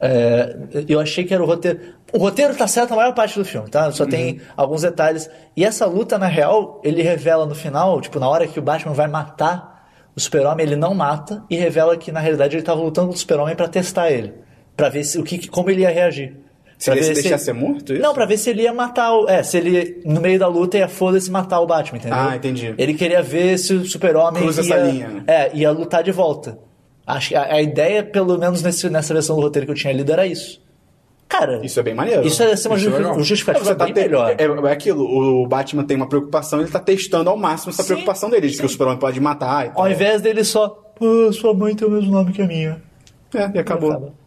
é, eu achei que era o roteiro. O roteiro tá certo a maior parte do filme, tá? Só tem alguns detalhes. E essa luta, na real, ele revela no final, tipo, na hora que o Batman vai matar o Super-Homem, ele não mata e revela que na realidade ele tava lutando com o Super-Homem pra testar ele. Pra ver se, o que, como ele ia reagir. Se Pra ele ver se deixar ser morto, isso? Não, pra ver se ele ia matar o. É, se ele, no meio da luta, ia foda-se matar o Batman, entendeu? Ah, entendi. Ele queria ver se o Super-Homem Cruza ia. essa linha, né? É, ia lutar de volta. Acho que a, a ideia, pelo menos nesse, nessa versão do roteiro que eu tinha lido, era isso. Cara. Isso é bem maneiro. Isso é ser uma Isso é justificativa Você tá bem te- melhor. É, é aquilo, o Batman tem uma preocupação, ele tá testando ao máximo essa Sim, preocupação dele, de que o Super-Homem pode matar e tal. Ao invés dele só. Pô, sua mãe tem o mesmo nome que a minha. É, e acabou. Acaba.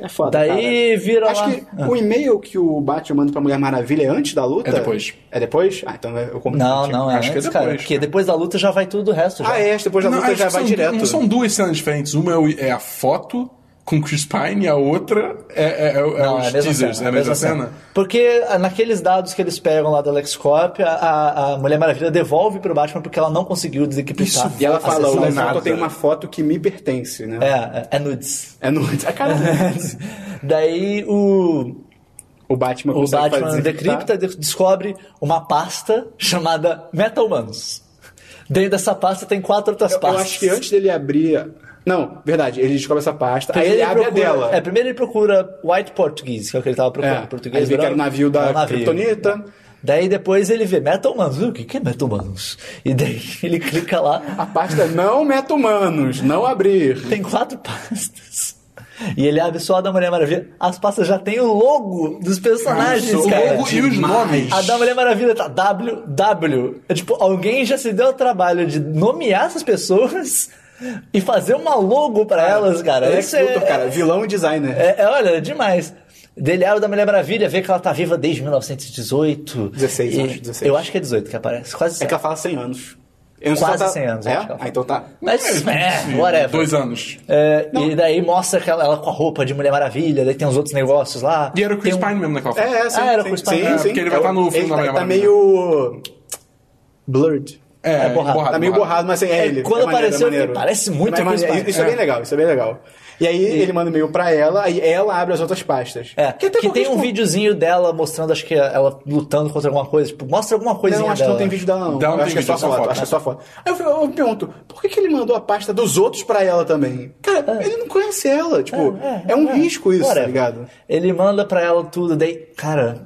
É foda, Daí vira Acho lá. que o e-mail que o Batman manda pra Mulher Maravilha é antes da luta? É depois. É depois? Ah, então eu como Não, não, é Acho que é antes, cara. depois, Porque cara. depois da luta já vai tudo o resto. Já. Ah, é, depois da Não, luta já vai são, direto. São duas cenas diferentes. Uma é, é a foto com Chris Pine e a outra é, é, é, é Não, os é a mesma teasers. cena, é a mesma cena? Porque ah, naqueles dados que eles pegam lá da LexCorp, a, a, Mulher Maravilha devolve pro Batman porque ela não conseguiu desencriptar. Isso, E ela a fala, o foto tem uma foto que me pertence, né? É, é, é nudes. É no... A cara Daí o, O Batman o Batman decripta de- descobre uma pasta chamada Meta-Humanos. Dentro dessa pasta tem quatro outras Eu, eu pastas. acho que antes dele abrir... Não, verdade, ele descobre essa pasta, aí Primeiro ele abre procura- a dela. É, primeiro ele procura White Portuguese, que é o que ele tava procurando. É, português aí vê que era o navio da É. Kryptonita. Daí depois ele vê Metal Humanos. O que que é Metal Humanos? E daí ele clica lá, A pasta não meta humanos, não abrir. tem quatro pastas. E ele abre só a da Mulher Maravilha. As pastas já tem o logo dos personagens, Isso, o cara. logo e os nomes. A da Mulher Maravilha tá WW. É tipo, alguém já se deu o trabalho de nomear essas pessoas e fazer uma logo pra elas, cara. Lex Isso é, Luthor, cara, vilão e designer. é, é, olha, é demais. Dele abre da Mulher Maravilha, vê que ela tá viva desde 1918. 16, E- acho, 16. Eu acho que é 18 que aparece. Quase É que ela fala 100 anos. Eu não sei Quase se ela 100 anos, É? acho Ah, então tá. Mas, é, Sim, whatever. Dois anos. É, e daí mostra que ela, ela com a roupa de Mulher Maravilha, daí tem os outros negócios lá. E era o Chris um- Pine mesmo naquela foto. É, é, sim. Ah, era o sim, Chris Pine. sim, É, sim. porque ele vai É estar no o- filme da tá, Mulher tá Maravilha. meio... Blurred. É, É borrado. Tá meio borrado, mas assim, é, É, ele. quando é maneiro, apareceu, é maneiro. parece muito É maneiro. Pine. Isso é. É. bem legal, isso é bem legal. E aí ele manda um e-mail pra ela, aí ela abre as outras pastas. É, Que que, tem um corresponde- videozinho dela mostrando, acho que ela lutando contra alguma coisa. Tipo, mostra alguma coisinha Não, acho dela. que não tem vídeo dela, não. Não Eu acho que é vídeo, só é foto. foto. Acho que é só foto. Aí eu, eu me pergunto, por que, que ele mandou a pasta dos outros pra ela também? Cara, ele não conhece ela. Tipo, é, um risco isso, tá ligado? Ele manda pra ela tudo, daí, cara,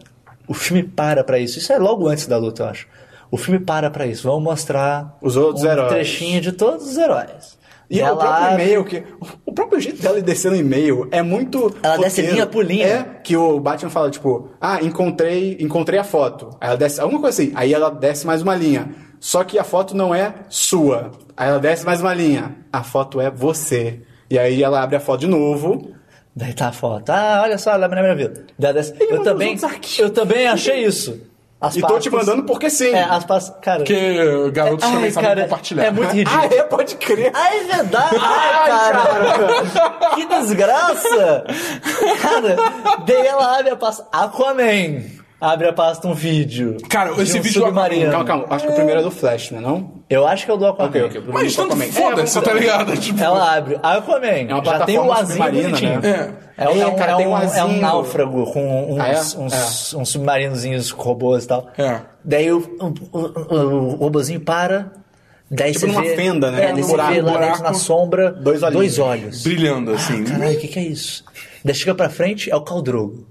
o filme para pra isso. Isso é logo antes da luta, eu acho. O filme para pra isso. Vamos mostrar Os outros um heróis. trechinho de todos os heróis. E ela o próprio e-mail, que. O próprio jeito dela ir descendo e-mail é muito. Ela desce roteiro. linha por linha. É, que o Batman fala, tipo, ah, encontrei, encontrei a foto. Aí ela desce, alguma coisa assim. Aí ela desce mais uma linha. Só que a foto não é sua. Aí ela desce mais uma linha. A foto é você. E aí ela abre a foto de novo. Daí tá a foto. Ah, olha só, ela Mulher Maravilha. Daí desce- Ele Eu também, eu também achei isso. As E tô te pastas- mandando porque sim. É, as pastas. Cara. Porque garotos Ai, também sabem cara, compartilhar. É muito ridículo. Ah, é, pode crer. Ah, é verdade! Ai, cara! Que desgraça! Cara, daí ela abre a pasta. Aquaman! Abre a pasta um vídeo. Cara, esse um vídeo do submarino. Calma, calma. Acho que o primeiro é do Flash, né? Não? Eu acho que é o do Aquaman. Ok, ok. Mas tanto Aquaman. foda-se, É, tá ligado? Tipo, Ela abre. Aquaman. É uma já tem um plataforma azinho bonitinho. né? É, um, É, é um- cara, é tem um um- é um náufrago com uns, Ah, é? uns, uns submarinozinhos robôs e tal. É. Daí o, o, o, o robozinho para. Daí Tipo você numa vê, fenda, né? É, você buraco, vê lá buraco. dentro na sombra Dois olhinhos. olhos. brilhando assim. Caralho, o que, que é isso? Daí chega pra frente, é o Caldrogo.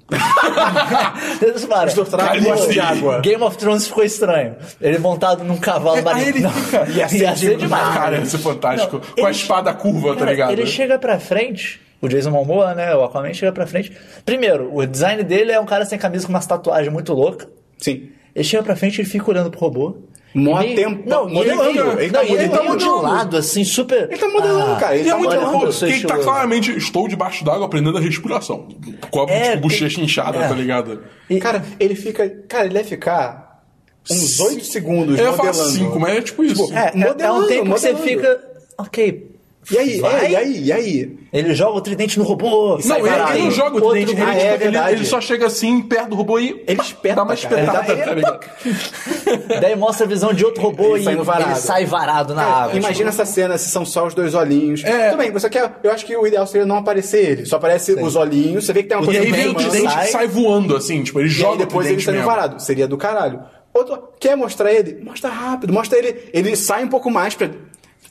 Você para. Pô, de água. Game of Thrones ficou estranho. Ele montado num cavalo marinho. ele Não, fica- ia ser, demais. Cara, ia ser fantástico. Não, Com ele- a espada curva, tá Cara, ligado? Ele chega pra frente, o Jason Momoa, né? O Aquaman chega pra frente. Primeiro, o design dele é um cara sem camisa com umas tatuagens muito louca. Sim. Ele chega pra frente e fica olhando pro robô. Mó meio- tempo- Não, ele modelando. Ele tá não, ele modelando. de lado, assim, super. Ele tá modelando, cara. Ele tá muito olha, louco, como eu sou que ele tá claramente, estou debaixo d'água aprendendo a respiração. Com a É, tipo, bochecha tem- inchada, é. tá ligado? E- Cara, ele fica. Cara, ele deve ficar uns 8 segundos Eu ia falar modelando. 5, mas é tipo isso. É, é- é, um Modelando, tempo que você modelando. fica. Ok. E aí, é, e aí, e aí? Ele joga o tridente no robô. Não, sai ele, ele não joga o tridente nele, Ah, é tipo, ele, ele só chega assim, perto do robô e Ele espeta, dá uma espetada, Ele tá? Daí mostra a visão de outro robô Ele e varado. ele sai varado na Cara, água. imagina essa cena se são só os dois olhinhos. É. Tudo bem, você quer. Eu acho que o ideal seria não aparecer ele. Só aparece os olhinhos, você vê que tem uma E coisa aí vem o tridente sai. sai voando, assim, tipo, ele E joga aí depois ele mesmo. varado. Seria do caralho. Outro, quer mostrar ele? Mostra rápido. Mostra ele. Ele sai um pouco mais pra.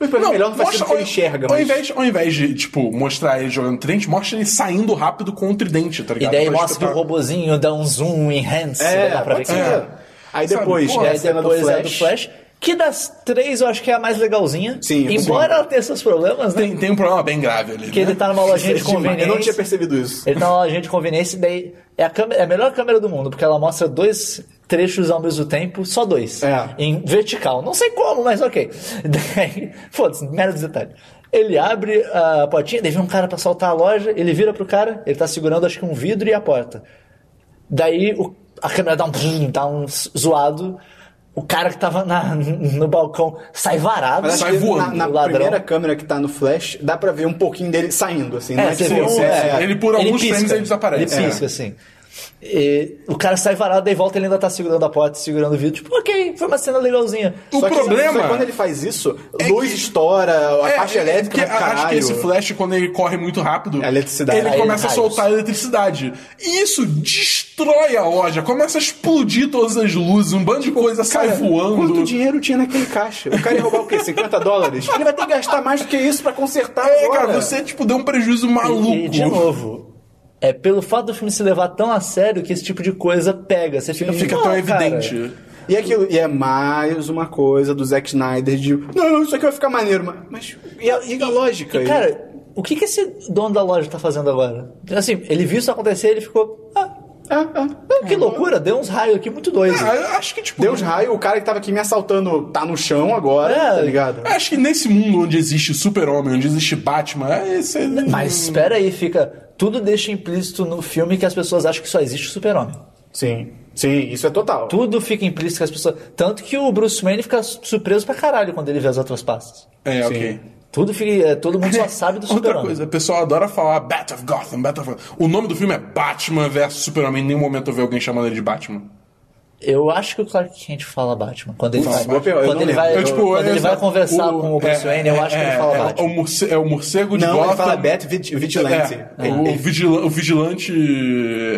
Pra mim, melhor não faz que ele enxerga. ao, mas- invés, ao invés de, tipo, mostrar ele jogando tridente, mostra ele saindo rápido com o tridente, tá E ligado? daí Pra mostra que o espetar. robozinho dá um zoom enhance. É, dá pra ver pode que é. Aí Sabe, depois, pô, é E a aí depois do é do Flash. Que das três eu acho que é a mais legalzinha. Sim, Embora ela tenha seus problemas, né? Tem, tem um problema bem grave ali. Que né? ele tá numa lojinha de conveniência. Eu não tinha percebido isso. Ele tá numa lojinha de conveniência e daí é a, câmera, é a melhor câmera do mundo, porque ela mostra dois trechos ao mesmo tempo, só dois. É. Em vertical. Não sei como, mas ok. Daí, foda-se, mero detalhe. Ele abre a portinha, daí vem um cara pra saltar a loja, ele vira pro cara, ele tá segurando acho que um vidro e a porta. Daí o- a câmera dá um, dá um zoado, o cara que tava na- no balcão sai varado. Mas Sai voando. na, na primeira câmera que tá no Flash, dá pra ver um pouquinho dele saindo, assim. Não É, é, você vê um- é, é, Ele por alguns frames ele desaparece. Ele É. pisca, assim. E o cara sai varado, daí volta ele ainda tá segurando a porta, segurando o vidro. Tipo, ok, foi uma cena legalzinha. O Só problema- que quando ele faz isso, É luz que- estoura, a É, parte é, elétrica porque vai pro acho que esse flash, quando ele corre muito rápido, A eletricidade. ele começa a raios. soltar eletricidade. E isso destrói a loja, começa a explodir todas as luzes, um bando de coisa sai Cara, voando. Quanto dinheiro tinha naquele caixa? O cara ia roubar o quê? 50 dólares? Ele vai ter que gastar mais do que isso pra consertar É, agora. cara, você tipo deu um prejuízo maluco. E, de novo, é pelo fato do filme se levar tão a sério que esse tipo de coisa pega. Você fica, fica "Não, tão cara." evidente. E, aquilo, e é mais uma coisa do Zack Snyder de não, não, isso aqui vai ficar maneiro, mas, mas e, a, e a lógica? E, cara, o que, que esse dono da loja tá fazendo agora? Assim, ele viu isso acontecer ele ficou. Ah, Ah, ah. que loucura, deu uns raios aqui muito doidos. Ah, eu acho que, tipo. Deus raio, o cara que tava aqui me assaltando tá no chão agora, É. tá ligado? Acho que nesse mundo onde existe Super-Homem, onde existe Batman, é, esse é- Mas espera aí, fica. Tudo deixa implícito no filme que as pessoas acham que só existe o super-homem. Sim, sim, isso é total. Tudo fica implícito que as pessoas. Tanto que o Bruce Wayne fica surpreso pra caralho quando ele vê as outras pastas. É, Sim. ok. Tudo fica. é, Todo mundo só sabe do Outra super-homem. coisa, o pessoal adora falar Bat of Gotham, Bat of Gotham. O nome do filme é Batman vs Superman. Em nenhum momento eu vi alguém chamando ele de Batman. Eu acho que o Clark Kent fala Batman. Quando ele vai, eu quando não ele vai, Eu, tipo, quando ele é, vai conversar o- com o Bruce é, Wayne, eu é, acho que ele é, fala é, Batman. O morce- é o morcego de Não, Gotham. ele fala Bat Vig- Vigilante. É, o, vigila- o vigilante.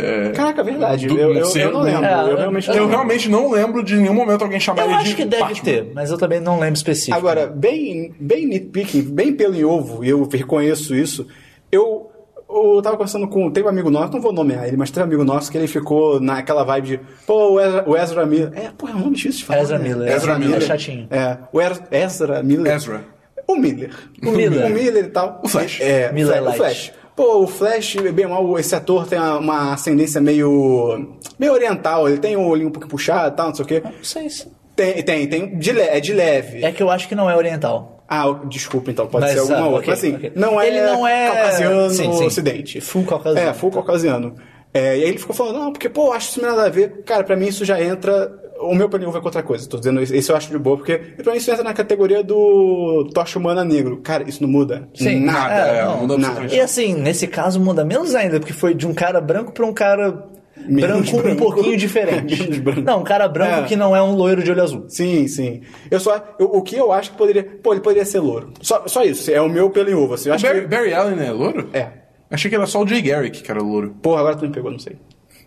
é, Caraca, é verdade. do Eu, eu, eu morcego. não lembro. É, eu eu- realmente Eu não lembro. realmente não lembro de nenhum momento alguém chamar Eu ele de acho que deve Batman. ter, mas eu também não lembro específico. Agora, bem, bem nitpicking, bem pelo em ovo, e eu reconheço isso, eu, eu tava conversando com. Tem um amigo nosso, não vou nomear ele, mas tem um amigo nosso que ele ficou naquela vibe de. Pô, o Ezra, o Ezra Miller. É, pô, é um nome difícil de falar. Ezra né? Miller, Ezra Miller. é chatinho. É, o Er- Ezra Miller. Ezra. O Miller. O Miller. O Miller e tal. O Flash. É, Miller Fla- o Light. Flash. Pô, o Flash, bem mal, esse ator tem uma- ascendência meio. meio oriental. Ele tem o olhinho um pouco puxado e tal, não sei o quê. Não sei se. Tem, tem, tem. De le- é de leve. É que eu acho que não é oriental. Ah, desculpa, então, pode Mas, ser alguma ah, outra. ok, Mas assim, ok. não é, Ele não é- caucasiano Sim, sim. ocidente. Full caucasiano. É, full caucasiano. É, e aí ele ficou falando, não, porque, pô, acho isso não tem nada a ver. Cara, pra mim isso já entra. O meu opinião vai com outra coisa. Tô dizendo isso, isso eu acho de boa, porque pra mim isso entra na categoria do tocha humana negro. Cara, isso não muda. Sim, nada. É, não, muda nada. E assim, nesse caso muda menos ainda, porque foi de um cara branco pra um cara Menos branco, um branco. pouquinho diferente. Branco. Não, um cara branco É. que não é um loiro de olho azul. Sim, sim. Eu só. eu- o que eu acho que poderia. Pô, ele poderia ser louro. Só, só isso. É o meu pelo em ovo. Assim, eu acho Barry, que. Barry Allen é louro? É. Achei que era só o Jay Garrick que era louro. Porra, agora tu me pegou, não sei.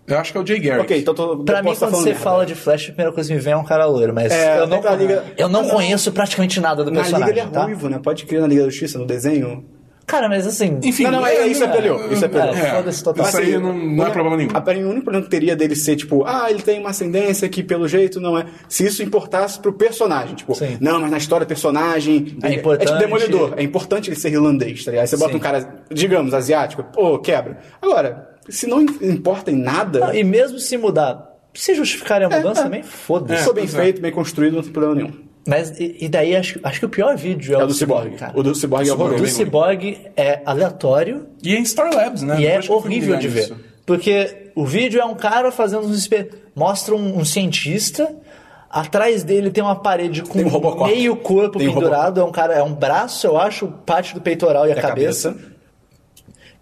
Eu acho que é o Jay Garrick. Ok, então tô. Pra mim, tá quando você merda. fala de Flash, a primeira coisa que me vem é um cara loiro, mas É, eu, não, Liga- eu não conheço praticamente nada do Na personagem. Liga ele é tá? ruivo, né? Pode crer na Liga da Justiça, no desenho. Cara, mas assim. Enfim, Não, não, é- isso é pelo. Isso é pelo. É, foda-se total. Isso aí não, não é problema nenhum. A, o único problema que teria dele ser, tipo, ah, ele tem uma ascendência que pelo jeito não é. Se isso importasse pro personagem, tipo, Sim. não, mas na história, personagem. É ele- importante. É tipo Demolidor. É importante ele ser irlandês, tá ligado? Aí você bota Sim. um cara, digamos, asiático, pô, quebra. Agora, se não im- importa em nada, E mesmo se mudar, se justificarem a mudança é. também, foda-se. se for bem é. feito, bem construído, não tem problema nenhum. Mas e, daí acho, acho que o pior vídeo é, É o do Cyborg. cara. O do Cyborg é Cyborg O horroroso. do. Cyborg é aleatório E é em Star Labs, né? e é horrível de ver. nisso. Porque o vídeo é um cara fazendo uns exper... Mostra um, um cientista, Atrás dele tem uma parede com um meio corpo Tem um pendurado. É um cara, é um braço, eu acho, parte do peitoral e a, E a cabeça. cabeça.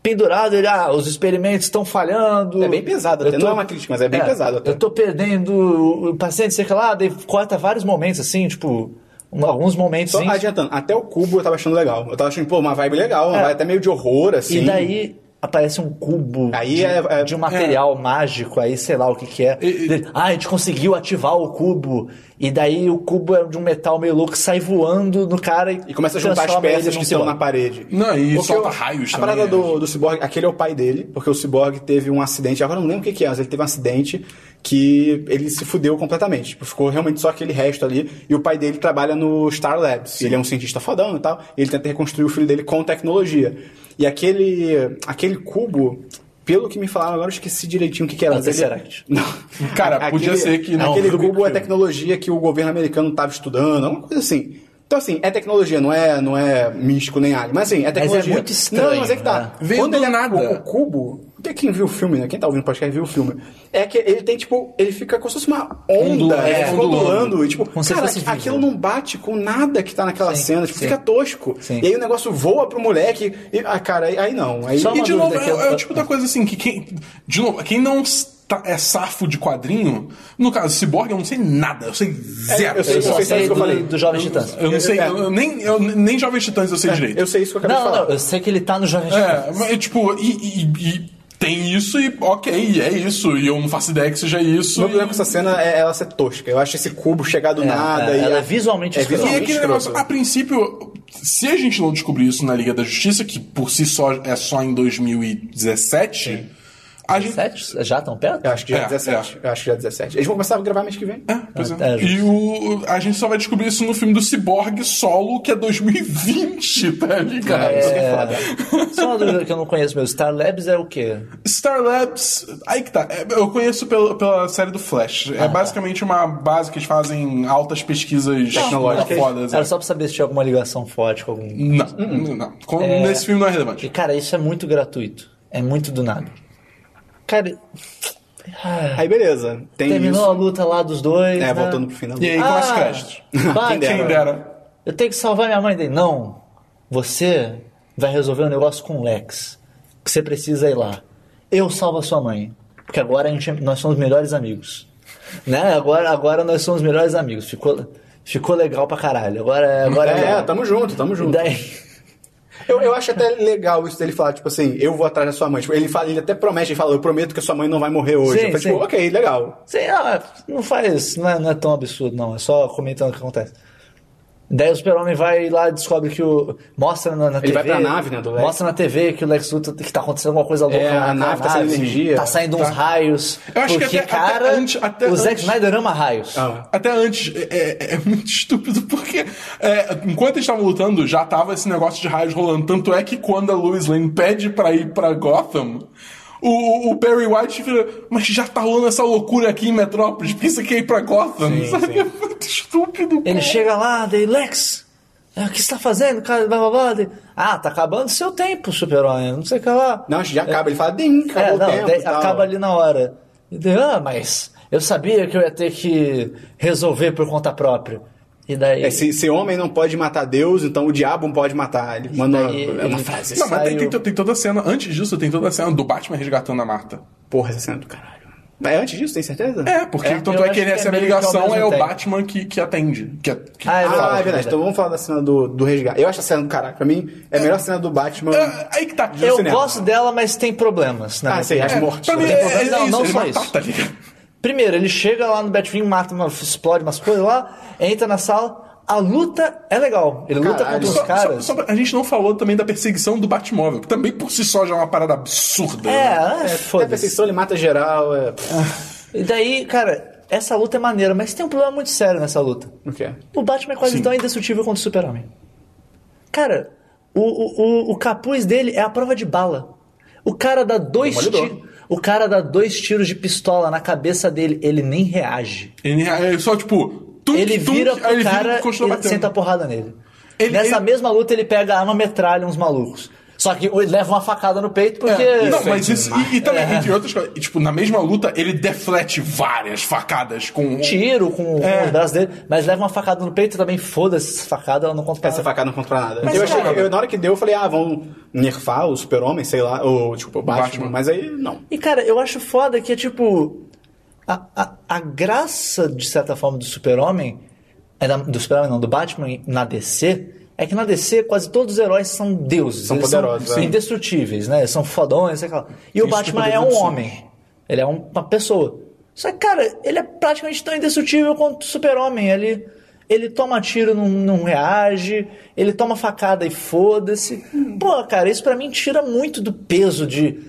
Pendurado, ele, ah, os experimentos estão falhando. É bem pesado, até. não é uma crítica, mas é bem pesado até. Eu tô perdendo o paciente, sei lá, daí corta vários momentos, assim, tipo, um- alguns momentos. Só adiantando, até o cubo eu tava achando legal. Eu tava achando, pô, uma vibe legal, uma É. vibe até meio de horror, assim. E daí aparece um cubo Aí de, é- é- de um material mágico, aí sei lá o que que é. E- e- ah, a gente conseguiu ativar o cubo. E daí o cubo é de um metal meio louco, sai voando no cara e, E começa a juntar as peças que estão na parede. Não, e Porque solta o- raios A parada é. do, do Cyborg, aquele é o pai dele, porque o Cyborg teve um acidente, agora eu não lembro o que, que é, mas ele teve um acidente que ele se fudeu completamente. Tipo, ficou realmente só aquele resto ali. E o pai dele trabalha no Star Labs. Ele é um cientista fodão e tal. E ele tenta reconstruir o filho dele com tecnologia. E aquele, aquele cubo. Pelo que me falaram, agora eu esqueci direitinho o que, que era. É o mas ele- Tesseract. Não. Cara, podia ser que não. Aquele cubo é tecnologia que o governo americano estava estudando, uma coisa assim. Então, assim, é tecnologia, não é, não é místico nem alien. Mas, assim, é tecnologia. muito estranho, Não, mas é que tá. né? Veio Quando do ele é- nada. O, o cubo... que Quem viu o filme, né? Quem tá ouvindo o podcast viu o filme. É que ele tem, tipo... Ele fica como se fosse uma onda. É, fica ondulando. E, tipo, Como cara, aquilo não bate com nada que tá naquela Sim, cena. Tipo, sim. fica tosco. Sim. E aí o negócio voa pro moleque. E, ah, cara, aí, aí não. Aí, Só E de novo, é, eu- é o tipo da coisa assim que quem. De novo, quem não é safo de quadrinho, no caso, Cyborg, eu não sei nada, eu sei zero. eu sei- Eu sei sei isso que eu do, falei. do Jovem Titãs. Eu não sei, É. eu nem, eu, nem Jovens Titãs eu sei direito. eu sei isso que eu acabei Não, de falar. não, eu sei que ele tá no Jovem Titãs. É, mas tipo, e, e- e tem isso e ok, é isso, e eu não faço ideia que seja isso. O meu e- problema com essa cena é ela ser tosca. Eu acho esse cubo chegar do É, nada. é, e ela é visualmente é escrota. E visualmente aquele negócio, a princípio, se a gente não descobrir isso na Liga da Justiça, que por si só é só em 2017, a gente. Sete? Já tão perto? Eu acho que já é, É, 17. Eu acho que já é 17. Eles vão começar a gravar mês que vem. É, pois é. Ah, é, e o, a gente só vai descobrir isso no filme do Cyborg solo, que é 2020, tá ligado? É, só uma dúvida que eu não conheço meu. Star Labs é o quê? Star Labs, aí que tá. É, Eu conheço pela, pela série do Flash. Ah, é basicamente uma base que eles fazem altas pesquisas Tecnológicas. fodas. Era é. só pra saber se tinha alguma ligação forte com algum. Não, não. Com- Nesse filme não é relevante. E, cara, isso é muito gratuito. É muito do nada. Cara, Aí beleza. Tem terminou isso. a luta lá dos dois. É, né? voltando pro final. E aí, com as créditos. Quem dera. Quem dera. Eu tenho que salvar minha mãe dele. Não. Você vai resolver um negócio com o Lex. Que você precisa ir lá. Eu salvo a sua mãe. Porque agora a gente, é- nós somos melhores amigos. Né? Agora, agora nós somos melhores amigos. Ficou, ficou legal pra caralho. Agora, agora É, legal. tamo junto, tamo junto. Daí, Eu, eu acho até legal isso dele falar, tipo assim, eu vou atrás da sua mãe. Tipo, ele, fala, ele até promete, ele fala, eu prometo que a sua mãe não vai morrer hoje. Sim, eu falei, tipo, sim. ok, legal. Sei lá, não faz. Não é, não é tão absurdo, não. É só comentando o que acontece. Daí o Super-Homem vai lá e descobre que o. Mostra na, na Ele TV. vai pra nave, né, do Lex. Mostra na TV que o Lex Luthor que tá acontecendo alguma coisa louca É, lá a nave tá saindo energia. Tá saindo uns raios. Eu acho que porque, até- até cara, antes- até o Zack Snyder ama raios. Ah, Até antes, é, é- é muito estúpido, porque é, enquanto eles estavam lutando, já tava esse negócio de raios rolando. Tanto é que quando a Lois Lane pede pra ir pra Gotham, o, o Perry White vira, mas já tá rolando essa loucura aqui em Metrópolis, por que você quer ir pra Gotham? Sim, Sabe? sim. É muito estúpido. Ele cara. chega lá, daí, Lex, é, o que você tá fazendo, cara? Blá, blá, blá. Daí, ah, tá acabando seu tempo, Super-Homem. Não sei o que lá. Não, acho que já acaba. Ele fala, dim, acabou É, o não, tempo daí e tal. acaba ali na hora. E daí, ah, mas eu sabia que eu ia ter que resolver por conta própria. E daí. É, se, se homem não pode matar Deus, então o diabo não pode matar. Ele manda uma, daí é uma ele- frase. Não, mas tem, tem, tem toda a cena, antes disso, tem toda a cena do Batman resgatando a Marta. Porra, essa cena é do caralho. Mas antes disso, tem certeza? É, porque É, tanto é que ele é recebe a ligação, é o tempo. Batman que, que atende. Que, que Ah, é Ah, verdade, é verdade. Então vamos falar da cena do, do resgate. Eu acho a cena do caralho. Pra mim, é a melhor cena do Batman. É, aí que tá. Eu cinema. gosto dela, mas tem problemas. Na Ah, sei, as mortes. Pra mim, né? é, problema. é Não, isso, não só matar, isso. tá ligado? Primeiro, ele chega lá no Batwing, mata, uma, explode umas coisas lá, entra na sala. A luta é legal. Ele luta Caralho. contra os caras. só- só- a gente não falou também da perseguição do Batmóvel, que também por si só já é uma parada absurda. né? É, é, Até a perseguição, ele mata geral. É... E daí, cara, essa luta é maneira, mas tem um problema muito sério nessa luta. O que é? O Batman é quase Sim. tão indestrutível quanto o Super-Homem. Cara, o, o, o, o capuz dele é a prova de bala. O cara dá dois tiros. O cara dá dois tiros de pistola na cabeça dele, ele nem reage. Ele é só tipo. tum, ele tum, vira aí pro ele vira cara e continua e batendo. senta a porrada nele. Ele- Nessa ele- mesma luta ele pega a arma metralha uns malucos. Só que ele leva uma facada no peito porque. É, não, Isso é mas isso. E, e também, entre outras coisas, tipo, na mesma luta, ele deflete várias facadas com. Tiro com, com É. os braços dele, mas leva uma facada no peito também, foda-se essa facada, ela não conta pra Essa nada. facada não conta pra nada. Mas, eu achei cara- que, eu, na hora que deu, eu falei, ah, vão nerfar o super-homem, sei lá, ou, tipo, o Batman, Batman. mas aí, não. E cara, eu acho foda que é tipo. A, a, a graça, de certa forma, do Super-Homem. é Do Super-Homem, não, do Batman na DC. É que na DC quase todos os heróis são deuses. São eles poderosos, são é. indestrutíveis, né? Eles são fodões, sei lá. E o Batman é um homem. Ele é um- uma pessoa. Só que, cara, ele é praticamente tão indestrutível quanto o Super-Homem. Ele, ele toma tiro, não, não reage. Ele toma facada e foda-se. Pô, cara, isso pra mim tira muito do peso de.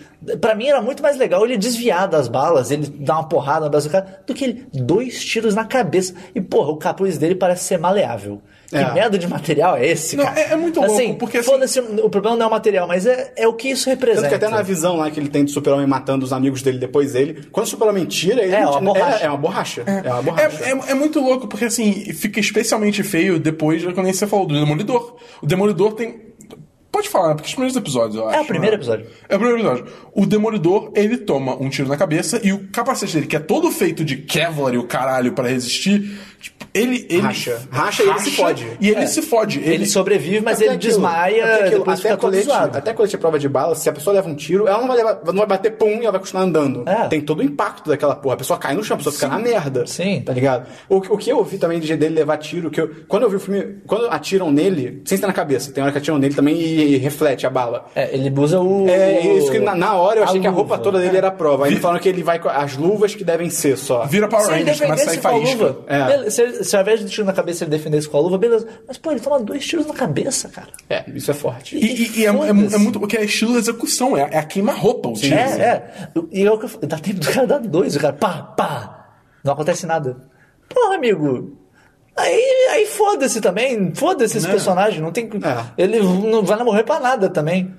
Pra mim era muito mais legal ele desviar das balas, ele dar uma porrada na cabeça do cara, do que ele dois tiros na cabeça. E, porra, o capuz dele parece ser maleável. Que É. merda de material é esse, Não, cara? é- é muito louco, assim, porque, assim- Foda-se, o problema não é o material, mas é, é o que isso representa. Tanto que até na visão lá que ele tem do super-homem matando os amigos dele depois dele, quando o super-homem tira, ele É, não uma borracha. É, é uma borracha. É, uma borracha. É, é, é muito louco, porque assim, fica especialmente feio depois de quando você falou do Demolidor. O Demolidor tem. Pode falar, porque os primeiros episódios, eu acho. É o primeiro né? episódio. É o primeiro episódio. O Demolidor, ele toma um tiro na cabeça e o capacete dele, que é todo feito de Kevlar e o caralho pra resistir, ele, ele. Racha. Racha e ele se fode. E ele É. se fode. Ele sobrevive, mas Até ele aquilo, desmaia, até aquilo, depois até colete. Até colete prova de bala, se a pessoa leva um tiro, ela não vai, levar- não vai bater pum e ela vai continuar andando. É. Tem todo o impacto daquela porra. A pessoa cai no chão, a pessoa fica na merda. Sim. Tá ligado? O, o que eu ouvi também de dele levar tiro, que eu, quando eu vi o filme, quando atiram nele, sem estar na cabeça, tem hora que atiram nele também e, reflete a bala. É, ele usa o. É, isso que na, na hora eu achei que a roupa toda dele era a prova. Aí falaram que ele vai com as luvas que devem ser só. Vira Power ele Rangers, começa a sair a faísca. luva, É. beleza, se, ao invés de tiro na cabeça ele defendesse com a luva, beleza. Mas, pô, ele toma dois tiros na cabeça, cara. É, isso é forte. E, e- e é, é, Foda-se. é muito. Porque é estilo de execução, é, é a queima-roupa o tiro. É, é. E é o que eu falo, dá tempo do cara dar dois, o cara pá, pá. Não acontece nada. Porra, amigo. Aí, aí foda-se também. Foda-se esse Né? personagem. Não tem. É. Ele não vai morrer pra nada também.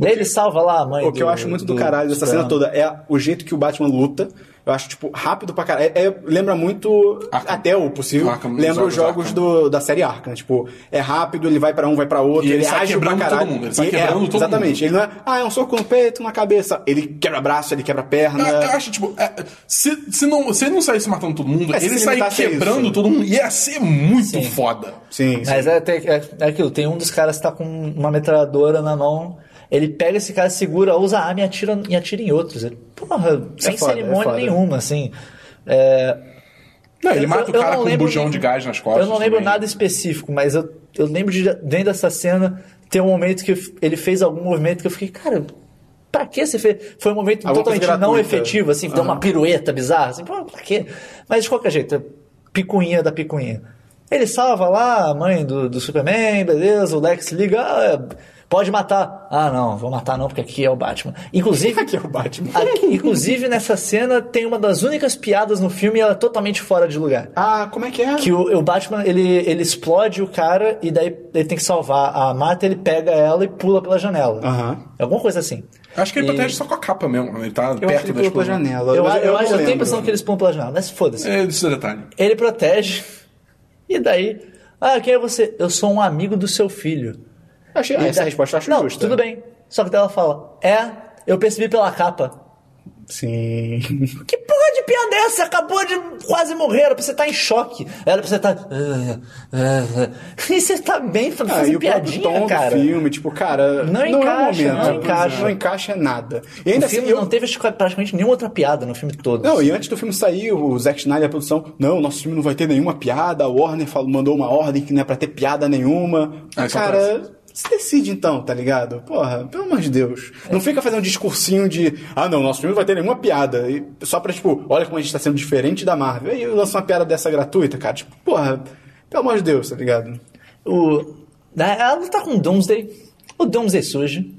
ele salva lá a mãe. O que eu acho muito do, caralho dessa cena toda é o jeito que o Batman luta. Eu acho, tipo, rápido pra caralho. É- é- lembra muito, Arkham. até o possível, Arkham, lembra os os jogos jogos do, da série Arkham. Tipo, é rápido, ele vai pra um, vai pra outro, E ele ele, sai age pra quebrando caralho. todo mundo, ele sai E- quebrando é, todo Exatamente. Ele não é, ah, é um soco no peito, na cabeça. Ele quebra braço, ele quebra perna. Eu, eu acho, tipo, é, se, se, não, se ele não saísse matando todo mundo, É, ele sair quebrando isso. todo mundo, ia ser muito Sim. foda. Sim, sim. Mas é, até- é, é aquilo, tem um dos caras que tá com uma metralhadora na mão, ele pega esse cara, segura, usa a arma e atira, e atira em outros. Ele, porra, sem foda, é cerimônia foda. nenhuma, assim. É, Não, ele eu- mata o cara não com um lembro bujão de gás nas costas. Eu não lembro também. nada específico, mas eu, eu lembro de, dentro dessa cena, ter um momento que ele fez algum movimento que eu fiquei, cara, pra que você fez? Foi um momento Alguma totalmente não efetivo, assim, deu uma pirueta bizarra, assim, pra quê? Mas de qualquer jeito, é picuinha da picuinha. Ele salva lá a mãe do, do Superman, beleza, o Lex liga, ah, pode matar. Ah, não, vou matar não, porque aqui é o Batman. Inclusive, Aqui é o Batman. aqui- inclusive nessa cena tem uma das únicas piadas no filme e ela é totalmente fora de lugar. Ah, como é que é? Que o, o Batman, ele, ele explode o cara e daí ele tem que salvar a Marta, ele pega ela e pula pela janela. Aham. Alguma coisa assim. Acho que ele E- protege só com a capa mesmo. Ele tá Eu acho que perto ele da pulou pela explosão. janela. Eu, mas eu, não acho, eu tenho a lembro. impressão que eles pulam pela janela, mas foda-se. É, isso é detalhe. Ele protege e daí... Ah, quem é você? Eu sou um amigo do seu filho. Achei, E essa daí- resposta eu acho Não, justa. tudo bem. Só que daí ela fala, é, eu percebi pela capa. Sim. Que porra de piada é essa? Você acabou de quase morrer, era pra você estar em choque. Era pra você estar. E você tá bem Ah, fazendo e o próprio piadinha, tom cara. do filme, tipo, cara, Não não, encaixa, é o momento. não encaixa. Não encaixa nada. E O ainda filme assim, eu- não teve praticamente nenhuma outra piada no filme todo. Não, e antes do filme sair, o Zack Snyder e a produção, não, nosso filme não vai ter nenhuma piada, a Warner falou, mandou uma ordem que não é pra ter piada nenhuma. Ah, só cara, se decide então, tá ligado? Porra, pelo amor de Deus. Não fica fazendo um discursinho de, ah não, nosso filme não vai ter nenhuma piada. E só pra, tipo, olha como a gente tá sendo diferente da Marvel. E lança uma piada dessa gratuita, cara. Tipo, porra, pelo amor de Deus, tá ligado? O, né, ela luta com o Doomsday. O Doomsday surge.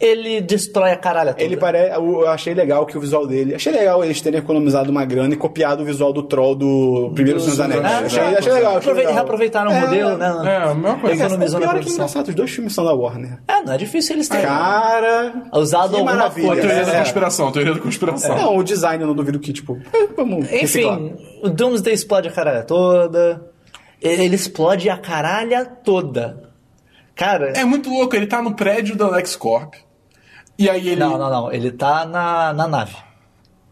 Ele destrói a caralha toda. Ele parece. Eu achei legal que o visual dele. Achei legal eles terem economizado uma grana e copiado o visual do troll do primeiro Senhor dos Anéis. Dos achei, achei legal. Achei legal. reaproveitaram o É, modelo, né? É, a mesma coisa. Economizou o na pior é que é produção. engraçado, os dois filmes são da Warner. É, não é difícil eles terem. Cara. Usado que alguma maravilha. coisa. Teoria da É. conspiração, teoria da conspiração. Não, o design eu não duvido que, tipo, é, vamos reciclar. Enfim, o Doomsday explode a caralha toda. Ele explode a caralha toda. Cara, É muito louco, ele tá no prédio da LexCorp. E aí ele. não, não, não. Ele tá na, na nave.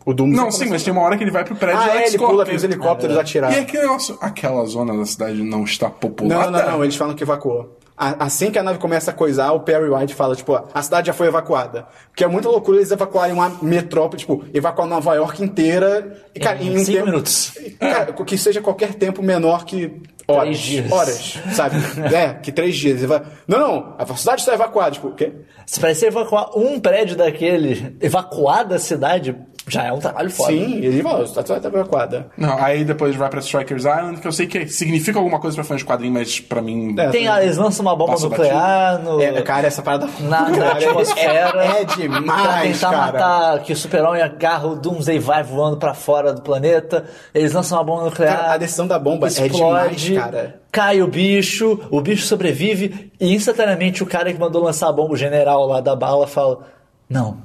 O Doomsday Não, sim, mas tem uma hora que ele vai pro prédio Ah, é, ele pula pelos helicópteros atirar. E aquele negócio, aquela zona da cidade não está populada. Não, não, não, eles falam que evacuou. Assim que a nave começa a coisar, o Perry White fala, tipo, a cidade já foi evacuada. Porque é muita loucura eles evacuarem uma metrópole, tipo, evacuar Nova York inteira. E, cara, Em em um cinco tempo, minutos. Cara, que seja qualquer tempo menor que horas. Horas, sabe? é, que três dias. Não, não, a cidade está evacuada. Tipo, o quê? Se parecer evacuar um prédio daquele, evacuar da cidade, já é um trabalho foda. Sim, ele fala, a cidade está evacuada. Não, aí depois vai pra Strikers Island, que eu sei que significa alguma coisa pra fãs de quadrinho, mas pra mim. É. Tem, a- eles lançam uma bomba Passa nuclear no, É, cara, essa parada... na, na Cara, atmosfera. É, é Pra demais, tentar cara. matar que o super-homem agarra o Doomsday e vai voando pra fora do planeta. Eles lançam uma bomba nuclear. Cara, a decisão da bomba é explode, demais, cara. Cai o bicho, o bicho sobrevive e instantaneamente o cara que mandou lançar a bomba, o general lá da bala, fala: Não,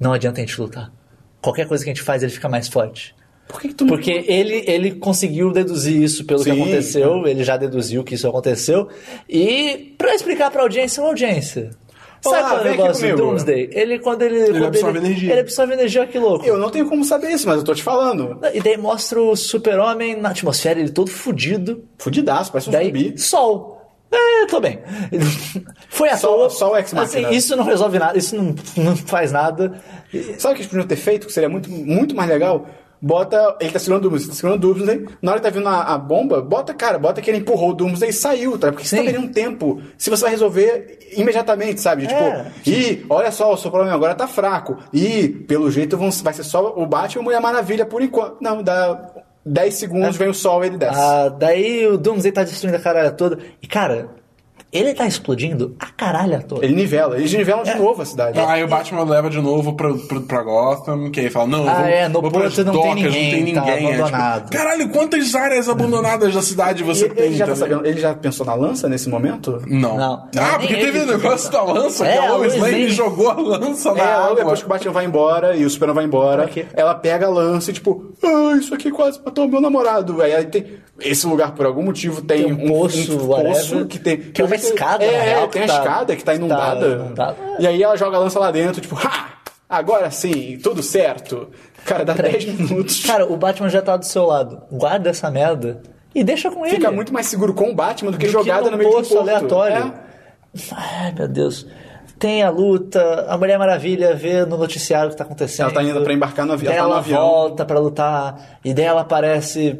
não adianta a gente lutar. Qualquer coisa que a gente faz, ele fica mais forte. Por que, que tu. Porque ele, ele conseguiu deduzir isso pelo que Sim. aconteceu, ele já deduziu que isso aconteceu. E pra explicar pra audiência, uma audiência. Olá, Sabe qual é o aqui negócio do. Doomsday? Ele, quando ele. quando absorve energia. Ele absorve energia, que louco. Eu não tenho como saber isso, mas eu tô te falando. E daí mostra o super-homem na atmosfera, ele todo fudido. Fudidaço, parece um Daí, zumbi. sol. É, tô bem. Foi à Sol- toa. sol ex machina. Assim, isso não resolve nada, isso não, não faz nada. Sabe o que eles podiam ter feito, que seria muito, muito mais legal? Bota. Ele tá segurando o Doomsday, tá segurando o Doomsday. Na hora que tá vindo a, a bomba, bota, cara, bota que ele empurrou o Doomsday e saiu, tá? Porque você Sim. tá perdendo tempo. Se você vai resolver imediatamente, sabe? De, É. Tipo, ih, olha só, o seu problema agora tá fraco. E, pelo jeito, vão, vai ser só o Batman e a Mulher Maravilha por enquanto. Não, dá 10 segundos, vem o sol e ele desce. Ah, daí o Doomsday tá destruindo a caralha toda. E, cara, ele tá explodindo a caralha toda. Ele nivela, eles nivelam de novo a cidade. Aí o Batman leva de novo pra, pra, pra Gotham, que aí fala, não, Ah, vou, é, no vou porto não tem docas, ninguém, tá É, tipo, abandonado. Caralho, quantas áreas abandonadas da cidade você E tem ele já, tá também? sabendo, ele já pensou na lança nesse momento? Não. Não. Ah, porque ele teve o que- negócio da lança, É, que a a Lois Lane jogou a lança na É, água. depois que o Batman vai embora e o Superman vai embora, ela pega a lança e tipo, ah, isso aqui quase matou meu namorado. Aí, aí tem esse lugar, por algum motivo, tem, Tem um poço, whatever, que tem. que é uma escada, É, na real, é, tem a que tá- escada que tá que tá inundada. inundada. E aí ela joga a lança lá dentro, tipo, ha! Agora sim, tudo certo. Cara, dá 10 minutos. Cara, o Batman já tá do seu lado. Guarda essa merda e deixa com ele. Fica muito mais seguro com o Batman do que Do jogada num no meio de um poço porto. aleatório. É. Ai, meu Deus. Tem a luta, a Mulher Maravilha vê no noticiário o que tá acontecendo. Ela tá indo pra embarcar no avião, ela tá no ela avião. volta pra lutar. E daí ela aparece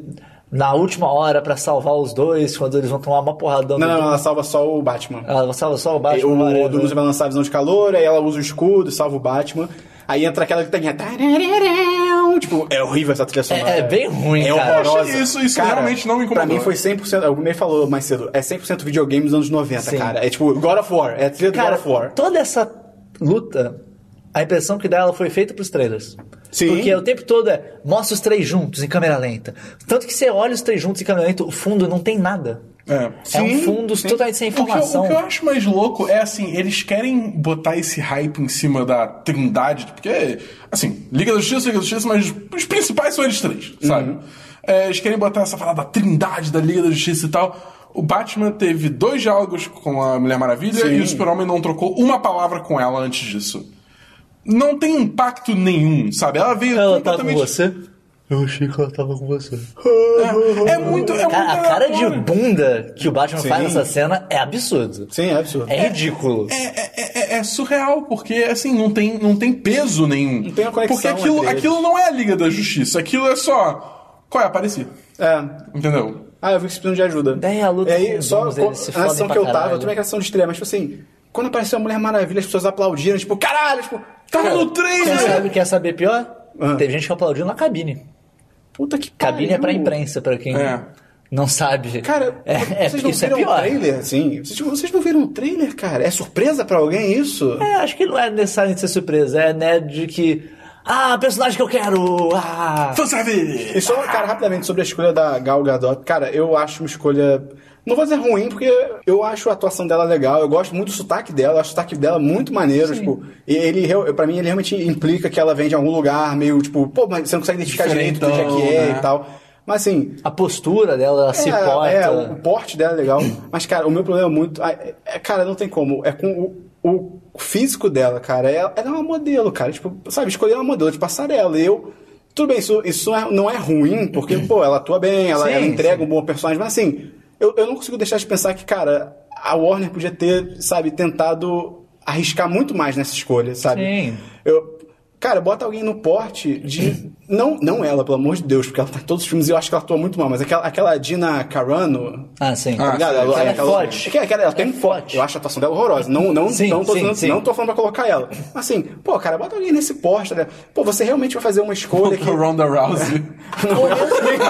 na última hora pra salvar os dois, quando eles vão tomar uma porradão. Não, do- não, ela salva só o Batman. Ela salva só o Batman. o whatever. Doomsday vai lançar a visão de calor, aí ela usa o escudo, salva o Batman. Aí entra aquela que tem. Tipo, é horrível essa trilha sonora. É- é bem ruim, é cara. horrorosa. Isso- isso realmente não me Pra incomodou. mim foi 100%. O Ney falou mais cedo. É 100% videogame dos anos 90, Sim. cara. É tipo God of War. É a trilha do Cara, God of War. toda essa luta, a impressão que dá ela foi feita pros trailers. Sim. Porque o tempo todo é, mostra os três juntos em câmera lenta. Tanto que você olha os três juntos em câmera lenta, o fundo não tem nada. É. é um fundo sim. totalmente sem O que, eu, informação. o que eu acho mais louco é assim, eles querem botar esse hype em cima da trindade, porque, assim, Liga da Justiça, Liga da Justiça, mas os principais são eles três, sabe? É, eles querem botar essa parada da trindade da Liga da Justiça e tal. O Batman teve dois diálogos com a Mulher Maravilha Sim. e o Super-Homem não trocou uma palavra com ela antes disso. Não tem impacto nenhum, sabe? Ela veio Ela tá com completamente... você? Eu achei que ela tava com você. É, é muito. É Cara, a cara de bunda que o Batman Sim. faz nessa cena é absurdo. Sim, é absurdo. É ridículo. É, é- é- é surreal, porque assim, não tem, não tem peso nenhum. Não tem uma conexão Porque aquilo, entre eles. aquilo não é a Liga da Justiça, aquilo é só. Qual é? Apareci. É. Entendeu? Ah, eu vi que precisam de ajuda. Daí a luta E aí, só com- a ação que eu tava, eu tomei aquela ação de estreia, mas tipo assim, quando apareceu a Mulher Maravilha, as pessoas aplaudiram, tipo, caralho, tipo, Tava no Quer trailer! saber, quer saber pior? Ah. Teve gente que aplaudiu na cabine. puta que Cabine é pra imprensa, pra quem É. não sabe. Cara, é, é, vocês não isso é viram o pior. trailer, assim? Vocês, vocês não viram o trailer, cara? É surpresa pra alguém isso? É, acho que não é necessariamente ser surpresa, é né, de que. Ah, personagem que eu quero! Ah! Fanservice! E só, cara, rapidamente sobre a escolha da Gal Gadot. Cara, eu acho uma escolha. Não vou dizer ruim, porque eu acho a atuação dela legal. Eu gosto muito do sotaque dela. Eu acho o sotaque dela muito maneiro. Tipo, e ele, pra mim, ele realmente implica que ela vem de algum lugar meio, tipo, pô, mas você não consegue identificar direito que é que é né? e tal. Mas assim, A postura dela, ela se é, porta. é, o porte dela é legal. Mas, cara, o meu problema é muito. é- é- cara, não tem como. É com o, o físico dela, cara. Ela, ela é uma modelo, cara. Tipo, sabe, escolher uma modelo de passarela. E eu. Tudo bem, isso, isso não é- não é ruim, porque, pô, ela atua bem, ela, Sim, ela entrega sim. um bom personagem, mas assim, eu, eu não consigo deixar de pensar que, cara, a Warner podia ter, sabe, tentado arriscar muito mais nessa escolha, sabe? Sim. Eu, cara, bota alguém no porte de. Não, não ela, pelo amor de Deus, porque ela tá em todos os filmes e eu acho que ela atua muito mal, mas aquela, aquela Dina Carano. Ah, sim. Ah, Tá ligado? sim. Ela é forte. É que- é que ela tem É forte. Eu acho a atuação dela horrorosa. Não, não, Sim, não, tô, sim, não, sim. não tô falando pra colocar ela. Mas assim, pô, cara, bota alguém nesse poste. Né? Pô, você realmente vai fazer uma escolha que. Ronda Rousey. Ou mesmo,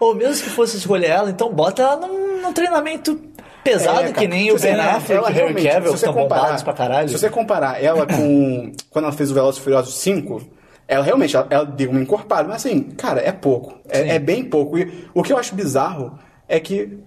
ou mesmo que fosse escolher ela, então bota ela num, num treinamento pesado, É, que nem o Ben Affleck e o Harry Cavill, se que você estão comparar- bombados pra caralho. Se você comparar ela com. quando ela fez o Velozes e Furiosos 5, ela realmente ela, ela deu uma encorpada, mas assim, cara, é pouco. É, é bem pouco. E o que eu acho bizarro é que.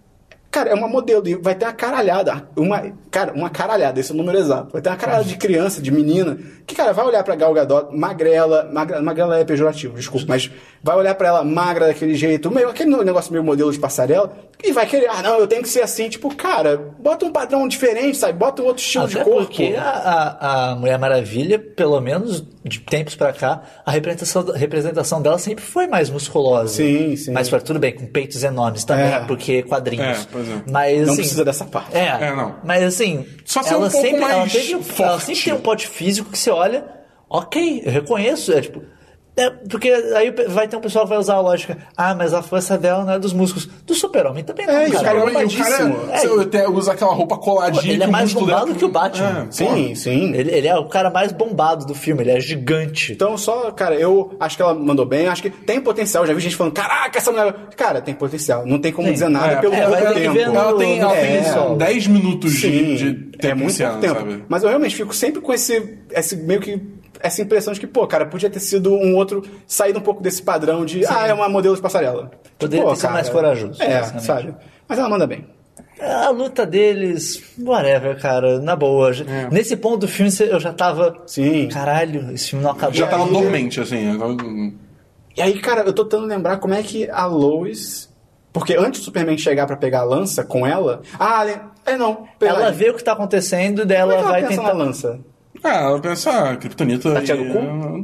Cara, é uma modelo e vai ter uma caralhada. Uma, cara, uma caralhada, esse é o número exato. Vai ter uma caralhada de criança, de menina, que, cara, vai olhar pra Gal Gadot, magrela, magra, magrela é pejorativo, desculpa, mas vai olhar pra ela magra daquele jeito, meio, aquele negócio meio modelo de passarela, e vai querer, ah, não, eu tenho que ser assim. Tipo, cara, bota um padrão diferente, sabe? Bota um outro estilo Até de corpo. porque a, a, Mulher Maravilha, pelo menos de tempos pra cá, a representação, a representação dela sempre foi mais musculosa. Sim, sim. Mas tudo bem, com peitos enormes também, É. porque quadrinhos. É, pois é. Mas, Não assim, precisa dessa parte. É, É, não. mas assim, Só ser ela, um pouco sempre, ela, mais teve, ela forte. sempre tem um pote físico que você olha, ok, eu reconheço, é tipo. É, porque aí vai ter um pessoal que vai usar a lógica, ah, mas a força dela não é dos músculos. Do super-homem também não, É, o cara. cara é e o cara bombadíssimo. é, você até usa aquela roupa coladinha. Ele é mais bombado dela- que o Batman. É, Sim, sim. Ele, ele é o cara mais bombado do filme, ele é gigante. Então, só, cara, eu acho que ela mandou bem, acho que tem potencial. Já vi gente falando, caraca, essa mulher. Cara, tem potencial. Não tem como Tem. dizer nada É, pelo é, tempo. Ela tem, ela tem É. 10 minutos de, Sim, de é tempo muito pouco ano, tempo. sabe? Mas eu realmente fico sempre com esse, esse meio que essa impressão de que, pô, cara, podia ter sido um outro, saído um pouco desse padrão de, ah, é uma modelo de passarela. Poderia Pô, ter sido mais corajoso, É, sabe? Mas ela manda bem. A luta deles, whatever, cara, na boa. Nesse ponto do filme eu já tava. Sim. Caralho, esse filme não acabou. Já tava aí- dormente, assim. agora- E aí, cara, eu tô tentando lembrar como é que a Lois. Porque antes do Superman chegar pra pegar a lança com ela. Ah, le- é não. Ela verdade. vê o que tá acontecendo e Como é ela vai tentar. na lança? Ah, ela pensa, ah, Kryptonita... Tá tirando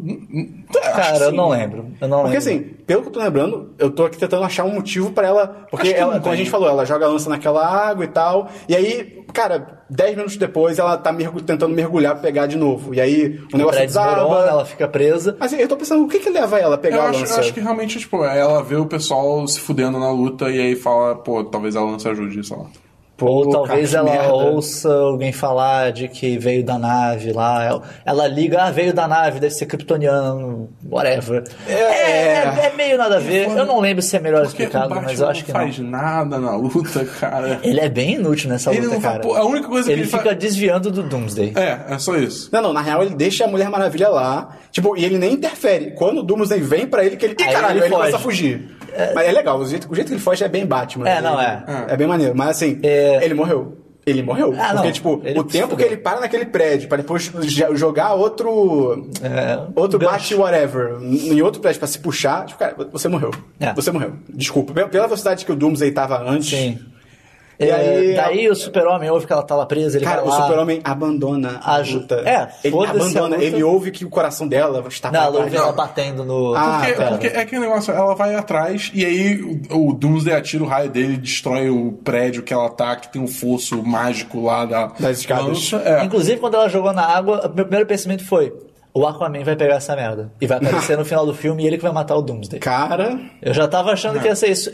e- Cara, eu não lembro. Eu não Porque lembro. assim, pelo que eu tô lembrando, eu tô aqui tentando achar um motivo pra ela. Porque ela, como a gente falou, ela joga a lança naquela água e tal. E aí, cara, 10 minutos depois ela tá mergu- tentando mergulhar pra pegar de novo. E aí o o negócio desaba. ela fica presa. Mas eu tô pensando, o que que leva ela a pegar Eu a acho, lança? eu acho que realmente, tipo, ela vê o pessoal se fudendo na luta e aí fala, pô, talvez ela não se ajude, sei lá. Pô, Ou talvez ela merda. ouça alguém falar de que veio da nave lá. Ela, ela liga, ah, veio da nave, deve ser kryptoniano, whatever. É, é- é meio nada a ver. Eu não lembro se é melhor explicado, mas eu acho não que faz não. nada na luta, cara. Ele é bem inútil nessa Ele luta, não faz- cara. a única coisa que ele ele fica faz- desviando do Doomsday. É, é só isso. Não, não, na real ele deixa a Mulher Maravilha lá, tipo, e ele nem interfere. Quando o Doomsday vem pra ele, que ele. Ih, Aí caralho, ele ele, começa a foge. Mas é legal, o jeito, o jeito que ele foge é bem Batman. É, não, Ele- é. É bem maneiro. Mas assim, É. ele morreu. Ele morreu. Ah, porque, não, tipo, ele o tempo que ele para naquele prédio pra depois jo- jogar outro. É, outro gancho. bate whatever em outro prédio pra se puxar, tipo, cara, você morreu. É. Você morreu. Desculpa. Pela- Pela velocidade que o Doomsday tava antes. Sim. E É, aí- daí o super-homem ouve que ela tá lá presa, ele Cara, vai o super-homem abandona a, luta. É, ele abandona, luta. ele ouve que o coração dela está Não, ela ouve ela batendo no... Ah, Porque, pera. porque é aquele negócio, ela vai atrás e aí o, o Doomsday atira o raio dele, destrói o prédio que ela tá, que tem um fosso mágico lá da, Das escadas. É. Inclusive, quando ela jogou na água, o meu primeiro pensamento foi... O Aquaman vai pegar essa merda. E vai aparecer no final do filme e ele que vai matar o Doomsday. Cara, Eu já tava achando que ia ser isso.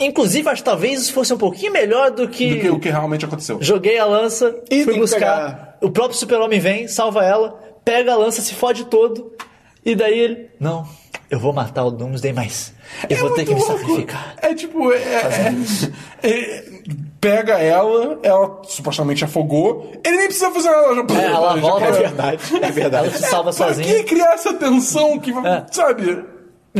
Inclusive, acho que talvez isso fosse um pouquinho melhor do que... Do que o que realmente aconteceu. Joguei a lança, E fui buscar. pegar. O próprio super-homem vem, salva ela, pega a lança, se fode todo. E daí ele... Não, eu vou matar o Doomsday, mas eu vou ter que me louco. sacrificar. É tipo, é, é- é- pega ela, ela supostamente afogou, ele nem precisa fazer nada. Já, É, ela volta... é verdade, é verdade. Ela se salva sozinha. que criar essa tensão que É. sabe?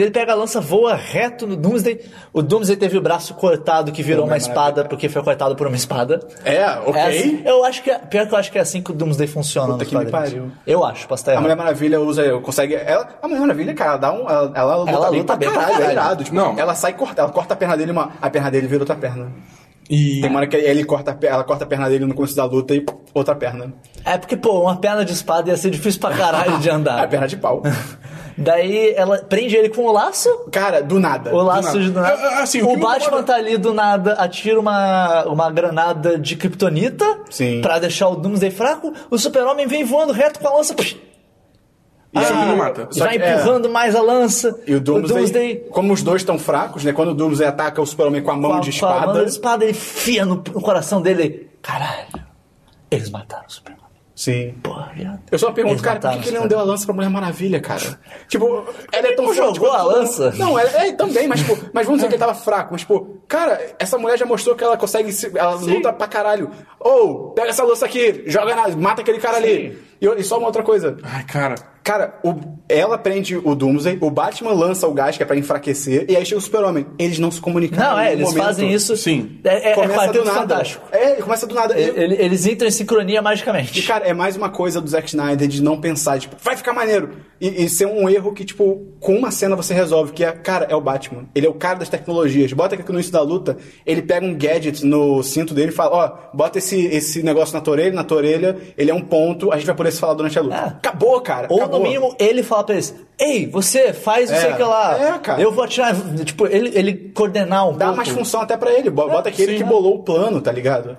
Ele pega a lança, voa reto no Doomsday. O Doomsday teve o braço cortado que virou uma espada maravilha. porque foi cortado por uma espada. É, ok. É assim- eu acho que é, pior que eu acho que é assim que o Doomsday funciona Puta nos que me pariu. Eu acho, posso estar A errado. Mulher Maravilha usa, consegue. Ela, a Mulher Maravilha, cara, ela dá um. Ela, ela luta Ela bem luta pra bem pra caralho, é caralho. irado. Tipo, Não. Ela sai corta, ela corta a perna dele, uma, a perna dele vira outra perna. E. Tem uma hora que ele corta, a ela corta a perna dele no começo da luta e outra perna. É porque, pô, uma perna de espada ia ser difícil pra caralho de A andar. perna de pau. Daí ela prende ele com o laço. Cara, do nada. O laço nada. de do nada. É, é, assim, o o Batman incomoda- tá ali do nada, atira uma, uma granada de kryptonita Sim. pra deixar o Doomsday fraco. O super-homem vem voando reto com a lança. psh, E Isso aí- não mata. só vai que, é, empurrando mais a lança. E o Doomsday, como os dois estão fracos, né? Quando o Doomsday ataca o Super-Homem com a mão com a- de com a espada. mão de espada, ele enfia no, no coração dele. Caralho, eles mataram o super-homem. Sim. Porra, viado. Eu só pergunto, cara, por que, que ele não deu a lança pra Mulher Maravilha, cara? Tipo, ela é tão jogou quanto a lança? Não, é, é também, mas, tipo, mas vamos dizer que ele tava fraco. Mas, tipo, cara, essa mulher já mostrou que ela consegue. se- Ela luta pra caralho. Ou, pega essa lança aqui, joga na. mata aquele cara ali. E, e só uma outra coisa. Ai, cara. Cara, o- ela prende o Doomsday, o Batman lança o gás que é pra enfraquecer, e aí chega o Super-Homem. Eles não se comunicaram. Não, é, eles momento. fazem isso. Sim. É, é, é Começa do Quarteto nada. Fantástico. É, começa do nada. E- Ele- Eles entram em sincronia e, magicamente. cara, é mais uma coisa do Zack Snyder de não pensar, tipo, vai ficar maneiro. E, e ser um erro que, tipo, com uma cena você resolve, que é, cara, é o Batman. Ele é o cara das tecnologias. Bota aqui no início da luta, ele pega um gadget no cinto dele e fala, ó, bota esse, esse negócio na tua orelha, na tua orelha, ele é um ponto, a gente vai poder se falar durante a luta. É. Acabou, cara. Ou acabou. no mínimo ele fala pra eles: Ei, você faz não sei É. o que lá. É, cara. Eu vou atirar. Tipo, ele, ele coordenar um Dá pouco. mais função até pra ele. Bo- Bota aqui ele sim. que bolou o plano, tá ligado?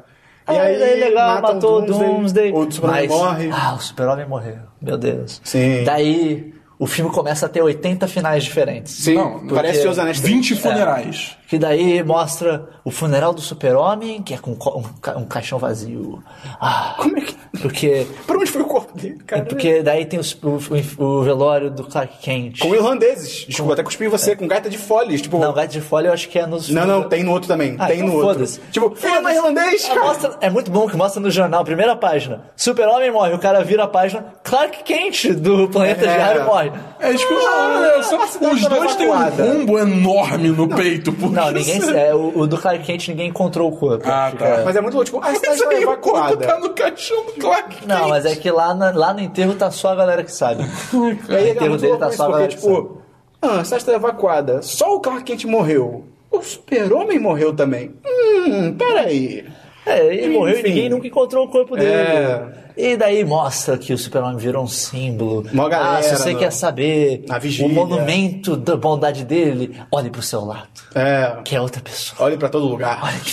E aí, daí legal, mata matou o Doomsday. O Superman morre. Ah, o Super-Homem morreu. Meu Deus. Sim. Daí o filme começa a ter 80 finais diferentes. Sim, Não, parece os Anéis Três. 20 funerais. Que daí mostra o funeral do Super-Homem, que é com co- um, ca- um caixão vazio. Ah, Como é que... porque. Pra onde foi o corpo dele, cara? Porque daí tem os- o, o- velório do Clark Kent. Com irlandeses. Desculpa, até cuspi você, com gaita de folhas. Tipo, Não, Gato de Folha eu acho que é nos. Não, não, tem no outro também. Ah, tem então no outro. Tipo, não é irlandês, Ah, cara. mostra- é muito bom que mostra no jornal, primeira página. Super-Homem morre, o cara vira a página. Clark Kent do Planeta É. Diário morre. É, tipo, Ah, olha só, os dois têm um rombo enorme no peito. Porque Não, ninguém. É, o, o do Clark Kent ninguém encontrou o corpo. Ah, tá. Mas é muito louco. Tipo, a cidade foi aí o corpo evacuada. tá no caixão do Clark Não, Kent. mas é que lá, na- lá no enterro tá só a galera que sabe. No aí é enterro muito dele tá só a porque, galera que sabe. tipo, ah, a cidade tá evacuada. Só o Clark Kent morreu. O super-homem morreu também. Hum, peraí. É, ele morreu e Enfim. ninguém nunca encontrou o corpo dele. É. E daí mostra que o Super-Homem virou um símbolo. Mó galera ah, se você no- quer saber o monumento da bondade dele, olhe pro seu lado, É. que é outra pessoa. Olhe pra todo lugar. Olha que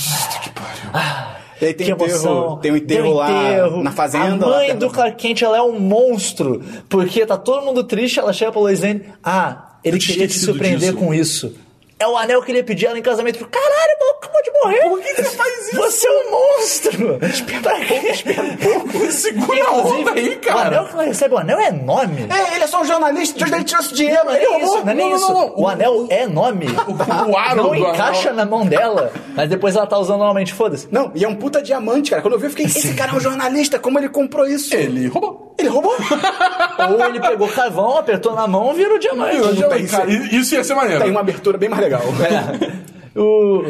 Ah, E aí tem que enterro, emoção. tem um enterro lá enterro. na fazenda, A lá mãe do Clark Kent, ela é um monstro. Porque tá todo mundo triste, ela chega pra Lois Lane. Ah, ele Eu queria te surpreender disso. com isso. É o anel que ele ia pedir ela em casamento. Caralho, mal acabou de morrer. Por que você faz isso? Você é um monstro. Pra quê? Segura a onda aí, O cara. anel que ela recebe, o anel é nome. É, ele é só um jornalista, de onde ele tirou esse dinheiro? Não é Ele nem roubou. isso, não é nem isso. O anel é nome. o aro Não encaixa na mão dela, mas depois ela tá usando normalmente, foda-se. Não, e é um puta diamante, cara. Quando eu vi, eu fiquei, esse cara é um jornalista, como ele comprou isso? Ele roubou. Ele roubou? Ou ele pegou carvão, apertou na mão e virou diamante. Então, isso ia ser maneiro. Tem uma abertura bem mais legal. É. O...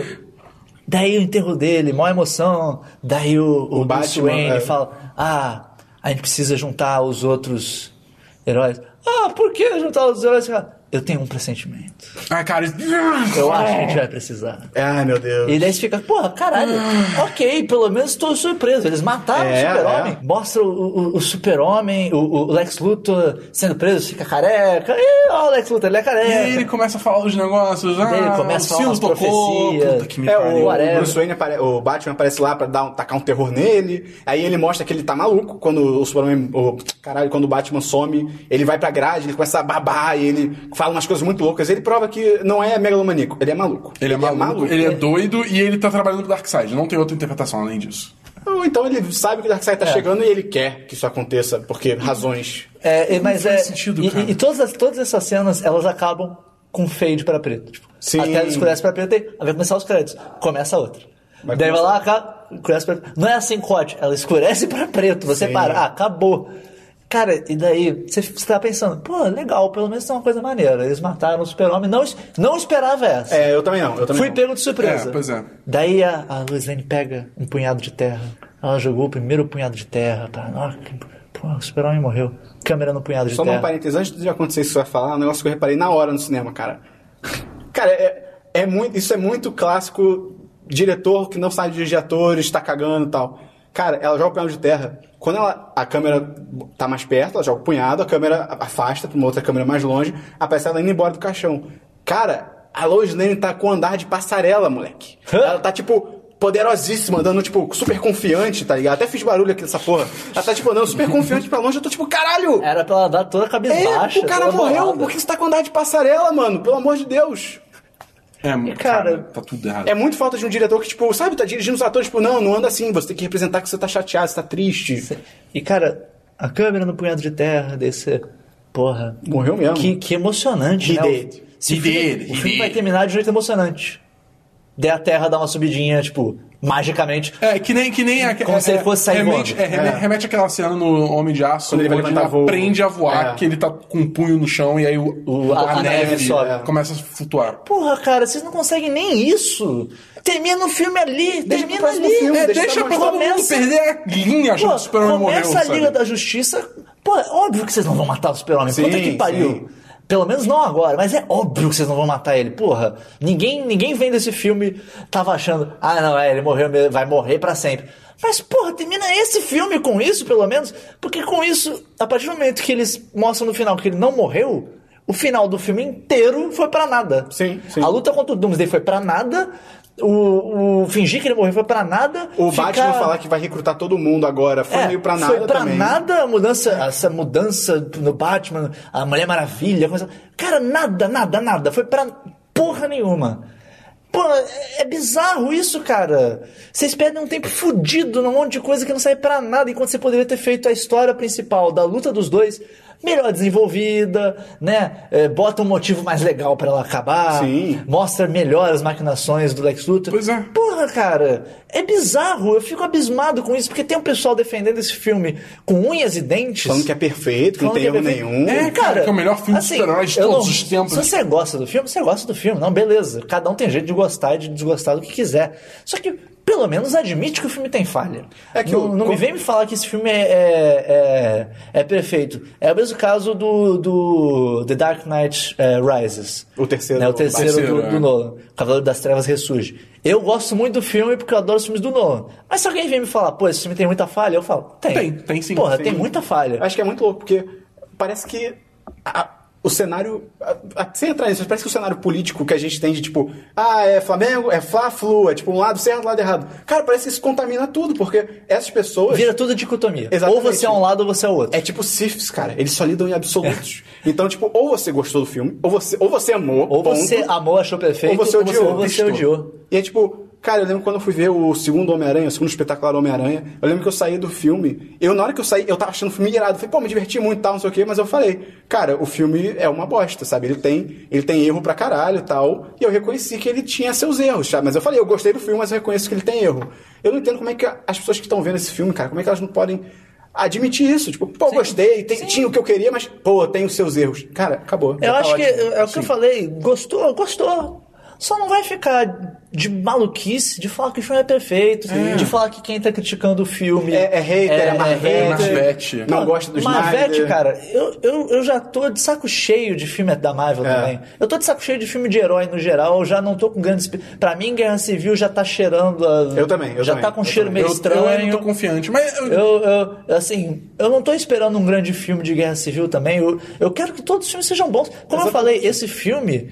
Daí o enterro dele, maior emoção. Daí o, o, O Bruce Batman, Wayne é. fala: Ah, a gente precisa juntar os outros heróis. Ah, por que juntar os heróis? Eu tenho um pressentimento. Ah, cara. Eu acho que a gente vai precisar. Ai, meu Deus. E daí você fica, porra, caralho, ok, pelo menos estou surpreso. Eles mataram É, o super-homem. Mostra o, o- o super-homem, o, o Lex Luthor sendo preso, fica careca. E ó, o Lex Luthor, ele é E careca. aí ele começa a falar os negócios. Ah, ele começa a falar umas profecias. Puta que me É, pariu. o, Bruce Wayne apare- o Batman aparece lá pra dar um, tacar um terror nele. Aí ele mostra que ele tá maluco quando o Superman. O, caralho, quando o Batman some, ele vai pra grade, ele começa a babar e ele fala umas coisas muito loucas. Ele prova que não é megalomaníaco, ele é maluco. Ele é maluco, ele é doido e ele tá trabalhando pro Darkseid. Não tem outra interpretação além disso. Ou então ele sabe que o Darkseid tá É. chegando e ele quer que isso aconteça, porque razões. É, e- mas Não é. faz sentido, e, cara. e- todas, as- todas essas cenas, elas acabam com fade pra preto. Tipo, Sim. A tela escurece pra preto e aí vai começar os créditos. Começa a outra. Vai Daí vai começar- lá, acaba, escurece pra preto. Não é assim corte, ela escurece pra preto. Você Sim. para, ah, acabou. Cara, e daí você, você tá pensando, pô, legal, pelo menos tem uma coisa maneira. Eles mataram o super-homem, não, não esperava essa. É, eu também não. Eu também Fui não. pego de surpresa. É, pois é. Daí a, a Lois Lane pega um punhado de terra. Ela jogou o primeiro punhado de terra. Ó, que- pô, o super-homem morreu. Câmera no punhado de Só um terra. parênteses, antes de acontecer isso que você vai falar, um negócio que eu reparei na hora no cinema, cara. Cara, é, é muito, isso é muito clássico diretor que não sabe dirigir atores, tá cagando e tal. Cara, ela joga o punhado de terra. Quando ela, a câmera tá mais perto, ela joga o punhado, a câmera afasta pra uma outra câmera mais longe, aparece ela indo embora do caixão. Cara, a Lois Lane tá com andar de passarela, moleque. Ela tá, tipo, poderosíssima, andando, tipo, super confiante, tá ligado? Até fiz barulho aqui nessa porra. Ela tá, tipo, andando super confiante pra longe, eu tô, tipo, caralho! Era pra ela dar toda a cabeça É, baixa. o cara morreu, bolada. por que você tá com andar de passarela, mano? Pelo amor de Deus. É, cara, cara, tá tudo errado. É muito falta de um diretor que, tipo, sabe, tá dirigindo os atores, tipo, não, não anda assim, você tem que representar que você tá chateado, você tá triste. E, cara, a câmera no punhado de terra, desse. Porra. Morreu mesmo. Que, que emocionante, He né? did. O, He o filme, did, o he filme did. vai terminar de um jeito emocionante. Daí a terra dá uma subidinha, tipo, magicamente. É, que nem. Que nem a, Como é, se ele fosse sair remete, voando. é, reme- É. remete àquela cena no Homem de Aço, Quando ele vai onde voo. aprende a voar, É. que ele tá com um punho no chão e aí o, O- a- a, a neve neve sobe. começa a flutuar. Porra, cara, vocês não conseguem nem isso. Termina o filme ali, pro termina ali. filme, É, deixa deixa pra todo mundo perder a linha Pô, que o Super-Homem morreu. começa a Liga sabe? da Justiça. Pô, é óbvio que vocês não vão matar o Super-Homem. Puta que pariu. sim. Pelo menos não agora, mas é óbvio que vocês não vão matar ele. Porra, ninguém, ninguém vendo esse filme tava achando, ah, não, é, ele morreu, vai morrer pra sempre. Mas, porra, termina esse filme com isso, pelo menos, porque com isso, a partir do momento que eles mostram no final que ele não morreu, o final do filme inteiro foi pra nada. Sim, sim. A luta contra o Doomsday foi pra nada, o, o fingir que ele morreu foi pra nada. O ficar- Batman falar que vai recrutar todo mundo agora foi é, meio pra nada Foi pra também. nada a mudança, essa mudança no Batman, a Mulher Maravilha, coisa. Cara, nada, nada, nada. Foi pra porra nenhuma. Pô, é, é bizarro isso, cara. Vocês perdem um tempo fudido num monte de coisa que não serve pra nada, enquanto você poderia ter feito a história principal da luta dos dois melhor desenvolvida, né? É, bota um motivo mais legal pra ela acabar. Sim. Mostra melhor as maquinações do Lex Luthor. Pois é. Porra, cara, é bizarro. Eu fico abismado com isso, porque tem um pessoal defendendo esse filme com unhas e dentes. Falando que é perfeito, que não tem é erro perfeito. nenhum. É, cara, que é o melhor filme de super-heróis de todos os tempos. Se você gosta do filme, você gosta do filme. Não, beleza. Cada um tem jeito de gostar e de desgostar do que quiser. Só que, pelo menos, admite que o filme tem falha. É que não, o- não me vem me falar que esse filme é, é, é, é perfeito. É o mesmo caso do, do The Dark Knight eh, Rises. O terceiro Né, o terceiro, do, é. do Nolan. O Cavaleiro das Trevas ressurge. Eu gosto muito do filme porque eu adoro os filmes do Nolan. Mas se alguém vem me falar, pô, esse filme tem muita falha, eu falo, tem. Tem, tem sim. Porra, Sim. tem muita falha. Acho que é muito louco, porque parece que a- o cenário. sem entrar nisso, parece que o cenário político que a gente tem de tipo, ah, é Flamengo, é Fla-Flu, é tipo um lado certo, um lado errado. Cara, parece que isso contamina tudo, porque essas pessoas. Vira tudo dicotomia. Exatamente. Ou você é um lado ou você é o outro. É tipo Siths, cara. Eles só lidam em absolutos. Então, tipo, ou você gostou do filme, ou você, ou você amou. Ou ponto, você amou, achou perfeito, ou você odiou. ou você detestou. odiou. E é tipo, cara, eu lembro quando eu fui ver o segundo Homem-Aranha, o segundo espetacular Homem-Aranha, eu lembro que eu saí do filme, eu na hora que eu saí, eu tava achando o filme irado, eu falei, pô, me diverti muito e tal, não sei o quê, mas eu falei, cara, o filme é uma bosta, sabe? Ele tem, ele tem erro pra caralho e tal, e eu reconheci que ele tinha seus erros, sabe? Mas eu falei, eu gostei do filme, mas eu reconheço que ele tem erro. Eu não entendo como é que as pessoas que estão vendo esse filme, cara, como é que elas não podem admitir isso? Tipo, pô, gostei, tem- tinha o que eu queria, mas, pô, tem os seus erros. Cara, acabou. Eu tá acho que ótimo. é o que eu Sim. falei. Gostou, gostou. Só não vai ficar de maluquice de falar que o filme é perfeito, de falar que quem tá criticando o filme É- é hater, é Marvete. Marvete. Não gosta do Marvete, cara, eu, eu, eu já tô de saco cheio de filme da Marvel É. também. Eu tô de saco cheio de filme de herói no geral, eu já não tô com grandes... Pra mim, Guerra Civil já tá cheirando... A... Eu também, eu Já também, tá com um eu cheiro também. meio Eu, estranho. eu ainda tô confiante, mas eu- Eu, eu, assim, eu não tô esperando um grande filme de guerra civil também. Eu, eu quero que todos os filmes sejam bons. Como eu falei, esse filme,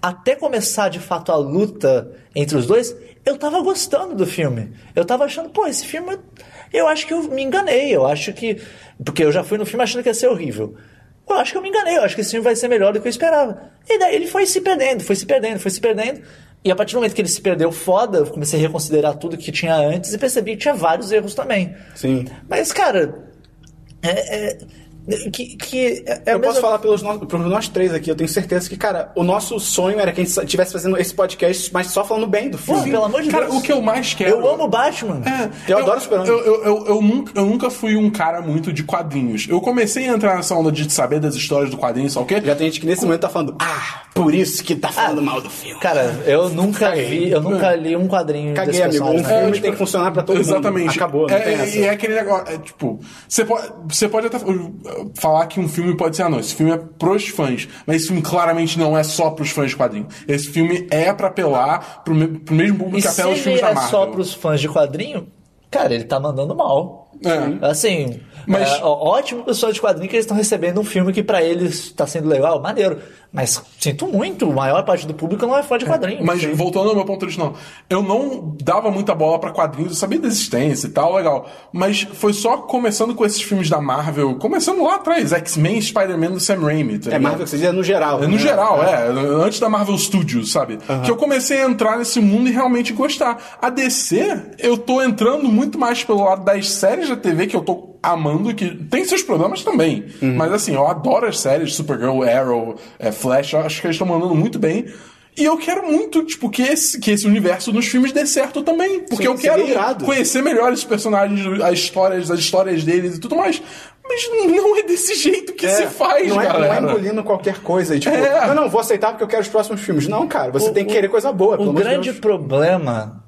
até começar de fato a luta entre os dois, eu tava gostando do filme. Eu tava achando, pô, esse filme. Eu acho que eu me enganei. Eu acho que. Porque eu já fui no filme achando que ia ser horrível. Eu acho que eu me enganei. Eu acho que esse filme vai ser melhor do que eu esperava. E daí ele foi se perdendo, foi se perdendo, foi se perdendo. E a partir do momento que ele se perdeu foda, eu comecei a reconsiderar tudo que tinha antes e percebi que tinha vários erros também. Sim. Mas, cara, é- é- Que, que é é eu posso mesma- falar pelos nós, pelos nós três aqui, eu tenho certeza que, cara, o nosso sonho era que a gente estivesse fazendo esse podcast, mas só falando bem do Pô, filme. pelo amor de Cara, Deus. o que eu mais quero. Eu amo Batman. É, Eu adoro Super-Homem. Eu, eu, eu, eu nunca, eu nunca fui um cara muito de quadrinhos. Eu comecei a entrar nessa onda de saber das histórias do quadrinho, só o quê? Já tem gente que nesse momento tá falando, ah, por isso que tá falando mal do filme. Cara, eu nunca Caguei. vi, eu nunca li um quadrinho Caguei, desse amigo. Um filme É, tipo, tem que funcionar pra todo Exatamente. mundo. Acabou, não é, tem é- essa. E é aquele negócio, é, tipo, você pode, você pode até falar que um filme pode ser, ah, não, esse filme é pros fãs, mas esse filme claramente não é só pros fãs de quadrinho. Esse filme é pra apelar pro, me- pro mesmo E público que se apela os filmes ele da é Marvel. só pros fãs de quadrinho, cara, ele tá mandando mal. É. Assim, Mas- é, ó- ótimo pessoal de quadrinho que eles estão recebendo um filme que pra eles tá sendo legal, maneiro. Mas sinto muito, a maior parte do público não é fã de quadrinho. Mas voltando ao meu ponto original, eu não dava muita bola pra quadrinhos, eu sabia da existência e tal, legal. Mas foi só começando com esses filmes da Marvel, começando lá atrás, X-Men, Spider-Man do Sam Raimi. Tá É? Marvel que você diz, é no geral. É, No né? geral, é. Antes da Marvel Studios, sabe? Que eu comecei a entrar nesse mundo e realmente gostar. A DC, eu tô entrando muito mais pelo lado das séries da TV, que eu tô amando, que tem seus problemas também. Mas assim, eu adoro as séries, Supergirl, Arrow, é, Flash, eu acho que eles estão mandando muito bem. E eu quero muito, tipo, que esse, que esse universo nos filmes dê certo também. Porque Sim, eu quero conhecer melhor esses personagens, as histórias, as histórias deles e tudo mais. Mas não é desse jeito que É, se faz, não é, galera. Não é engolindo qualquer coisa e tipo, É. não, não, vou aceitar porque eu quero os próximos filmes. Não, cara, você O- tem que querer coisa boa, O grande Deus. problema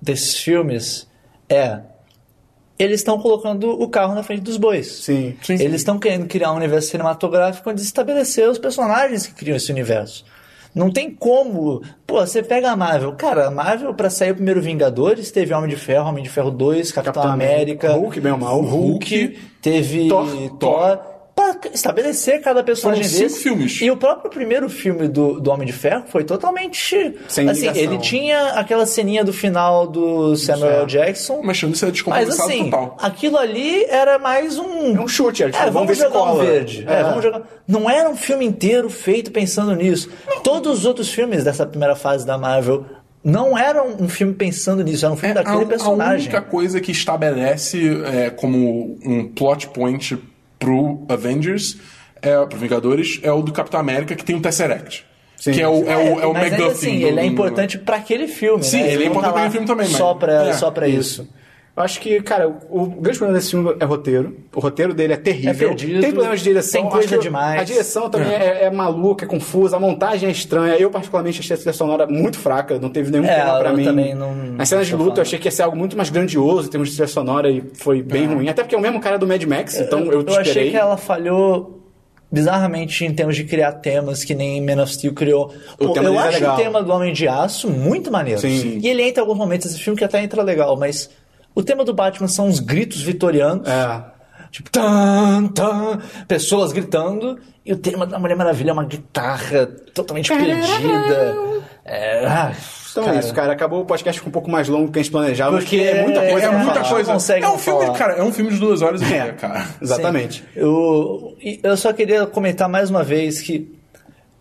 desses filmes é eles estão colocando o carro na frente dos bois. Sim. Sim. Eles estão querendo criar um universo cinematográfico onde estabelecer os personagens que criam esse universo. Não tem como. Pô, você pega a Marvel. Cara, a Marvel, pra sair o primeiro Vingadores, teve Homem de Ferro, Homem de Ferro 2, Capitão, Capitão América, Hulk, bem ou mal, Hulk, teve Thor. Thor. Estabelecer cada personagem Foram cinco desse. filmes. E o próprio primeiro filme do, do Homem de Ferro foi totalmente. Sem assim, ligação. ele tinha aquela ceninha do final do Samuel Certo. Jackson. Mas isso é Mas descompensado assim, total. aquilo ali era mais um. É um chute, é, tipo, É, vamos vamos ver se jogar um verde. É, É. vamos jogar. Não era um filme inteiro feito pensando nisso. Todos os outros filmes dessa primeira fase da Marvel não eram um filme pensando nisso, era um filme É, daquele a, personagem. A única coisa que estabelece é, como um plot point pro Avengers, é, pro Vingadores, é o do Capitão América que tem um Tesseract. Sim. que é o, é o, é o mas ainda assim, do- ele é importante pra aquele filme. Sim, né? ele é não importante tá pra lá aquele filme também, mas- Só pra, é, só pra isso. Eu acho que, cara, o grande problema desse filme é roteiro. O roteiro dele é terrível. É perdido, tem problemas de direção. tem coisa demais. A direção também é. é maluca, é confusa. A montagem é estranha. Eu, particularmente, achei a trilha sonora muito fraca. Não teve nenhum É, tema pra eu mim. também não- Nas cenas de luta, falo. eu achei que ia ser algo muito mais grandioso em termos de trilha sonora e foi bem ruim. Até porque é o mesmo cara do Mad Max, então eu, eu esperei. achei que ela falhou bizarramente em termos de criar temas que nem Man of Steel criou. O Pô, tema eu é acho o legal. tema do Homem de Aço muito maneiro. Sim. E ele entra em alguns momentos desse filme que até entra legal, mas o tema do Batman são os gritos vitorianos. É. Tipo, tan, tan, pessoas gritando. E o tema da Mulher Maravilha é uma guitarra totalmente perdida. É, ah, Então cara, é isso, cara. Acabou o podcast com um pouco mais longo que a gente planejava. Porque é muita é- coisa É pra muita coisa. consegue É um filme, falar. cara, é um filme de duas horas e meia, É. cara. Exatamente. Sim. Eu, eu só queria comentar mais uma vez que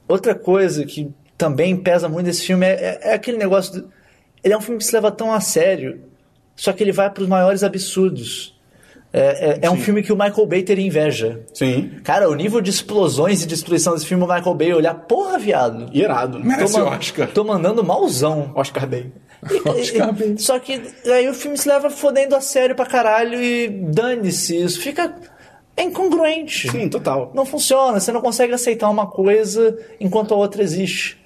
outra coisa que também pesa muito nesse filme é, é- é aquele negócio. do- ele é um filme que se leva tão a sério, só que ele vai para os maiores absurdos. É, é- é um filme que o Michael Bay teria inveja. Sim. Cara, o nível de explosões e destruição desse filme, o Michael Bay olhar, porra, viado. Irado. Merece Tô Oscar. Tô mandando malzão. Oscar Day. E- Oscar e- Bay. Só que aí o filme se leva fodendo a sério pra caralho e dane-se. Isso fica é incongruente. Sim, total. Não funciona. Você não consegue aceitar uma coisa enquanto a outra existe.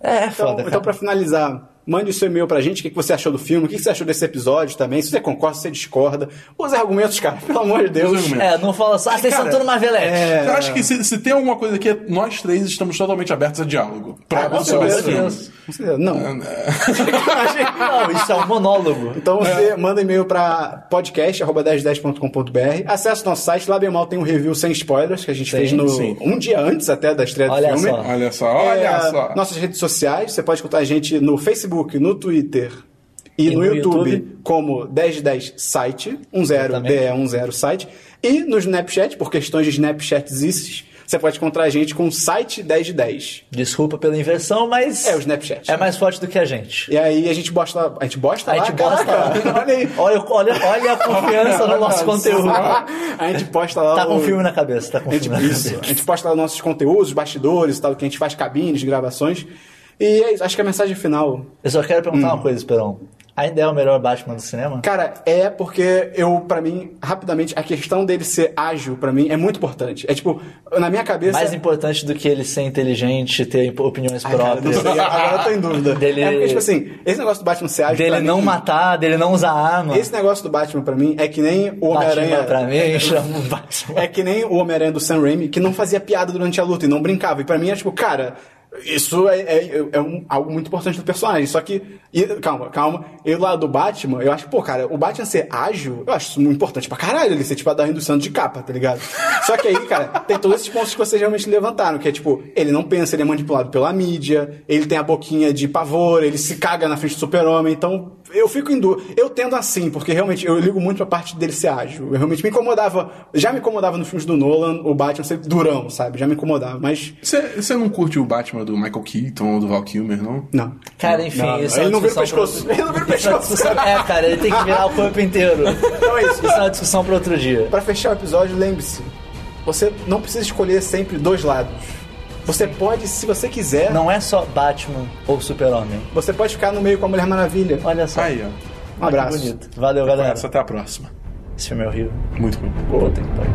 É, é Então, foda. então cara. pra finalizar, mande o seu e-mail pra gente, o que que você achou do filme, o que que você achou desse episódio também, se você concorda, se você discorda. Os argumentos, cara, pelo amor de Deus. É, não fala só, ah, vocês são tudo Marvelete. é- Eu acho que se, se tem alguma coisa aqui, nós três estamos totalmente abertos a diálogo. Pra, Ah, com sobre Com certeza. Não. Não, isso é um monólogo. Então você manda e-mail pra podcast.1010.com.br, acesse o nosso site, lá bem mal tem um review sem spoilers, que a gente Sim, fez no, sim. um dia antes até da estreia Olha do filme. só. Olha só, olha É, só. Nossas redes sociais, você pode escutar a gente no Facebook, no Twitter e, E no, no YouTube, YouTube. como 1010 site, 10 Exatamente. DE10 site, e no Snapchat, por questões de Snapchatices, você pode encontrar a gente com o site 10 de 10. Desculpa pela inversão, mas. É o Snapchat. É mais forte do que a gente. E aí a gente bosta lá. A gente bosta A lá? gente bosta Caraca, lá. Olha aí. Olha, olha, olha a confiança no nosso conteúdo. A gente posta lá. Tá com o- filme na cabeça, tá com A gente, filme na isso. cabeça. A gente posta lá nossos conteúdos, bastidores e tal, que a gente faz cabines, gravações. E é isso. Acho que a mensagem final Eu só quero perguntar Hum. uma coisa, Esperão. Ainda é o melhor Batman do cinema? Cara, é porque eu, pra mim, rapidamente, a questão dele ser ágil, pra mim, é muito importante. É tipo, na minha cabeça. Mais importante do que ele ser inteligente, ter opiniões Ai, cara, não próprias. sei, agora eu tô em dúvida. Dele- É porque, tipo assim, esse negócio do Batman ser ágil. dele não mim, matar, dele não usar arma. Esse negócio do Batman, pra mim, é que nem o Homem-Aranha. pra mim, chama o Batman. É que nem o Homem-Aranha do Sam Raimi, que não fazia piada durante a luta e não brincava. E pra mim é tipo, cara, isso é, é, é um- algo muito importante do personagem. Só que. e- calma, calma. E do lado do Batman, eu acho, pô, cara, o Batman ser ágil, eu acho isso muito importante pra caralho. Ele ser tipo a da indução de capa, tá ligado? Só que aí, cara, tem todos esses pontos que vocês realmente levantaram, que é tipo, ele não pensa, ele é manipulado pela mídia, ele tem a boquinha de pavor, ele se caga na frente do super-homem, então. Eu fico em dúvida. Eu tendo assim, porque realmente eu ligo muito pra parte dele ser ágil. Eu realmente me incomodava. Já me incomodava nos filmes do Nolan, o Batman ser durão, sabe? Já me incomodava, mas. Você não curte o Batman do Michael Keaton ou do Val Kilmer, não? Não. Cara, enfim, Não, não. isso é Ele uma não vira o discussão pescoço. Ele não vira o é pescoço. É, cara, ele tem que virar o corpo inteiro. Então é isso. Isso é uma discussão pra outro dia. Pra fechar o episódio, lembre-se: você não precisa escolher sempre dois lados. Você pode, se você quiser, Não é só Batman ou Super-Homem. você pode ficar no meio com a Mulher Maravilha. Olha só. Aí, ó. Um abraço. Que bonito. Valeu, galera. Até a próxima. Esse filme é horrível. Muito ruim. Que pariu.